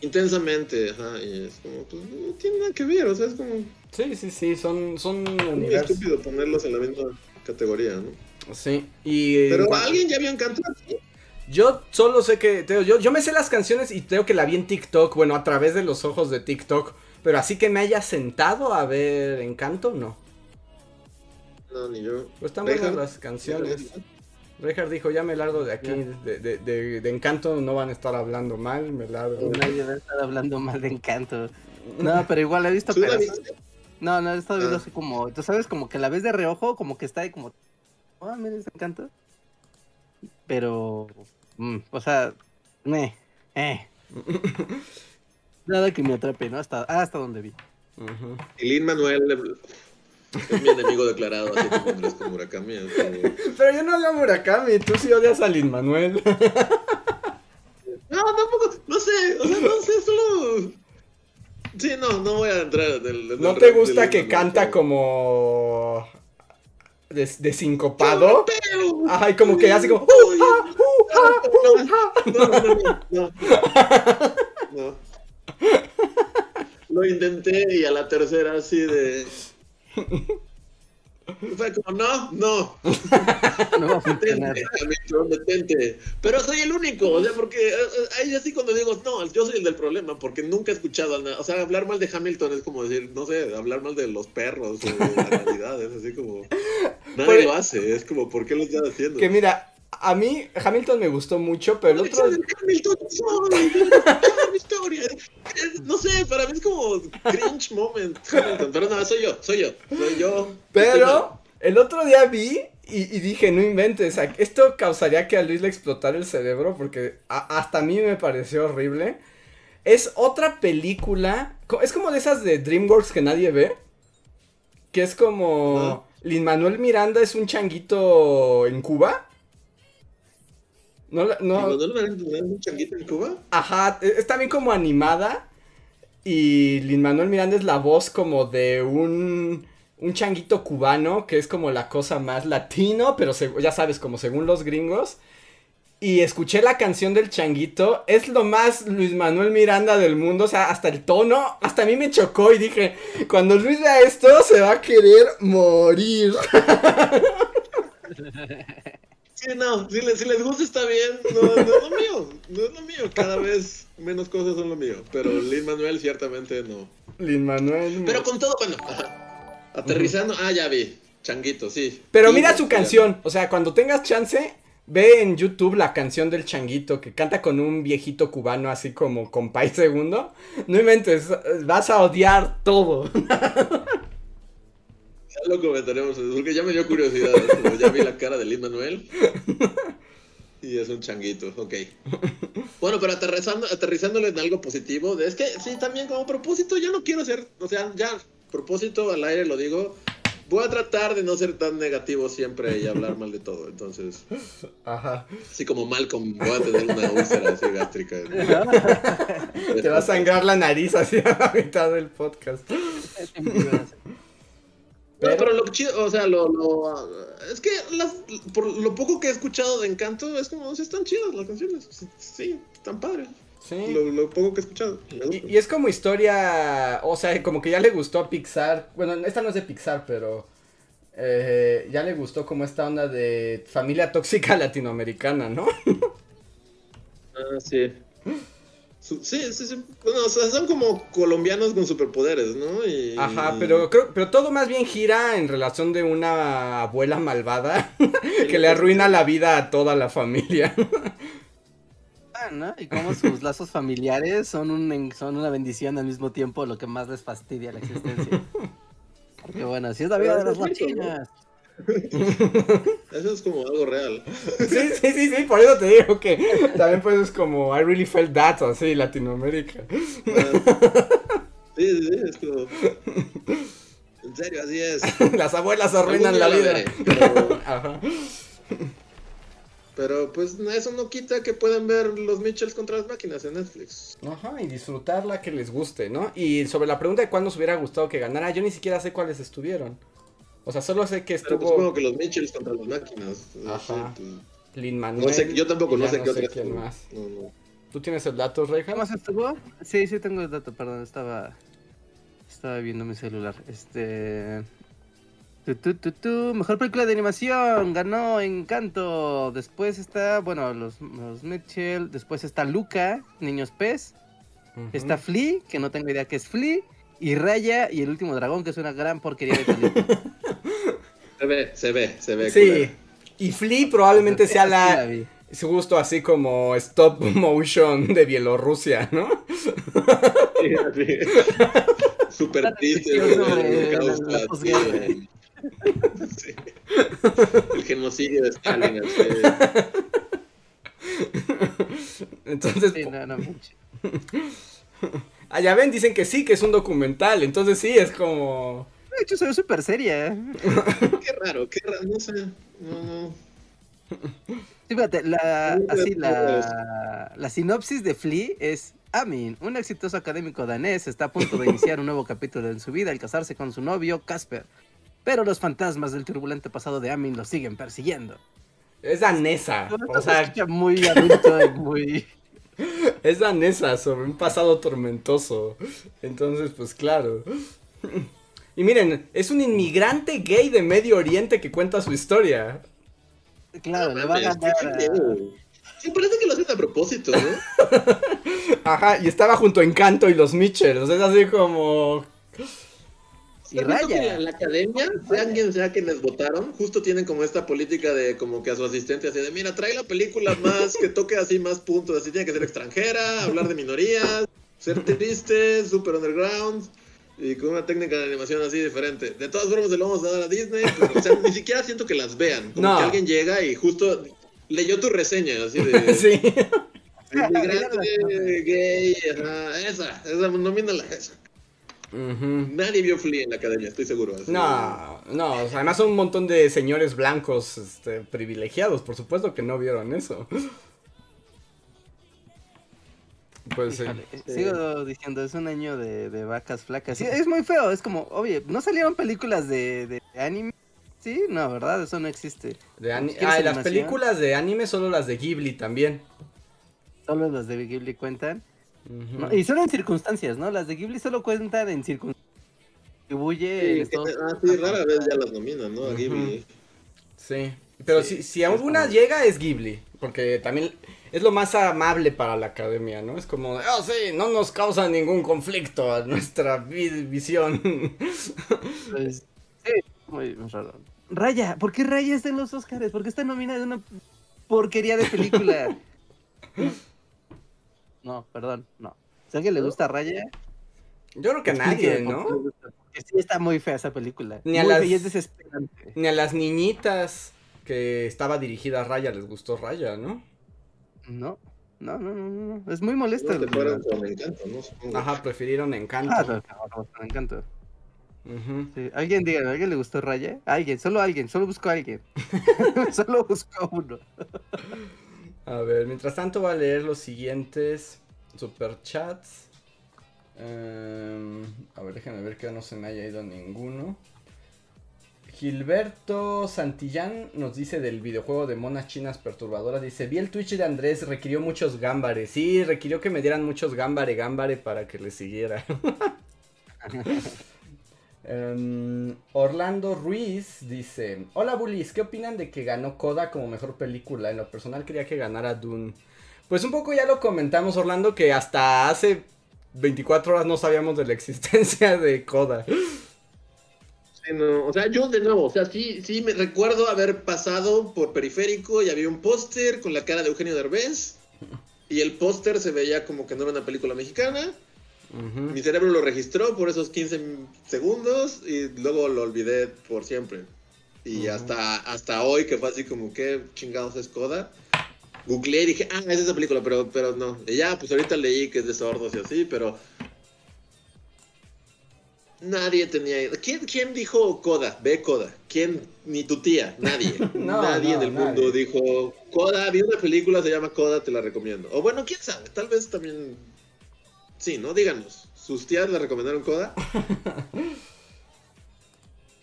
intensamente, ajá, y es como, pues no tiene nada que ver, o sea, es como Sí, sí, sí, son, son muy estúpido ponerlos en la misma categoría, ¿no? Sí, y... Pero alguien ya vio Encanto. Yo solo sé que, te digo, yo, yo me sé las canciones y creo que la vi en TikTok, bueno, a través de los ojos de TikTok, pero así que me haya sentado a ver Encanto, no. No, ni yo. Pues están buenas las canciones. Richard dijo, ya me largo de aquí, de, de, de- de Encanto no van a estar hablando mal, me largo. Nadie va a estar hablando mal de Encanto. No, pero igual he visto ¿Tú la pedazos. viste? No, no, he estado viendo Ah. así como, tú sabes, como que la ves de reojo, como que está ahí como, ah, mira, es Encanto. Pero, mm, o sea, me, eh. Nada que me atrape, ¿no? Hasta, hasta donde vi. Y Lin Manuel es mi enemigo declarado, así como Andrés con Murakami. como- Pero yo no odio a Murakami, tú sí odias a Lin Manuel. No, tampoco, no sé, o sea, no sé, solo... Sí, no, no voy a entrar en el... en ¿No te gusta que Manuel, canta como... De, de sincopado? Ay, como que hace como... "Uh, ah, uh, no, no, no, no, no. Lo intenté y a la tercera así de... Fue como, no, no. No va a funcionar. Detente. Pero soy el único, o sea, porque eh, eh, ahí así cuando digo, no, yo soy el del problema, porque nunca he escuchado. O sea, hablar mal de Hamilton es como decir, no sé, hablar mal de los perros o de la realidad, es así como. Nadie Pues- lo hace, es como, ¿por qué lo estás haciendo? Que mira, a mí Hamilton me gustó mucho, pero el otro... Hamilton, historia. No sé, para mí es como cringe moment. Hamilton, pero no, soy yo, soy yo, soy yo. Pero el otro día vi y, y dije, no inventes, esto causaría que a Luis le explotara el cerebro porque a- hasta a mí me pareció horrible. Es otra película, es como de esas de DreamWorks que nadie ve, que es como. Lin Manuel Miranda es un changuito en Cuba. No, la- no, ¿No, no, no, un changuito en Cuba? Ajá, e- es también como animada. Y Lin Manuel Miranda es la voz como de un, un changuito cubano, que es como la cosa más latino, pero se- ya sabes, como según los gringos. Y escuché la canción del changuito, es lo más Luis Manuel Miranda del mundo, o sea, hasta el tono, hasta a mí me chocó y dije, cuando Luis vea esto se va a querer morir. Sí, no, si les, si les gusta está bien, no, no es lo mío, no es lo mío, cada vez menos cosas son lo mío, pero Lin Manuel ciertamente no. Lin Manuel. Pero con todo, bueno, aterrizando, ah, ya vi, changuito, sí. Pero mira su canción, o sea, cuando tengas chance, ve en YouTube la canción del changuito que canta con un viejito cubano así como con Pai Segundo. No inventes, vas a odiar todo. Ya lo comentaremos, porque ya me dio curiosidad, como ya vi la cara de Lin Manuel. Y es un changuito, ok. Bueno, pero aterrizando, aterrizándole en algo positivo, es que sí, también como propósito, ya no quiero ser, o sea, ya, propósito al aire lo digo, voy a tratar de no ser tan negativo siempre y hablar mal de todo, entonces, Ajá. así como Malcolm, voy a tener una úlcera así gástrica. Te va a sangrar la nariz así a la mitad del podcast. Pero, pero lo chido, o sea, lo, lo- es que las, por lo poco que he escuchado de Encanto, es como, sí, están chidas las canciones, sí, están padres. Sí. Lo, lo poco que he escuchado. Y, y es como historia, o sea, como que ya le gustó a Pixar. Bueno, esta no es de Pixar, pero eh, ya le gustó como esta onda de familia tóxica latinoamericana, ¿no? Ah, sí. Sí, sí, sí. Bueno, o sea, son como colombianos con superpoderes, ¿no? Y... Ajá, pero creo, pero todo más bien gira en relación de una abuela malvada que le arruina la vida a toda la familia. Ah, ¿no? Y cómo sus lazos familiares son, un, son una bendición al mismo tiempo, lo que más les fastidia la existencia. Porque bueno, si es la vida de Pero los latinos. Eso es como algo real. Sí, sí, sí, sí, por eso te digo que también pues es como I really felt that, así, Latinoamérica. Ah, Sí, sí, sí, es como... En serio, así es. Las abuelas arruinan la vida. veré, pero, Ajá. pero, pues eso no quita que puedan ver los Mitchells contra las máquinas en Netflix. Ajá, y disfrutarla que les guste, ¿no? Y sobre la pregunta de cuándo os hubiera gustado que ganara, yo ni siquiera sé cuáles estuvieron. O sea, solo sé que Pero pues estuvo que los Mitchells contra las máquinas. Ajá. Sí, Lin pues, Manuel. No sé, yo tampoco no sé qué otra quién estuvo. más. No, no. ¿Tú tienes el dato, Reja? ¿Qué más estuvo? Sí, sí tengo el dato, perdón, estaba estaba viendo mi celular. Este tu, tu, tu, tu, mejor película de animación, ganó Encanto. Después está, bueno, los, los Mitchell, después está Luca, Niños Pez, está Flea, que no tengo idea qué es Flea, y Raya y el último dragón, que es una gran porquería de película. Se ve, se ve, se ve. Sí. culera. Y Flea probablemente sea Esa sí la vi. su gusto así como stop motion de Bielorrusia, ¿no? Sí, así. Súper Una triste. el la- la sí. Genocidio de Stalin. Entonces, Sí, no, no. Allá ven, dicen que sí, que es un documental. Entonces sí, es como... De hecho, se ve súper seria. ¿eh? Qué raro, qué raro, no sé. No, no. Sí, fíjate, la, Sí, así, la, la sinopsis de Flea es Amin, un exitoso académico danés, está a punto de iniciar un nuevo capítulo en su vida al casarse con su novio Casper. Pero los fantasmas del turbulento pasado de Amin lo siguen persiguiendo. Es danesa. O se sea, escucha muy adulto y muy... es danesa sobre un pasado tormentoso. Entonces, pues claro. Y miren, es un inmigrante gay de Medio Oriente que cuenta su historia. Claro, le va a ganar. Sí, parece que lo hacen a propósito, ¿no? Ajá, y estaba junto a Encanto y los Mitchells. Es así como. Y ¿Has visto que Raya. En la academia, sean quien sea quienes votaron, justo tienen como esta política de como que a su asistente así de, mira, trae la película más, que toque así más puntos, así tiene que ser extranjera, hablar de minorías, ser triste, super underground, y con una técnica de animación así diferente. De todas formas, se lo vamos a dar a Disney, pero, o sea, ni siquiera siento que las vean. Como No. que alguien llega y justo leyó tu reseña, así de... sí. Inmigrante, gay, ajá, esa, esa, nomínala esa. Nadie vio Flea en la academia, estoy seguro. así. No, no, o sea, además son un montón de señores blancos este, privilegiados, por supuesto que no vieron eso. Pues sí. Sigo diciendo, es un año de, de vacas flacas. Sí, es muy feo, es como, oye, ¿no salieron películas de, de anime? Sí, no, ¿verdad? Eso no existe. De ani- ¿Quieres ah, y las películas de anime solo las de Ghibli también. Solo las de Ghibli cuentan. No, y solo en circunstancias, ¿no? Las de Ghibli solo cuentan en circunstancias. Distribuye Sí, ah, sí, rara vez ya las nominan, ¿no? A Ghibli. Sí, pero Sí, si, si alguna como- llega es Ghibli, porque también es lo más amable para la academia, ¿no? Es como, oh sí, no nos causa ningún conflicto a nuestra vi- visión. Pues, sí, muy raro. Raya, ¿por qué Raya está en los Oscars? ¿Por qué está nominada en una porquería de película? no, perdón, no. Si a alguien le gusta Raya, Yo creo que a nadie, ¿no? Porque sí está muy fea esa película. Ni a muy las- fea y es desesperante. Ni a las niñitas que estaba dirigida a Raya les gustó Raya, ¿no? No, no, no, no, no. Es muy No molesta. te fueron con encanto, ¿no? Supongo. Ajá, prefirieron Encanto. Ah, no, no, me encanta. Ujú. Sí, Alguien diga, ¿a alguien le gustó Raya? Alguien, solo alguien, solo busco a alguien. solo busco uno. A ver, mientras tanto voy a leer los siguientes superchats. Em, a ver, déjenme ver que no se me haya ido ninguno. Gilberto Santillán nos dice del videojuego de monas chinas perturbadoras. Dice, vi el Twitch de Andrés, requirió muchos gámbares. Sí, requirió que me dieran muchos gámbare, gámbare para que le siguiera. Em, Orlando Ruiz dice: Hola Bullies, ¿qué opinan de que ganó Coda como mejor película? En lo personal quería que ganara Dune. Pues un poco ya lo comentamos, Orlando, que hasta hace 24 horas no sabíamos de la existencia de Coda. O sea, yo de nuevo, o sea, sí, sí me recuerdo haber pasado por periférico y había un póster con la cara de Eugenio Derbez y el póster se veía como que no era una película mexicana. Ujú. Mi cerebro lo registró por esos 15 segundos y luego lo olvidé por siempre. Y Ujú. hasta, hasta hoy, que fue así como, ¿qué chingados es Coda? Googleé y dije, ah, es esa película, pero, pero no. Y ya, pues ahorita leí que es de sordos y así, pero... Nadie tenía... ¿Quién, quién dijo Coda? Ve Coda. ¿Quién? Ni tu tía. Nadie. No, nadie no, en el nadie. mundo dijo, Coda, vi una película, se llama Coda, te la recomiendo. O bueno, quién sabe, tal vez también... Sí, ¿no? Díganos. ¿Sus tías le recomendaron Coda?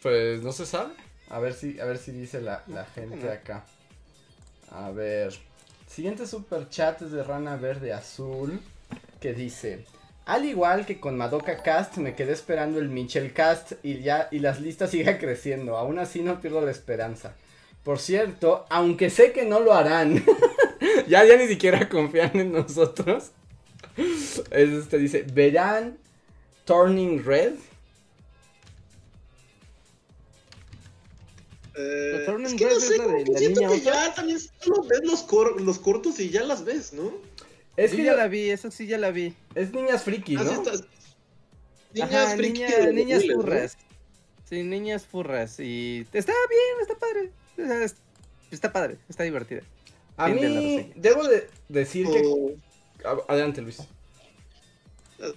Pues no se sabe. A ver si, a ver si dice la, la gente acá. A ver. Siguiente super chat es de Rana Verde Azul. Que dice. Al igual que con Madoka Cast, me quedé esperando el Michel Cast y ya, y las listas siguen creciendo. Aún así no pierdo la esperanza. Por cierto, aunque sé que no lo harán. ya, ya ni siquiera confían en nosotros. Es este dice, verán Turning Red. Eh, Turning es que Red no es sé, la de la siento niña que ya también solo ves los, cor- los cortos y ya las ves, ¿no? Es que ya la vi, eso sí ya la vi. Es niñas friki, Así ¿no? estás. Niñas Ajá, friki niña- de los niñas 2000, ¿no? furras. Sí, niñas furras. Y está bien, está padre. Está padre, está divertida. A Fin mí, debo de decir que... Adelante, Luis.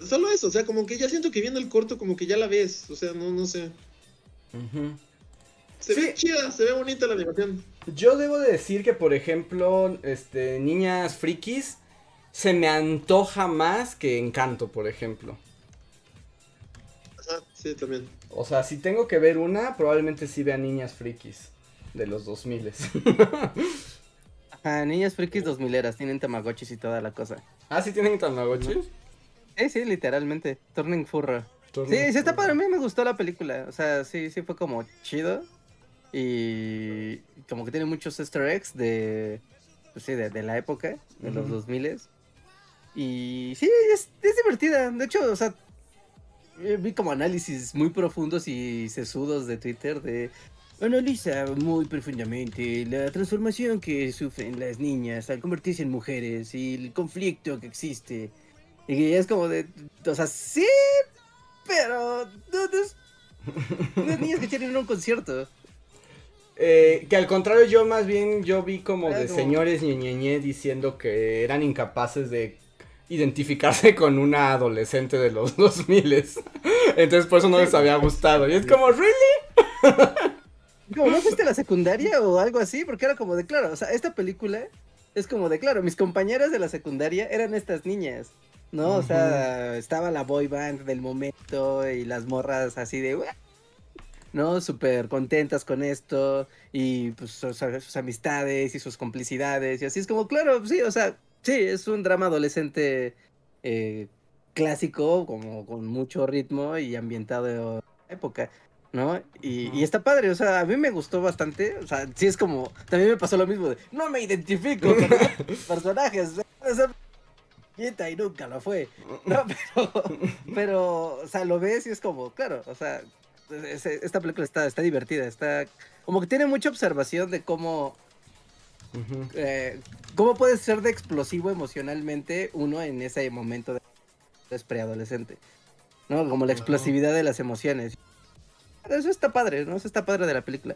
Solo eso, o sea, como que ya siento que viendo el corto como que ya la ves, o sea, no, no sé. Se Sí. ve chida, se ve bonita la animación. Yo debo de decir que, por ejemplo, este, niñas frikis, se me antoja más que Encanto, por ejemplo. Ajá, sí, también. O sea, si tengo que ver una, probablemente sí vea niñas frikis de los 2000. Ajá, niñas frikis dos mileras, tienen tamagotchis y toda la cosa. Ah, ¿sí tienen tamagotchis? Sí, sí, literalmente. Turning furro. Turning Sí, sí está furro. padre. A mí me gustó la película. O sea, sí, sí fue como chido. Y como que tiene muchos easter eggs de, pues sí, de, de la época, de los Ujú. 2000 Y sí, es, es divertida. De hecho, o sea, eh, vi como análisis muy profundos y sesudos de Twitter de... Analiza muy profundamente la transformación que sufren las niñas al convertirse en mujeres y el conflicto que existe. Y es como de... O sea, sí, pero... No, no niñas que a un concierto. Eh, que al contrario, yo más bien yo vi como Era de como- señores ñeñeñe diciendo que eran incapaces de identificarse con una adolescente de los 2000 Entonces por eso no les había gustado. Y es como, ¿really? Como, ¿no fuiste a la secundaria o algo así? Porque era como de, claro, o sea, esta película es como de, claro, mis compañeras de la secundaria eran estas niñas, ¿no? O sea, estaba la boy band del momento y las morras así de, ¿no? Súper contentas con esto y pues sus, sus amistades y sus complicidades y así es como, claro, sí, o sea, sí, es un drama adolescente eh, clásico, como con mucho ritmo y ambientado de la época. ¿No? Y, está padre, o sea, a mí me gustó bastante, o sea, sí es como, también me pasó lo mismo de, no me identifico con los personajes, y nunca lo fue, no, pero, pero, o sea, lo ves y es como, claro, o sea, es- es- esta película está, está divertida, está, como que tiene mucha observación de cómo, eh, cómo puede ser de explosivo emocionalmente uno en ese momento de es preadolescente, ¿no? Como la explosividad de las emociones. Eso está padre, ¿no? Eso está padre de la película.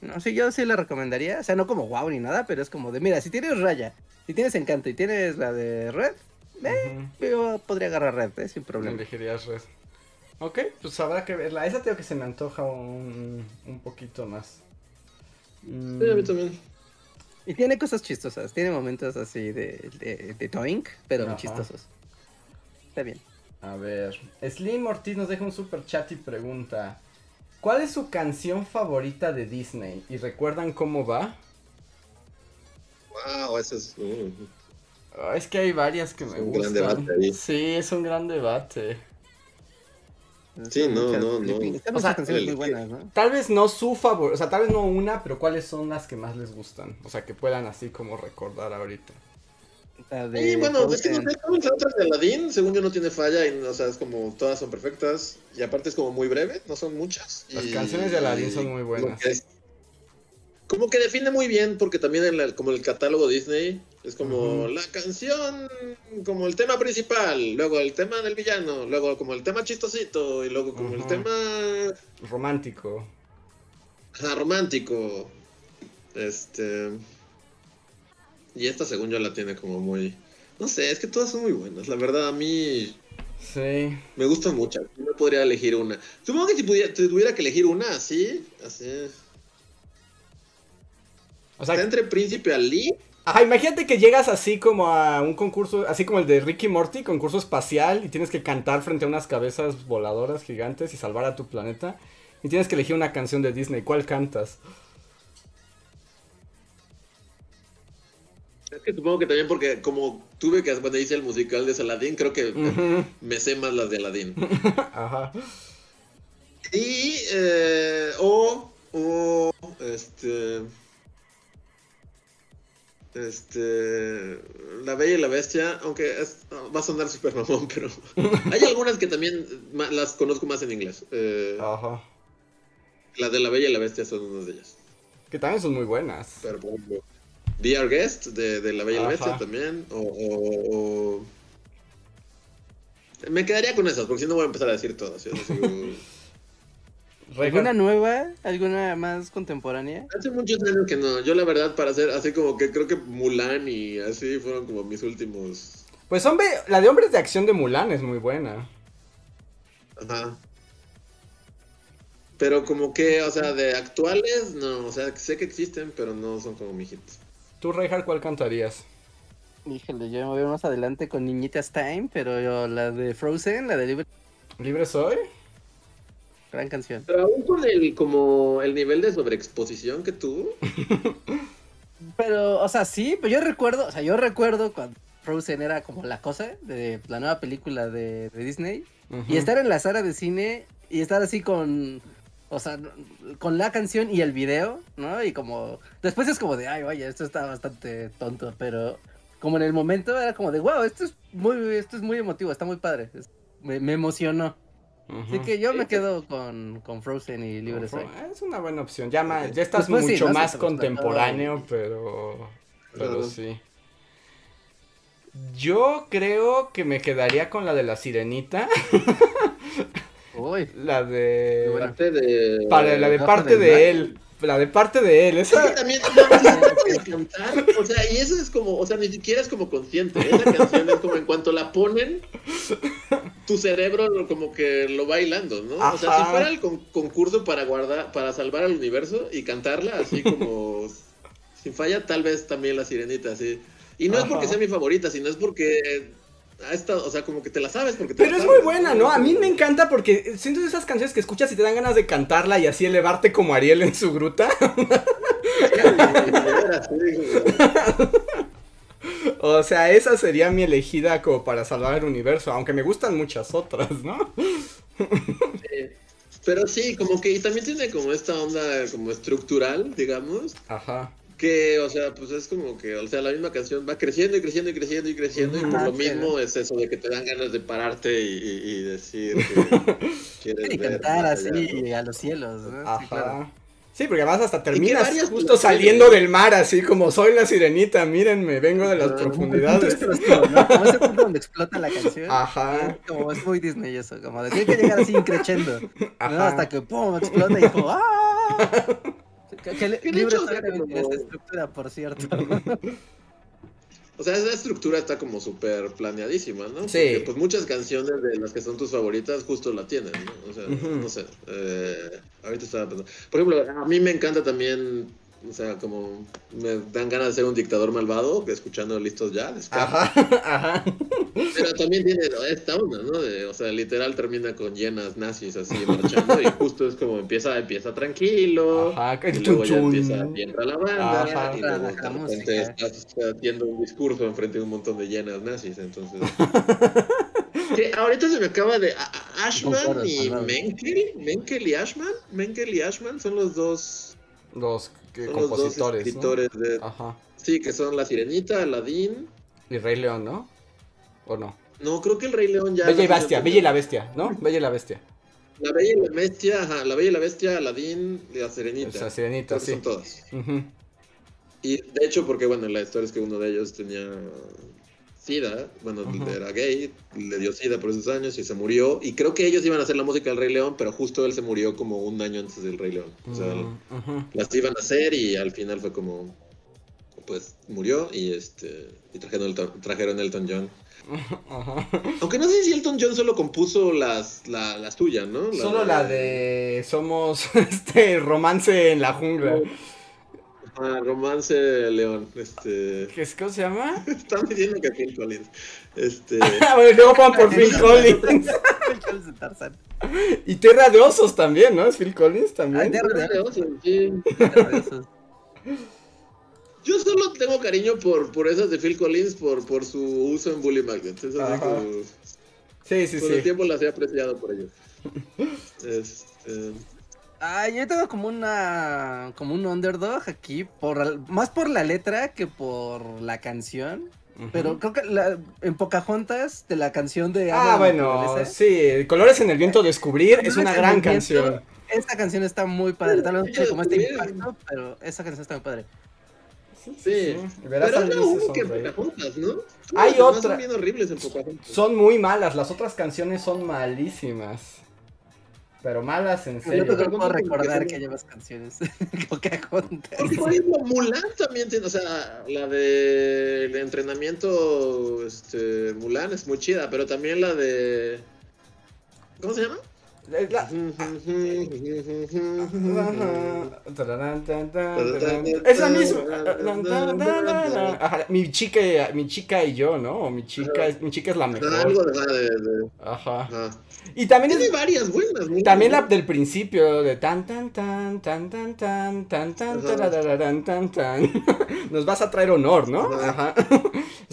No, sí, yo sí la recomendaría. O sea, no como wow ni nada, pero es como de, mira, si tienes Raya, si tienes Encanto y tienes la de Red, Ujú. yo podría agarrar Red, ¿eh? Sin problema. Elegirías Red. Ok, pues habrá que verla. Esa tengo que se me antoja un, un poquito más. Mm, Sí, a mí también. Y tiene cosas chistosas, tiene momentos así de, de, de toink, pero Ajá. chistosos. Está bien. A ver, Slim Ortiz nos deja un super chat y pregunta: ¿Cuál es su canción favorita de Disney? ¿Y recuerdan cómo va? Wow, ese es. uh, Ah, es que hay varias que me Es un gran gustan. debate ahí. Sí, es un gran debate. Sí, no, no, no. O sea, canciones el- muy buenas, ¿no? Tal vez no su favorita, o sea, tal vez no una, pero ¿cuáles son las que más les gustan? O sea, que puedan así como recordar ahorita. La de bueno, es que no sé, como el soundtrack de Aladdin, según yo no tiene falla, y, o sea, es como, todas son perfectas, y aparte es como muy breve, no son muchas. Las y- canciones de Aladdin son muy como buenas. que es- Como que define muy bien, porque también en la- como el catálogo Disney, es como la canción, como el tema principal, luego el tema del villano, luego como el tema chistosito, y luego como el tema Romántico. ajá, romántico. Este... Y esta, según yo, la tiene como muy... No sé, es que todas son muy buenas. La verdad, a mí Sí. me gustan muchas. No podría elegir una. Supongo que si pudiera, tuviera que elegir una así, así. O sea, Está entre Príncipe Ali. Ajá, imagínate que llegas así como a un concurso, así como el de Ricky Morty, concurso espacial, y tienes que cantar frente a unas cabezas voladoras gigantes y salvar a tu planeta. Y tienes que elegir una canción de Disney. ¿Cuál cantas? Es que supongo que también porque como tuve que, cuando hice el musical de Saladín, creo que me sé más las de Aladdin. Ajá. Y, eh, o, o, este, este, La Bella y la Bestia, aunque es- va a sonar súper mamón, pero hay algunas que también las conozco más en inglés. Eh, Ajá. Las de La Bella y la Bestia son unas de ellas. Que también son muy buenas. Pero, por Our Guest de, de La Bella y la. Bestia también, o, o- o- Me quedaría con esas, porque si no voy a empezar a decir todas. yo no sigo- ¿Alguna nueva? ¿Alguna más contemporánea? Hace muchos años que no. Yo la verdad para hacer así como que creo que Mulan y así fueron como mis últimos. Pues hombre, la de hombres de acción de Mulan es muy buena. Ajá. Pero como que, o sea, de actuales, no. O sea, sé que existen, pero no son como mi hit. ¿Tú, Reinhardt, cuál cantarías? Híjole, yo me voy más adelante con Niñitas Time, pero yo, la de Frozen, la de Libre, ¿Libre soy? gran canción. Pero aún con el, como el nivel de sobreexposición que tuvo. Pero, o sea, sí, pero yo recuerdo, o sea, yo recuerdo cuando Frozen era como la cosa de la nueva película de, de Disney. Y estar en la sala de cine y estar así con, o sea, con la canción y el video, ¿no? Y como, después es como de, ay, vaya, esto está bastante tonto, pero como en el momento era como de, wow, esto es muy, esto es muy emotivo, está muy padre. Es- me, me emocionó. Así que yo me quedo con, con Frozen y Libre Soy. Es una buena opción. Ya, ma- ya estás mucho ¿no? más contemporáneo, pero. Pero sí. Yo creo que me quedaría con la de la sirenita. Uy, La de. Bueno. Parte de. Para la de parte de él. La de parte de él. Es que Esa. también no, no, no, de cantar, o sea, y eso es como, o sea, ni siquiera es como consciente. Esa canción es como en cuanto la ponen, tu cerebro lo- como que lo va hilando, ¿no? O sea, si fuera el con- concurso para guardar, para salvar al universo y cantarla así como sin falla, tal vez también la sirenita, así. Y no es porque sea mi favorita, sino es porque ha estado, o sea, como que te la sabes porque te Pero la es sabes, muy buena, ¿no? A mí me encanta porque siento de esas canciones que escuchas y te dan ganas de cantarla y así elevarte como Ariel en su gruta. O sea, esa sería mi elegida como para salvar el universo, aunque me gustan muchas otras, ¿no? Pero sí, como que y también tiene como esta onda como estructural, digamos, Ajá. Que, o sea, pues es como que, o sea, la misma canción va creciendo y creciendo y creciendo y creciendo, y por Ah, lo sí, mismo es eso de que te dan ganas de pararte y, y- y decir que quieres y ver cantar así allá, ¿no? a los cielos, ¿no? Sí, Ajá. Ah, Sí, porque además hasta terminas varias justo saliendo del mar, así como soy la sirenita, mírenme, vengo de las Ah, profundidades. Como, ¿no? Como ese punto donde explota la canción. Ajá. Como es muy Disney eso, como de tiene que llegar así increchendo. ¿no? Ajá. Hasta que pum, explota y como ¡ah! Que de libre hecho, o Soy sea, también tiene como- esta estructura, por cierto. O sea, esa estructura está como súper planeadísima, ¿no? Sí. Porque, pues muchas canciones de las que son tus favoritas justo la tienen, ¿no? O sea, no sé. eh, ahorita estaba pensando. Por ejemplo, a mí me encanta también, o sea, como me dan ganas de ser un dictador malvado, que escuchando listos ya. Ajá, ajá. Pero también tiene esta onda, ¿no? De, o sea, literal termina con llenas nazis así marchando y justo es como empieza, empieza tranquilo. Ajá, que Y luego ya empieza, entra la banda Ajá. y luego de la repente música. estás haciendo un discurso enfrente de un montón de llenas nazis, entonces... que ahorita se me acaba de... Ashman y. Menkel, Menkel y Ashman, Menkel y Ashman son los dos, Los que- son los dos compositores, ¿no? escritores de... Ajá. Sí, que son La Sirenita, Aladdin... Y Rey León, ¿no? ¿O no? No, creo que el Rey León ya... Bella y Bestia, Bella y la Bestia, ¿no? Bella y la Bestia. La Bella y la Bestia, ajá, La Bella y la Bestia, Aladdin y La Sirenita. La Sirenita, sí. Son todas. Y de hecho, porque bueno, la historia es que uno de ellos tenía SIDA, bueno, era gay, le dio SIDA por esos años y se murió. Y creo que ellos iban a hacer la música del Rey León, pero justo él se murió como un año antes del Rey León. O sea, Mm, las iban a hacer y al final fue como, pues murió y este y trajeron Elton, trajeron Elton John. Ajá. Aunque no sé si Elton John solo compuso las, la, las tuyas, ¿no? Solo la de Somos este romance en la jungla. Ah, Romance de León. Este. ¿Qué es, ¿Cómo se llama? Están diciendo que Phil Collins. Este. Ah, bueno, luego van por Phil Collins. Charles de Tarzán. Y Tierra de Osos también, ¿no? ¿Es Phil Collins Ah, también? Tierra de Osos, sí. Osos. Yo solo tengo cariño por, por esas de Phil Collins, por, por su uso en Bully Magnets. Es así como. Sí, sí, Con el sí. tiempo las he apreciado por ello. Este, Ah, yo tengo como una como un underdog aquí por al- más por la letra que por la canción, pero creo que la, en Pocahontas de la canción de Ah, bueno, sí. Colores en el viento descubrir es una gran canción. Esta canción está muy padre, tal vez no tiene como este impacto, pero esa canción está muy padre. sí. Verás Pero única en sonreír. Pocahontas, ¿no? Hay Las demás otra. Son bien horribles en Pocahontas. Son muy malas, las otras canciones son malísimas. Pero malas en Yo serio. no puedo recordar que más canciones Pocahontas. Por ejemplo, Mulan también tiene, o sea, la de el entrenamiento este, Mulan es muy chida, pero también la de ¿cómo se llama? Es la-. Es la misma. Ajá, mi chica, mi chica y yo, ¿no? Mi chica, es- mi chica es la mejor. Ajá. Y también Tiene es varias buenas. también la del principio de tan tan tan tan tan tan tan tan tan tan. Nos vas a traer honor, ¿no? Ajá.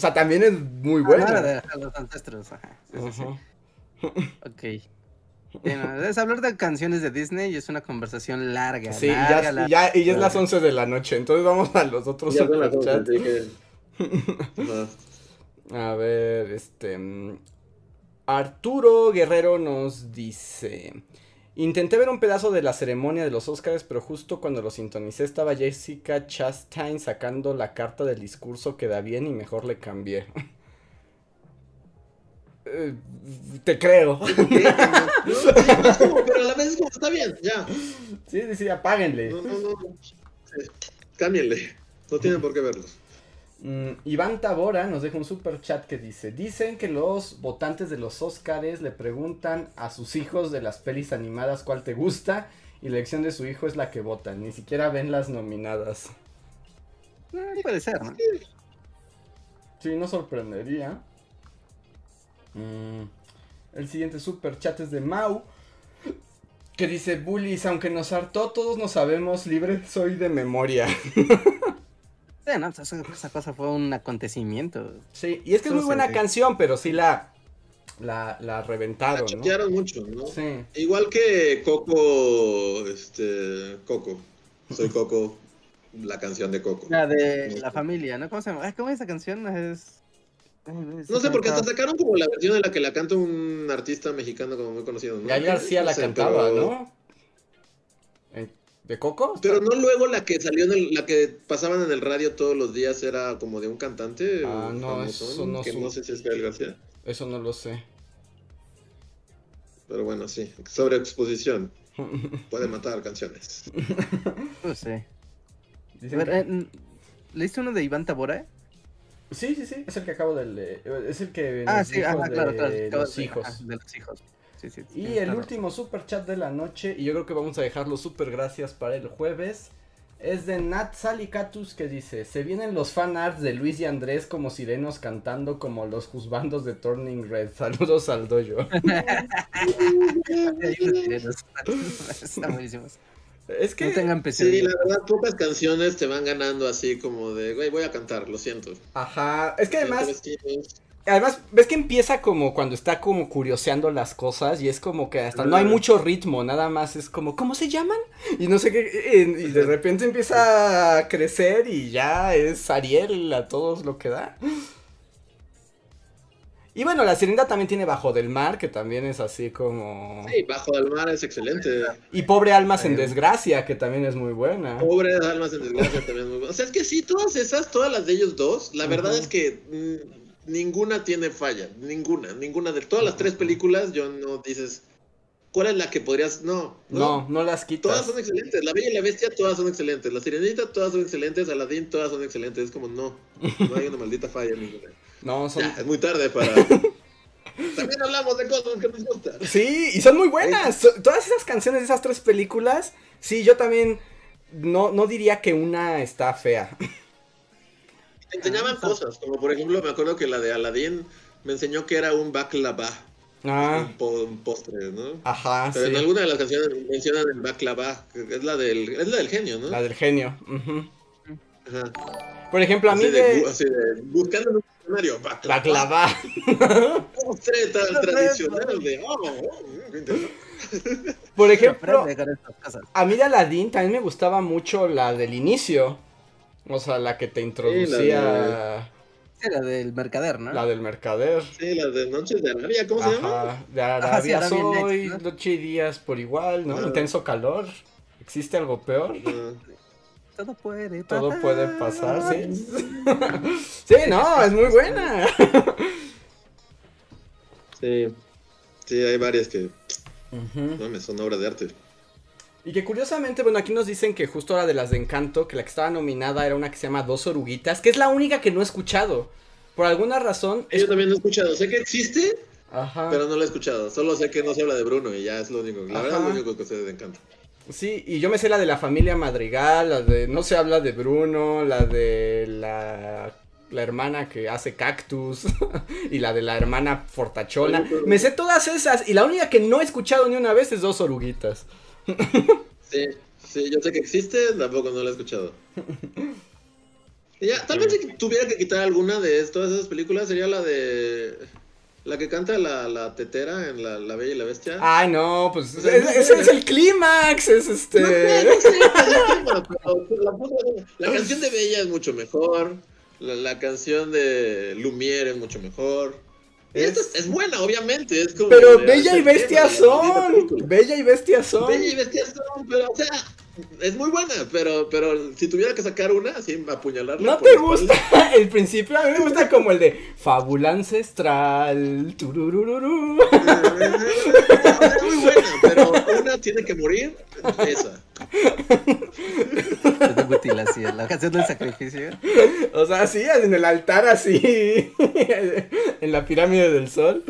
O sea, también es muy Ah, buena. los ancestros. Ajá. Ok. Bueno, es hablar de canciones de Disney y es una conversación larga. Sí, larga, ya, larga. ya, y ya es las 11 de la noche, entonces vamos a los otros Ya superchats. Ajá. A ver, este. mm, Arturo Guerrero nos dice. Intenté ver un pedazo de la ceremonia de los Oscars, pero justo cuando lo sintonicé estaba Jessica Chastain sacando la carta del discurso que da bien y mejor le cambié. Eh, Te creo. Pero a la vez es como, está bien, ya. Sí, sí, sí, apáguenle. No, no, no. Cámbienle. No tienen por qué verlos. Mm, Iván Tabora nos deja un super chat que dice, dicen que los votantes de los Oscars le preguntan a sus hijos de las pelis animadas cuál te gusta y la elección de su hijo es la que votan, ni siquiera ven las nominadas. Eh, puede ser, ¿no? Sí, no sorprendería. Mm, el siguiente super chat es de Mau. Que dice, Bullies, aunque nos hartó, todos nos sabemos, libre soy de memoria. Sí, no, esa, esa cosa fue un acontecimiento. Sí, y es que es muy buena sí. canción, pero sí la, la, la La reventaron, ¿no? mucho, ¿no? Sí. Igual que Coco, este, Coco. Soy Coco, la canción de Coco. La de la familia, ¿no? ¿Cómo se llama? ¿Cómo es esa canción? Es... No sé, porque hasta sacaron como la versión en la que la canta un artista mexicano como muy conocido, ¿no? Gael García la sé, cantaba, pero- ¿no? ¿En- ¿De Coco? Pero no luego la que salió en el- la que pasaban en el radio todos los días era como de un cantante Ah, no, famosón, eso no que su- no sé si es Gael García, Eso no lo sé. pero bueno, sí, sobre exposición puede matar canciones. No sé. Dicen A ver, que- eh, ¿Leíste uno de Iván Tabora? Sí, sí, sí, es el que acabo de leer. Es el que Ah, sí, ajá, claro, de claro. acabas los de- hijos. ajá, de los hijos. Sí, sí, Y el último super chat de la noche, y yo creo que vamos a dejar los super gracias para el jueves, es de Nat Salicatus que dice, se vienen los fan arts de Luis y Andrés como sirenos cantando como los juzbandos de Turning Red. Saludos al dojo. Están buenísimos. Es que... No tengan Sí, la verdad, pocas canciones te van ganando así como de, güey, voy a cantar, lo siento. Ajá, es que además... Además, ves que empieza como cuando está como curioseando las cosas y es como que hasta no hay mucho ritmo, nada más es como, ¿cómo se llaman? Y no sé qué, y, y de repente empieza a crecer y ya es Ariel a todos lo que da. Y bueno, la Sirenita también tiene Bajo del Mar, que también es así como... Sí, Bajo del Mar es excelente. Y Pobre Almas en Desgracia, que también es muy buena. Pobre Almas en Desgracia también es muy buena. O sea, es que sí, todas esas, todas las de ellos dos, la verdad es que mm, ninguna tiene falla. Ninguna, ninguna. De todas las tres películas, yo no dices, ¿cuál es la que podrías...? No, No, no las Todas quitas. son excelentes. La Bella y la Bestia, todas son excelentes. La Sirenita, todas son excelentes. Aladdin, todas son excelentes. Es como, no, no hay una maldita falla ninguna. No, son... Ya, es muy tarde para... También hablamos de cosas que nos gustan. Sí, y son muy buenas. Todas esas canciones de esas tres películas, sí, yo también no, no diría que una está fea. Te enseñaban cosas, como por ejemplo, me acuerdo que la de Aladdin me enseñó que era un baklava, Ah, un, po- un postre, ¿no? ajá, Pero sí. en alguna de las canciones mencionan el baklava, que es la del, es la del genio, ¿no? La del genio. Ajá. Por ejemplo, a mí Así de, de... así de, buscando en un diccionario, baklava, La clava. postre tan tradicional de, oh, oh, qué. Por ejemplo, a mí de Aladdin también me gustaba mucho la del inicio. O sea, la que te introducía... Sí, la del mercader, ¿no? La del mercader. Sí, las de Noches de Arabia, ¿cómo se llama? Ajá, de Arabia sí, Arabia soy, Nights, ¿no? noche y días por igual, ¿no? Ajá. Intenso calor. ¿Existe algo peor? Ajá. Todo puede Todo pasar. puede pasar, sí. sí, no, es muy buena. Sí, sí, hay varias que no me son obras de arte. Y que curiosamente, bueno, aquí nos dicen que justo ahora de las de Encanto, que la que estaba nominada era una que se llama Dos Oruguitas, que es la única que no he escuchado. Por alguna razón, es- Yo también lo he escuchado, sé que existe, Ajá. Pero no lo he escuchado. Solo sé que no se habla de Bruno y ya es lo único. La verdad es lo único que a ustedes les encanta. Sí, y yo me sé la de la familia Madrigal, la de no se habla de Bruno, la de la, la hermana que hace cactus y la de la hermana fortachona. Me sé todas esas y la única que no he escuchado ni una vez es dos oruguitas. Sí, sí, yo sé que existe, tampoco no lo he escuchado. Y ya, tal vez si tuviera que quitar alguna de todas esas películas sería la de la que canta la, la tetera en la, la Bella y la Bestia. Ay, no, pues O sea, ese es el clímax, es este... No sé, no sé, pero la, canción de Bella es mucho mejor. La, canción de Lumière es mucho mejor. Y esta es, es buena, obviamente. Es como Pero de- Bella y es Bestia son. Bella y Bestia son. Bella y Bestia son, pero, o sea, es muy buena, pero, pero si tuviera que sacar una, así, apuñalarla. ¿No te gusta espalda. el principio? A mí me gusta como el de Fábula Ancestral. tururururu. Es muy buena, pero una tiene que morir, esa. Es de mutilación, la canción del sacrificio. O sea, sí, en el altar así. En la pirámide del sol.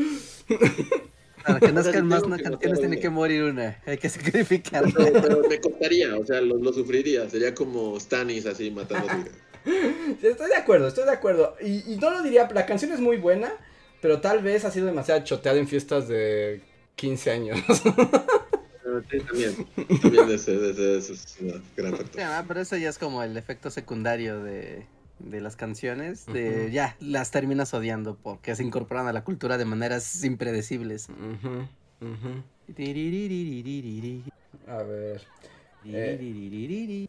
Para que nazcan más que canciones tiene que morir una. Hay que sacrificarla. Pero, pero me costaría, o sea, lo, lo sufriría. Sería como Stannis así matando Estoy de acuerdo, estoy de acuerdo. Y, y no lo diría, la canción es muy buena, pero tal vez ha sido demasiado choteada en fiestas de 15 años. Pero sí, también. También ese, ese, es una gran Sí, factor. ah, pero eso ya es como el efecto secundario de, de las canciones. De ya, las terminas odiando porque se incorporan a la cultura de maneras impredecibles. A ver. tiririririririri.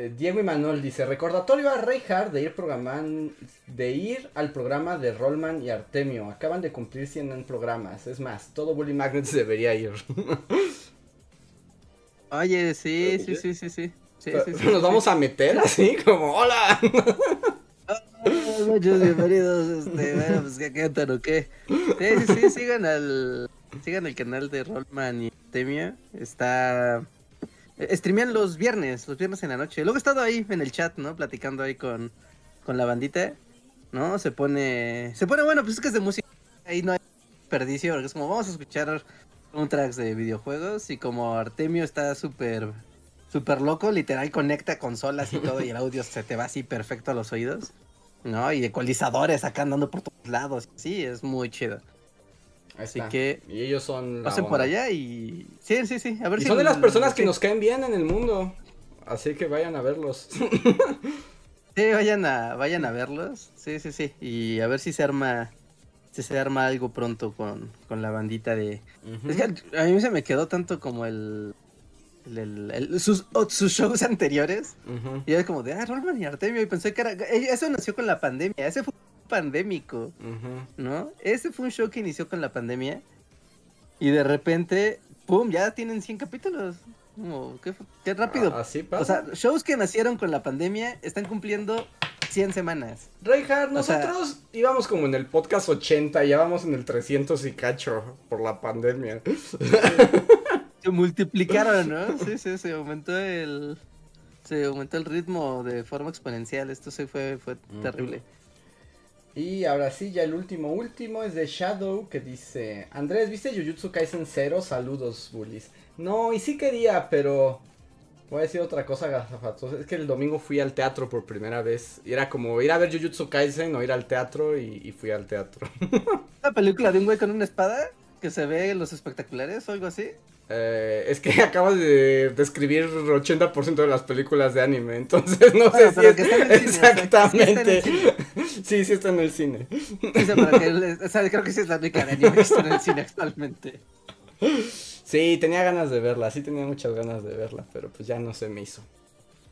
Eh, Diego Imanol dice, recordatorio a Reinhardt de ir programan, de ir al programa de Rollman y Artemio. Acaban de cumplir 100 programas. Es más, todo Bully Magnets debería ir. Oye, sí, sí, sí. sí, sí, sí. Sí, Pero sí, sí, Nos vamos a meter así, como, hola. Ah, Muchos bienvenidos, este, bueno, pues que cantan o qué. Sí, sí, sí, sigan al, sigan el canal de Rollman y Temia, está, eh, streamean los viernes, los viernes en la noche. Luego he estado ahí en el chat, ¿no? Platicando ahí con, con la bandita, ¿no? Se pone, se pone bueno, pues es que es de música, ahí no hay desperdicio, porque es como, vamos a escuchar soundtracks de videojuegos y como Artemio está súper, súper loco, literal conecta consolas y todo y el audio se te va así perfecto a los oídos. ¿no? Y ecualizadores acá andando por todos lados. Sí, es muy chido. Ahí Así está. que Y ellos son... pasen por allá y... Sí, sí, sí. A ver Y si... son de las personas que sí. nos caen bien en el mundo. Así que vayan a verlos. Sí, vayan a, vayan a verlos. Sí, sí, sí. Y a ver si se arma... Si se arma algo pronto con, con la bandita de... Es que a mí se me quedó tanto como el... el- el- sus, o- sus shows anteriores. Ujú, Y era como de, ah, Rollman y Artemio. Y pensé que era... eh, Eso nació con la pandemia. Ese fue pandémico. ujú. ¿no? Ese fue un show que inició con la pandemia y de repente, ¡pum! Ya tienen 100 capítulos. Como, qué, qué rápido. Ah, Así o pasa. sea, shows que nacieron con la pandemia están cumpliendo 100 semanas. Reinhardt, o sea- nosotros íbamos como en el podcast 80, ya vamos en el 300 y cacho por la pandemia. Se multiplicaron, ¿no? Sí, sí, se aumentó el... Se aumentó el ritmo de forma exponencial. Esto sí fue, fue terrible. Y ahora sí, ya el último, último es de Shadow que dice, Andrés, ¿viste Jujutsu Kaisen 0? Saludos, bullies. No, y sí quería, pero voy a decir otra cosa, gazafatos. Es que el domingo fui al teatro por primera vez. Y era como ir a ver Jujutsu Kaisen o ir al teatro y, y fui al teatro. ¿Una película de un güey con una espada? Que se ve en los espectaculares o algo así. Eh, es que acabas de describir 80% de las películas de anime, entonces no sé si pero es que está en el cine, o sea, que sí está en el exactamente. Sí, sí está en el cine. O sea, para que le- o sea, creo que sí es la única de anime que está en el cine actualmente. Sí, tenía ganas de verla, sí tenía muchas ganas de verla, pero pues ya no se me hizo.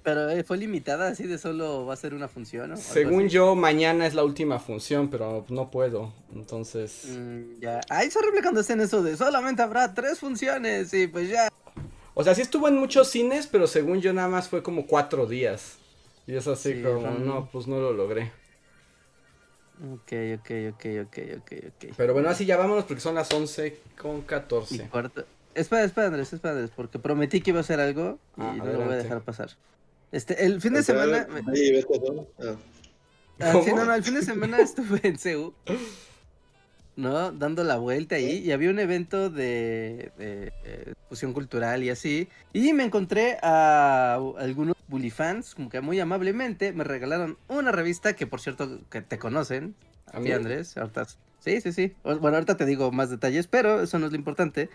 Pero eh, fue limitada, así de solo va a ser una función, ¿no? Según yo, mañana es la última función, pero no puedo, entonces... Mm, ya. Ay, es horrible cuando hacen eso de solamente habrá tres funciones y pues ya. O sea, sí estuvo en muchos cines, pero según yo nada más fue como cuatro días. Y es así Sí, como, no, pues no lo logré. Ok, ok, ok, ok, ok, ok. Pero bueno, así ya vámonos porque son las 11 con Y 14. cuarto. Espera, espera, Andrés, espera, Andrés, porque prometí que iba a hacer algo y Ah, no lo voy a dejar pasar. Este, el fin de semana. me- Ahí ves cosas. Ah. Ah, sí, no, no, el fin de semana estuve en CEU. ¿no? Dando la vuelta ahí y había un evento de, de, eh, fusión cultural y así. Y me encontré a algunos bully fans, como que muy amablemente me regalaron una revista que por cierto que te conocen. A mí, Andrés. Ahorita, sí, sí, sí. Bueno, ahorita te digo más detalles, pero eso no es lo importante.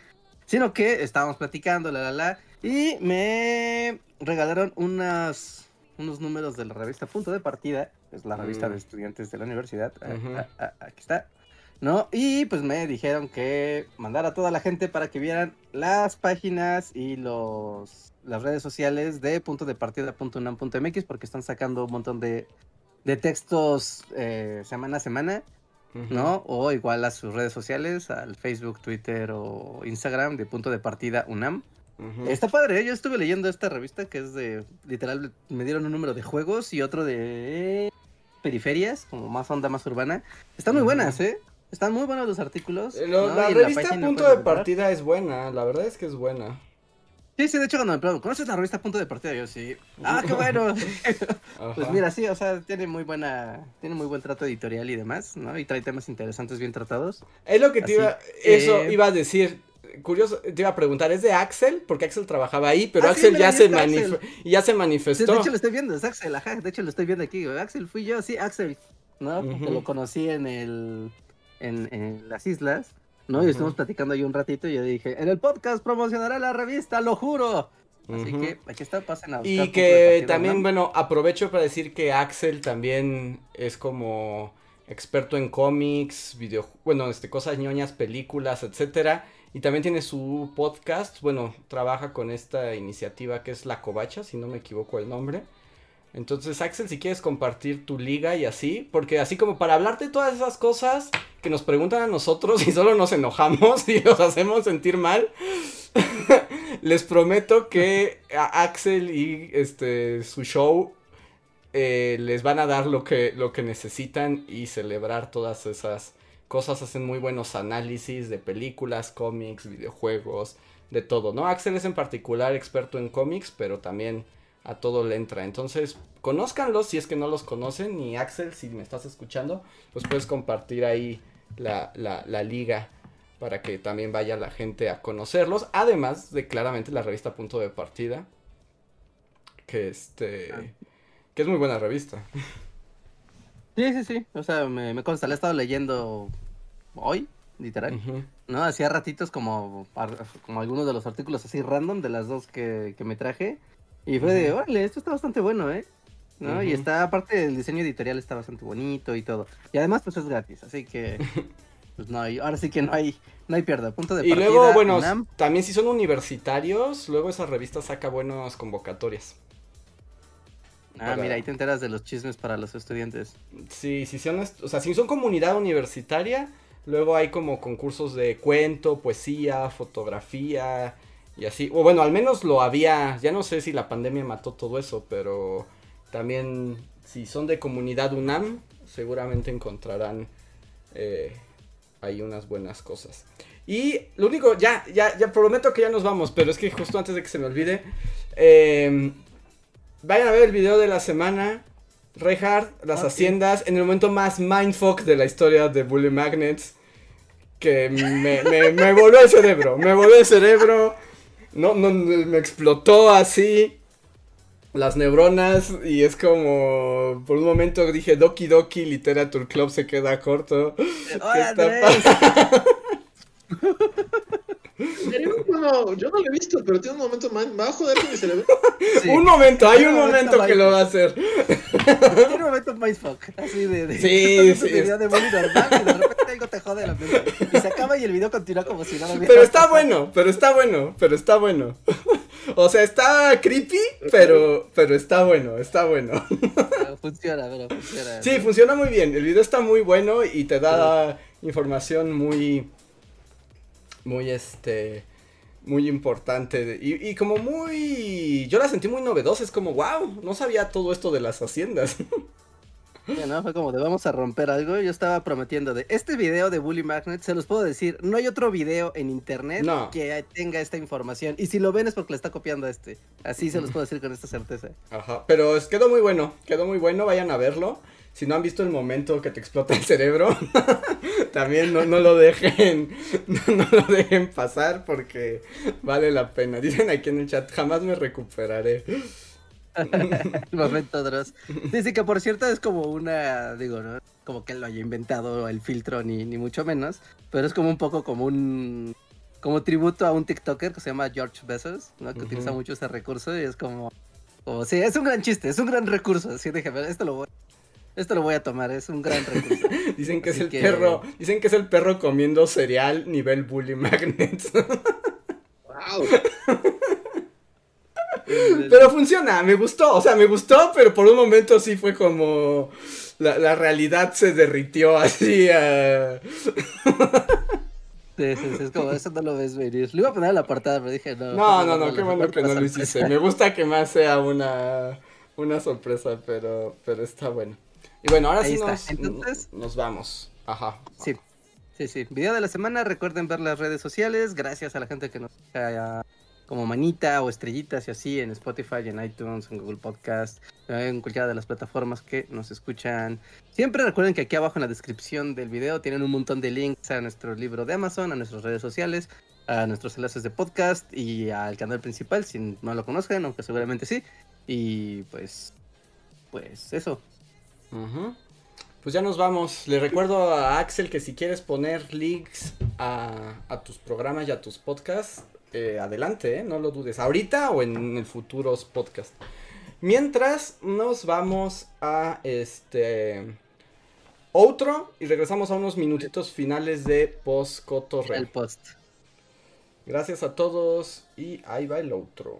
Sino que estábamos platicando, la, la, la. Y me regalaron unas, unos números de la revista Punto de Partida. Es la revista mm. de estudiantes de la universidad. Uh -huh. aquí está. ¿no? Y pues me dijeron que mandara a toda la gente para que vieran las páginas y los las redes sociales de punto de partida.unam.mx porque están sacando un montón de, de textos eh, semana a semana, uh -huh. ¿no? O igual a sus redes sociales, al Facebook, Twitter o Instagram de punto de partida UNAM. Uh -huh. Está padre, ¿eh? yo estuve leyendo esta revista que es de, literal, me dieron un número de juegos y otro de periferias, como más onda, más urbana. Están muy buenas, ¿eh? Están muy buenos los artículos. Eh, Lo, ¿no? La revista la Punto de Partida es buena, la verdad es que es buena. Sí, sí, de hecho cuando me preguntan, ¿conoces la revista Punto de Partida? Yo sí. Ah, qué bueno. pues mira, sí, o sea, tiene muy buena, tiene muy buen trato editorial y demás, ¿no? Y trae temas interesantes bien tratados. Es lo que te Así, iba, eso eh... iba a decir. Curioso, te iba a preguntar, ¿es de Axel? Porque Axel trabajaba ahí, pero ah, Axel, sí, ya, se ya se manifestó. De hecho lo estoy viendo, es Axel, ajá, de hecho lo estoy viendo aquí. Axel fui yo, sí, Axel, ¿no? Uh -huh. lo conocí en el en, en las islas, ¿no? Uh -huh. Y estuvimos platicando ahí un ratito y yo dije, en el podcast promocionará la revista, lo juro. Así uh -huh. que aquí está, pasen a Y que también, bueno, aprovecho para decir que Axel también es como experto en cómics, video, bueno, este, cosas ñoñas, películas, etcétera. Y también tiene su podcast, bueno, trabaja con esta iniciativa que es La Covacha, si no me equivoco el nombre. Entonces, Axel, si quieres compartir tu liga y así, porque así como para hablarte todas esas cosas que nos preguntan a nosotros y solo nos enojamos y los hacemos sentir mal, les prometo que Axel y este su show eh, les van a dar lo que, lo que necesitan y celebrar todas esas cosas. Hacen muy buenos análisis de películas, cómics, videojuegos, de todo, ¿no? Axel es en particular experto en cómics, pero también a todo le entra. Entonces, conózcanlos si es que no los conocen. Y Axel, si me estás escuchando, pues puedes compartir ahí la, la, la, liga para que también vaya la gente a conocerlos. Además de claramente la revista Punto de Partida. Que este. Ah. Que es muy buena revista. Sí, sí, sí. O sea, me, me consta, la he estado leyendo hoy, literal. Uh -huh. ¿No? Hacía ratitos como, como algunos de los artículos así random de las dos que, que me traje. Y fue de, órale, esto está bastante bueno, ¿eh? ¿No? Uh -huh. Y está, aparte del diseño editorial está bastante bonito y todo. Y además, pues es gratis, así que. Pues no hay, ahora sí que no hay, no hay pierda. Punto de y partida, luego, bueno, UNAM. también si son universitarios, luego esa revista saca buenas convocatorias. Ah, para... mira, ahí te enteras de los chismes para los estudiantes. Sí, si son, o sea, si son comunidad universitaria, luego hay como concursos de cuento, poesía, fotografía, y así, o bueno, al menos lo había, ya no sé si la pandemia mató todo eso, pero también si son de comunidad UNAM, seguramente encontrarán eh, ahí unas buenas cosas. Y lo único, ya, ya, ya prometo que ya nos vamos, pero es que justo antes de que se me olvide, eh, vayan a ver el video de la semana. Reinhardt, las okay. haciendas, en el momento más mindfuck de la historia de Bully Magnets. Que me, me, me volvió el cerebro, me volvió el cerebro. No, no, me explotó así las neuronas y es como por un momento dije Doki Doki Literature Club se queda corto. No, yo no lo he visto, pero tiene un momento más. ¿Va a joder con mi cerebro? Sí. un momento, hay un momento, momento que lo va a hacer. Tiene un momento mindfuck, así de. de sí, sí. Video de normal y de repente algo te jode la mente. Y se acaba y el video continúa como si nada hubiera Pero está pasado. bueno, pero está bueno, pero está bueno. O sea, está creepy, pero, pero está bueno, está bueno. Funciona, pero funciona. Sí, funciona muy bien. El video está muy bueno y te da sí. información muy. Muy este muy importante y, y, como muy... Yo la sentí muy novedosa, es como, wow, no sabía todo esto de las haciendas. Sí, ¿no? Fue como de vamos a romper algo. Yo estaba prometiendo de este video de Bully Magnet, se los puedo decir, no hay otro video en internet no. que tenga esta información. Y si lo ven es porque le está copiando a este. Así se los puedo decir con esta certeza. Ajá, pero quedó muy bueno, quedó muy bueno, vayan a verlo. Si no han visto el momento que te explota el cerebro, también no, no lo dejen, no, no, lo dejen pasar porque vale la pena. Dicen aquí en el chat, jamás me recuperaré. el momento Dross. Dice que por cierto es como una, digo, ¿no? Como que lo haya inventado el filtro, ni, ni mucho menos. Pero es como un poco como un. Como tributo a un TikToker que se llama George Bezos, ¿no? Que utiliza mucho ese recurso y es como. Como, sí, es un gran chiste, es un gran recurso. Así dije, esto lo voy, esto lo voy a tomar, es un gran recurso. dicen que es el perro, dicen que es el perro comiendo cereal nivel bully magnets. wow. Pero funciona, me gustó, o sea, me gustó, pero por un momento sí fue como la, la realidad se derritió así a... Sí, sí, sí, es como, eso no lo ves venir. Le iba a poner en la portada, pero dije, no. No, no, no, qué bueno que no lo hiciste. Me gusta que más sea una, una sorpresa, pero, pero está bueno. Y bueno, ahora sí nos, Entonces, nos vamos. Ajá. Sí, sí, sí. Video de la semana, recuerden ver las redes sociales. Gracias a la gente que nos como manita o estrellitas y así en Spotify, en iTunes, en Google Podcast, en cualquiera de las plataformas que nos escuchan. Siempre recuerden que aquí abajo en la descripción del video tienen un montón de links a nuestro libro de Amazon, a nuestras redes sociales, a nuestros enlaces de podcast y al canal principal, si no lo conocen, aunque seguramente sí. Y pues, pues eso. Pues ya nos vamos. Le recuerdo a Axel que si quieres poner links a, a tus programas y a tus podcasts, eh, adelante, ¿eh? no lo dudes, ahorita o en el futuros podcast. Mientras nos vamos a este otro y regresamos a unos minutitos finales de post cotorreo. El post. Gracias a todos y ahí va el otro.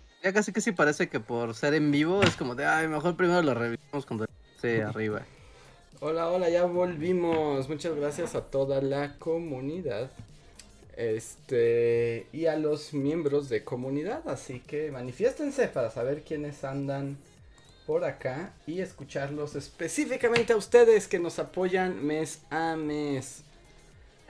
Ya casi que sí parece que por ser en vivo es como de, ay, mejor primero lo revisamos cuando esté arriba. Hola, hola, ya volvimos. Muchas gracias a toda la comunidad. Este, y a los miembros de comunidad. Así que manifiéstense para saber quiénes andan por acá y escucharlos específicamente a ustedes que nos apoyan mes a mes.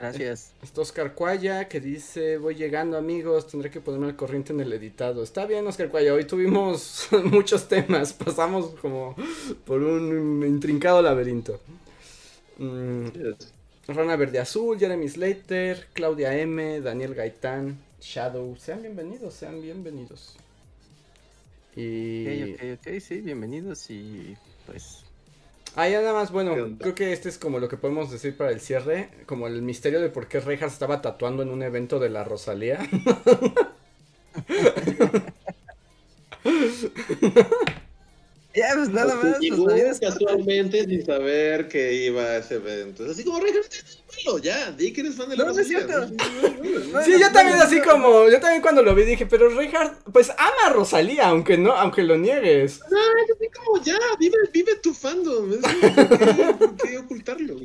Gracias. Está Oscar Cuaya que dice, voy llegando amigos, tendré que ponerme al corriente en el editado. Está bien Oscar Cuaya, hoy tuvimos muchos temas, pasamos como por un intrincado laberinto. Mm, Rana Verde Azul, Jeremy Slater, Claudia M, Daniel Gaitán, Shadow, sean bienvenidos, sean bienvenidos. Y... Ok, ok, ok, sí, bienvenidos y pues Ah, ya nada más, bueno, creo que este es como lo que podemos decir para el cierre, como el misterio de por qué Reinhardt estaba tatuando en un evento de la Rosalía. ya, pues nada más. Pues, casualmente sin saber que iba a ese evento. Así como Reinhardt ya, di que eres fan de la no, sí, yo también así como, yo también cuando lo vi dije, pero Richard, pues ama a Rosalía, aunque no, aunque lo niegues. No, yo así como, ya, vive, vive tu fandom, ¿por qué, ocultarlo?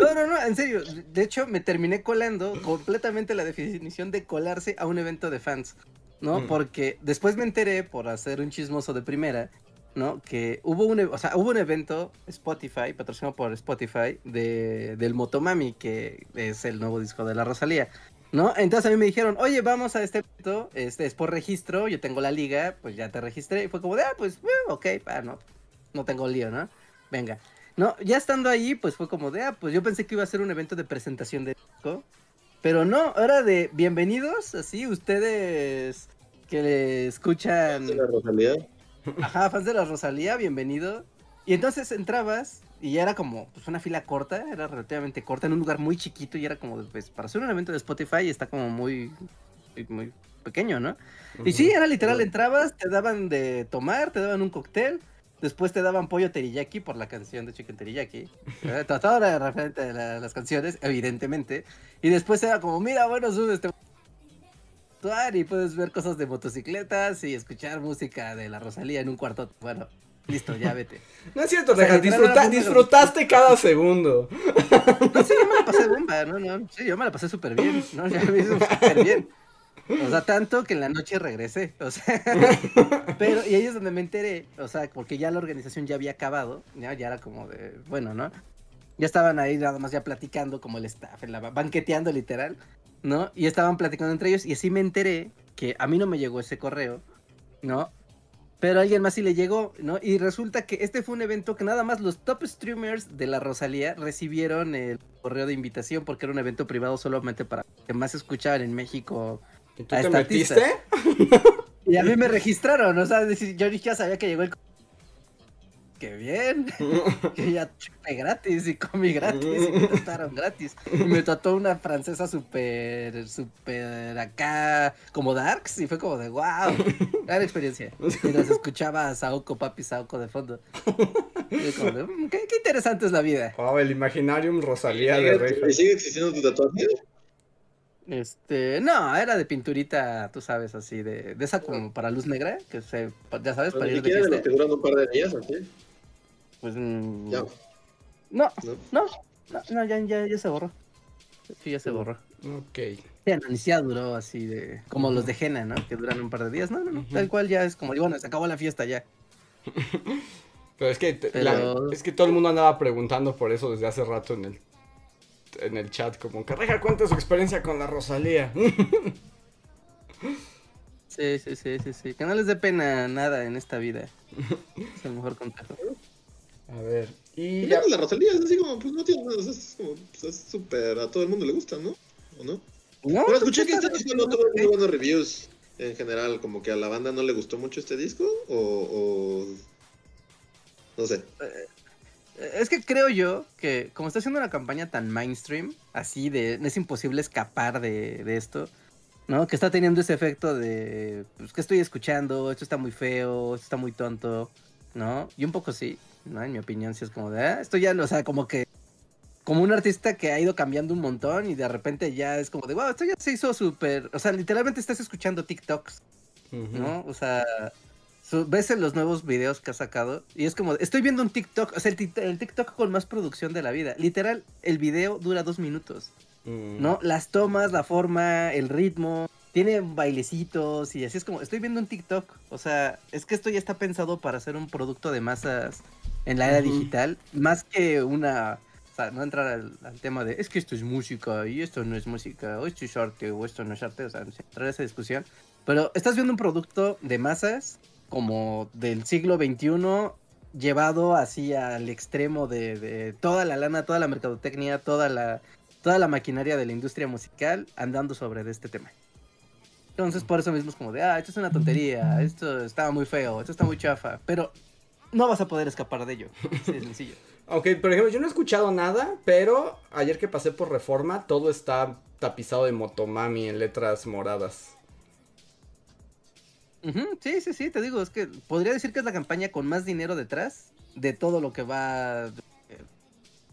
No, no, no, en serio, de hecho me terminé colando completamente la definición de colarse a un evento de fans, ¿no? Mm. Porque después me enteré, por hacer un chismoso de primera, ¿no? Que hubo un, e, o sea, hubo un evento Spotify, patrocinado por Spotify, de, del Motomami, que es el nuevo disco de la Rosalía, ¿no? Entonces a mí me dijeron, oye, vamos a este evento, este es por registro, yo tengo la liga, pues ya te registré, y fue como de, ah, pues, eh, ok, no, no tengo lío, ¿no? Venga. No, ya estando ahí, pues fue como de, ah, pues yo pensé que iba a ser un evento de presentación de disco, pero no, ahora de bienvenidos, así, ustedes que escuchan... ¿De la Rosalía? Ajá, fans de la Rosalía, bienvenido. Y entonces entrabas y era como pues, una fila corta, era relativamente corta, en un lugar muy chiquito y era como, pues, para hacer un evento de Spotify está como muy, muy pequeño, ¿no? Y sí, era literal, entrabas, te daban de tomar, te daban un cóctel, después te daban pollo teriyaki por la canción de Chicken Teriyaki. Todo era referente a las canciones, evidentemente. Y después era como, mira, bueno, sube este interactuar y puedes ver cosas de motocicletas y escuchar música de la Rosalía en un cuarto. Bueno, listo, ya vete. No es cierto, O sea, Reja, disfruta- disfrutaste cada segundo. No, sí, yo me la pasé bomba, no, no, sí, yo me la pasé súper bien, ¿no? Ya me hizo súper bien. O sea, tanto que en la noche regresé, o sea, pero, y ahí es donde me enteré, o sea, porque ya la organización ya había acabado, ya, ya era como de, bueno, ¿no? Ya estaban ahí nada más ya platicando como el staff, en la, banqueteando literal, ¿no? Y estaban platicando entre ellos y así me enteré que a mí no me llegó ese correo, ¿no? Pero a alguien más sí le llegó, ¿no? Y resulta que este fue un evento que nada más los top streamers de la Rosalía recibieron el correo de invitación porque era un evento privado solamente para que más escuchaban en México. ¿Y tú A te esta metiste? Y a mí me registraron, o sea, yo ni ya sabía que llegó el... ¡Qué bien! Que ya chupé gratis y comí gratis y me trataron gratis. Y me trató una francesa súper, súper acá, como darks, y fue como de wow, gran experiencia. Mientras escuchaba a Saoko, papi Saoko de fondo. Y como de, "Mm, qué, qué interesante es la vida. Oh, el Imaginarium Rosalía de Reja. ¿Y sigue existiendo tu tatuaje? Este, no, era de pinturita, tú sabes, así, de, de esa como para luz negra, que se, ya sabes, para Ni ir de fiesta. que duran un par de días, ¿o qué? Pues, mm, Ya, no, ¿no? no, no, no, ya, ya, ya se borró. Sí, ya se borró. Ok. Ya, no, ni siquiera duró así de. Como los de Jena, ¿no? Que duran un par de días. No, no, no. Tal cual ya es como, bueno, se acabó la fiesta ya. Pero es que, te- Pero- la- es que todo el mundo andaba preguntando por eso desde hace rato en el, en el chat, como que Reja cuenta su experiencia con la Rosalía. Sí, sí, sí, sí, sí. Que no les dé pena nada en esta vida. Es el mejor consejo. A ver, y ya, la Rosalía es así como, pues no tiene nada, es como, pues es súper, a todo el mundo le gusta, ¿no? ¿O no? No, Bueno, escuché que está este no tuvo muy buenos reviews en general, como que a la banda no le gustó mucho este disco, o, o... no sé. Es que creo yo que como está haciendo una campaña tan mainstream, así de, es imposible escapar de, de esto, ¿no? Que está teniendo ese efecto de, pues, que estoy escuchando? Esto está muy feo, esto está muy tonto, ¿no? Y un poco sí, ¿no? En mi opinión, sí es como de, ah, esto ya, o sea, como que, como un artista que ha ido cambiando un montón y de repente ya es como de, wow, esto ya se hizo súper, o sea, literalmente estás escuchando TikToks. ¿no? O sea, ves en los nuevos videos que ha sacado y es como, estoy viendo un TikTok, o sea, el, el TikTok con más producción de la vida. Literal, el video dura dos minutos, Mm. ¿no? Las tomas, la forma, el ritmo, tiene bailecitos y así es como, estoy viendo un TikTok. O sea, es que esto ya está pensado para ser un producto de masas en la era Ujú. digital, más que una... O sea, no entrar al, al tema de, es que esto es música y esto no es música, o esto es arte o esto no es arte, o sea, sin entrar a esa discusión. Pero estás viendo un producto de masas como del siglo XXI llevado así al extremo de, de toda la lana, toda la mercadotecnia, toda la, toda la maquinaria de la industria musical andando sobre de este tema. Entonces por eso mismo es como de, ah, esto es una tontería, esto estaba muy feo, esto está muy chafa, pero no vas a poder escapar de ello. De sencillo. Ok, por ejemplo, yo no he escuchado nada, pero ayer que pasé por Reforma, todo está tapizado de Motomami en letras moradas. Sí, sí, sí, te digo, es que podría decir que es la campaña con más dinero detrás de todo lo que va eh,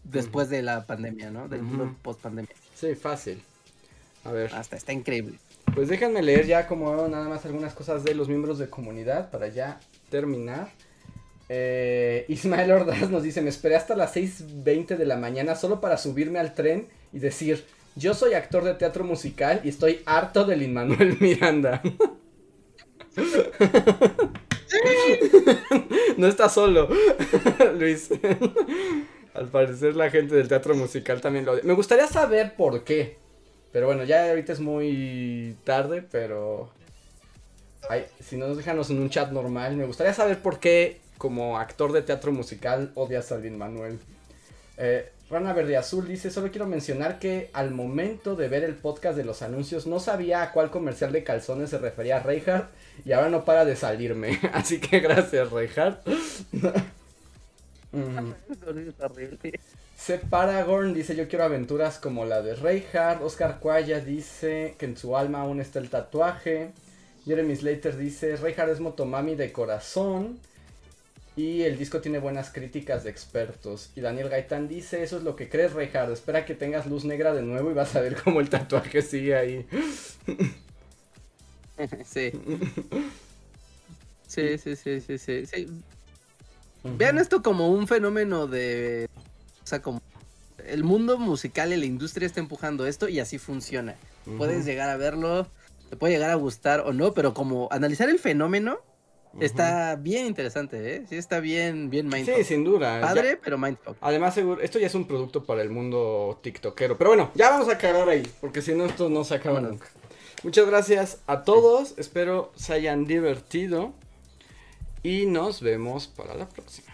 después de la pandemia, ¿no? Del mundo Ujú. post pandemia. Sí, fácil. A ver, Hasta está increíble. pues déjenme leer ya como nada más algunas cosas de los miembros de comunidad para ya terminar. Eh, Ismael Ordaz nos dice, me esperé hasta las 6.20 de la mañana solo para subirme al tren y decir, yo soy actor de teatro musical y estoy harto del Manuel Miranda. no está solo, Luis. Al parecer la gente del teatro musical también lo odia. Me gustaría saber por qué. Pero bueno, ya ahorita es muy tarde, pero... Ay, si no, déjanos en un chat normal. Me gustaría saber por qué, como actor de teatro musical, odias a Lin Manuel. Eh, Rana Verde Azul dice, solo quiero mencionar que al momento de ver el podcast de los anuncios no sabía a cuál comercial de calzones se refería Reinhardt y ahora no para de salirme. Así que gracias Reinhardt. Mm. Separagorn dice yo quiero aventuras como la de Reinhardt. Oscar Cuaya dice que en su alma aún está el tatuaje. Jeremy Slater dice Reinhardt es Motomami de corazón. Y el disco tiene buenas críticas de expertos. Y Daniel Gaitán dice, eso es lo que crees, Reinhardt. Espera que tengas luz negra de nuevo y vas a ver cómo el tatuaje sigue ahí. sí. Sí, sí, sí, sí, sí. sí. Vean esto como un fenómeno de. O sea, como. El mundo musical y la industria está empujando esto y así funciona. Puedes llegar a verlo, te puede llegar a gustar o no, pero como analizar el fenómeno está bien interesante, ¿eh? Sí, está bien, bien mindfuck. Sí, sin duda. Padre, Ya- pero mindfuck. Además, seguro, esto ya es un producto para el mundo tiktokero. Pero bueno, ya vamos a acabar ahí, porque si no, esto no se acaba nunca. Muchas gracias a todos, espero se hayan divertido y nos vemos para la próxima.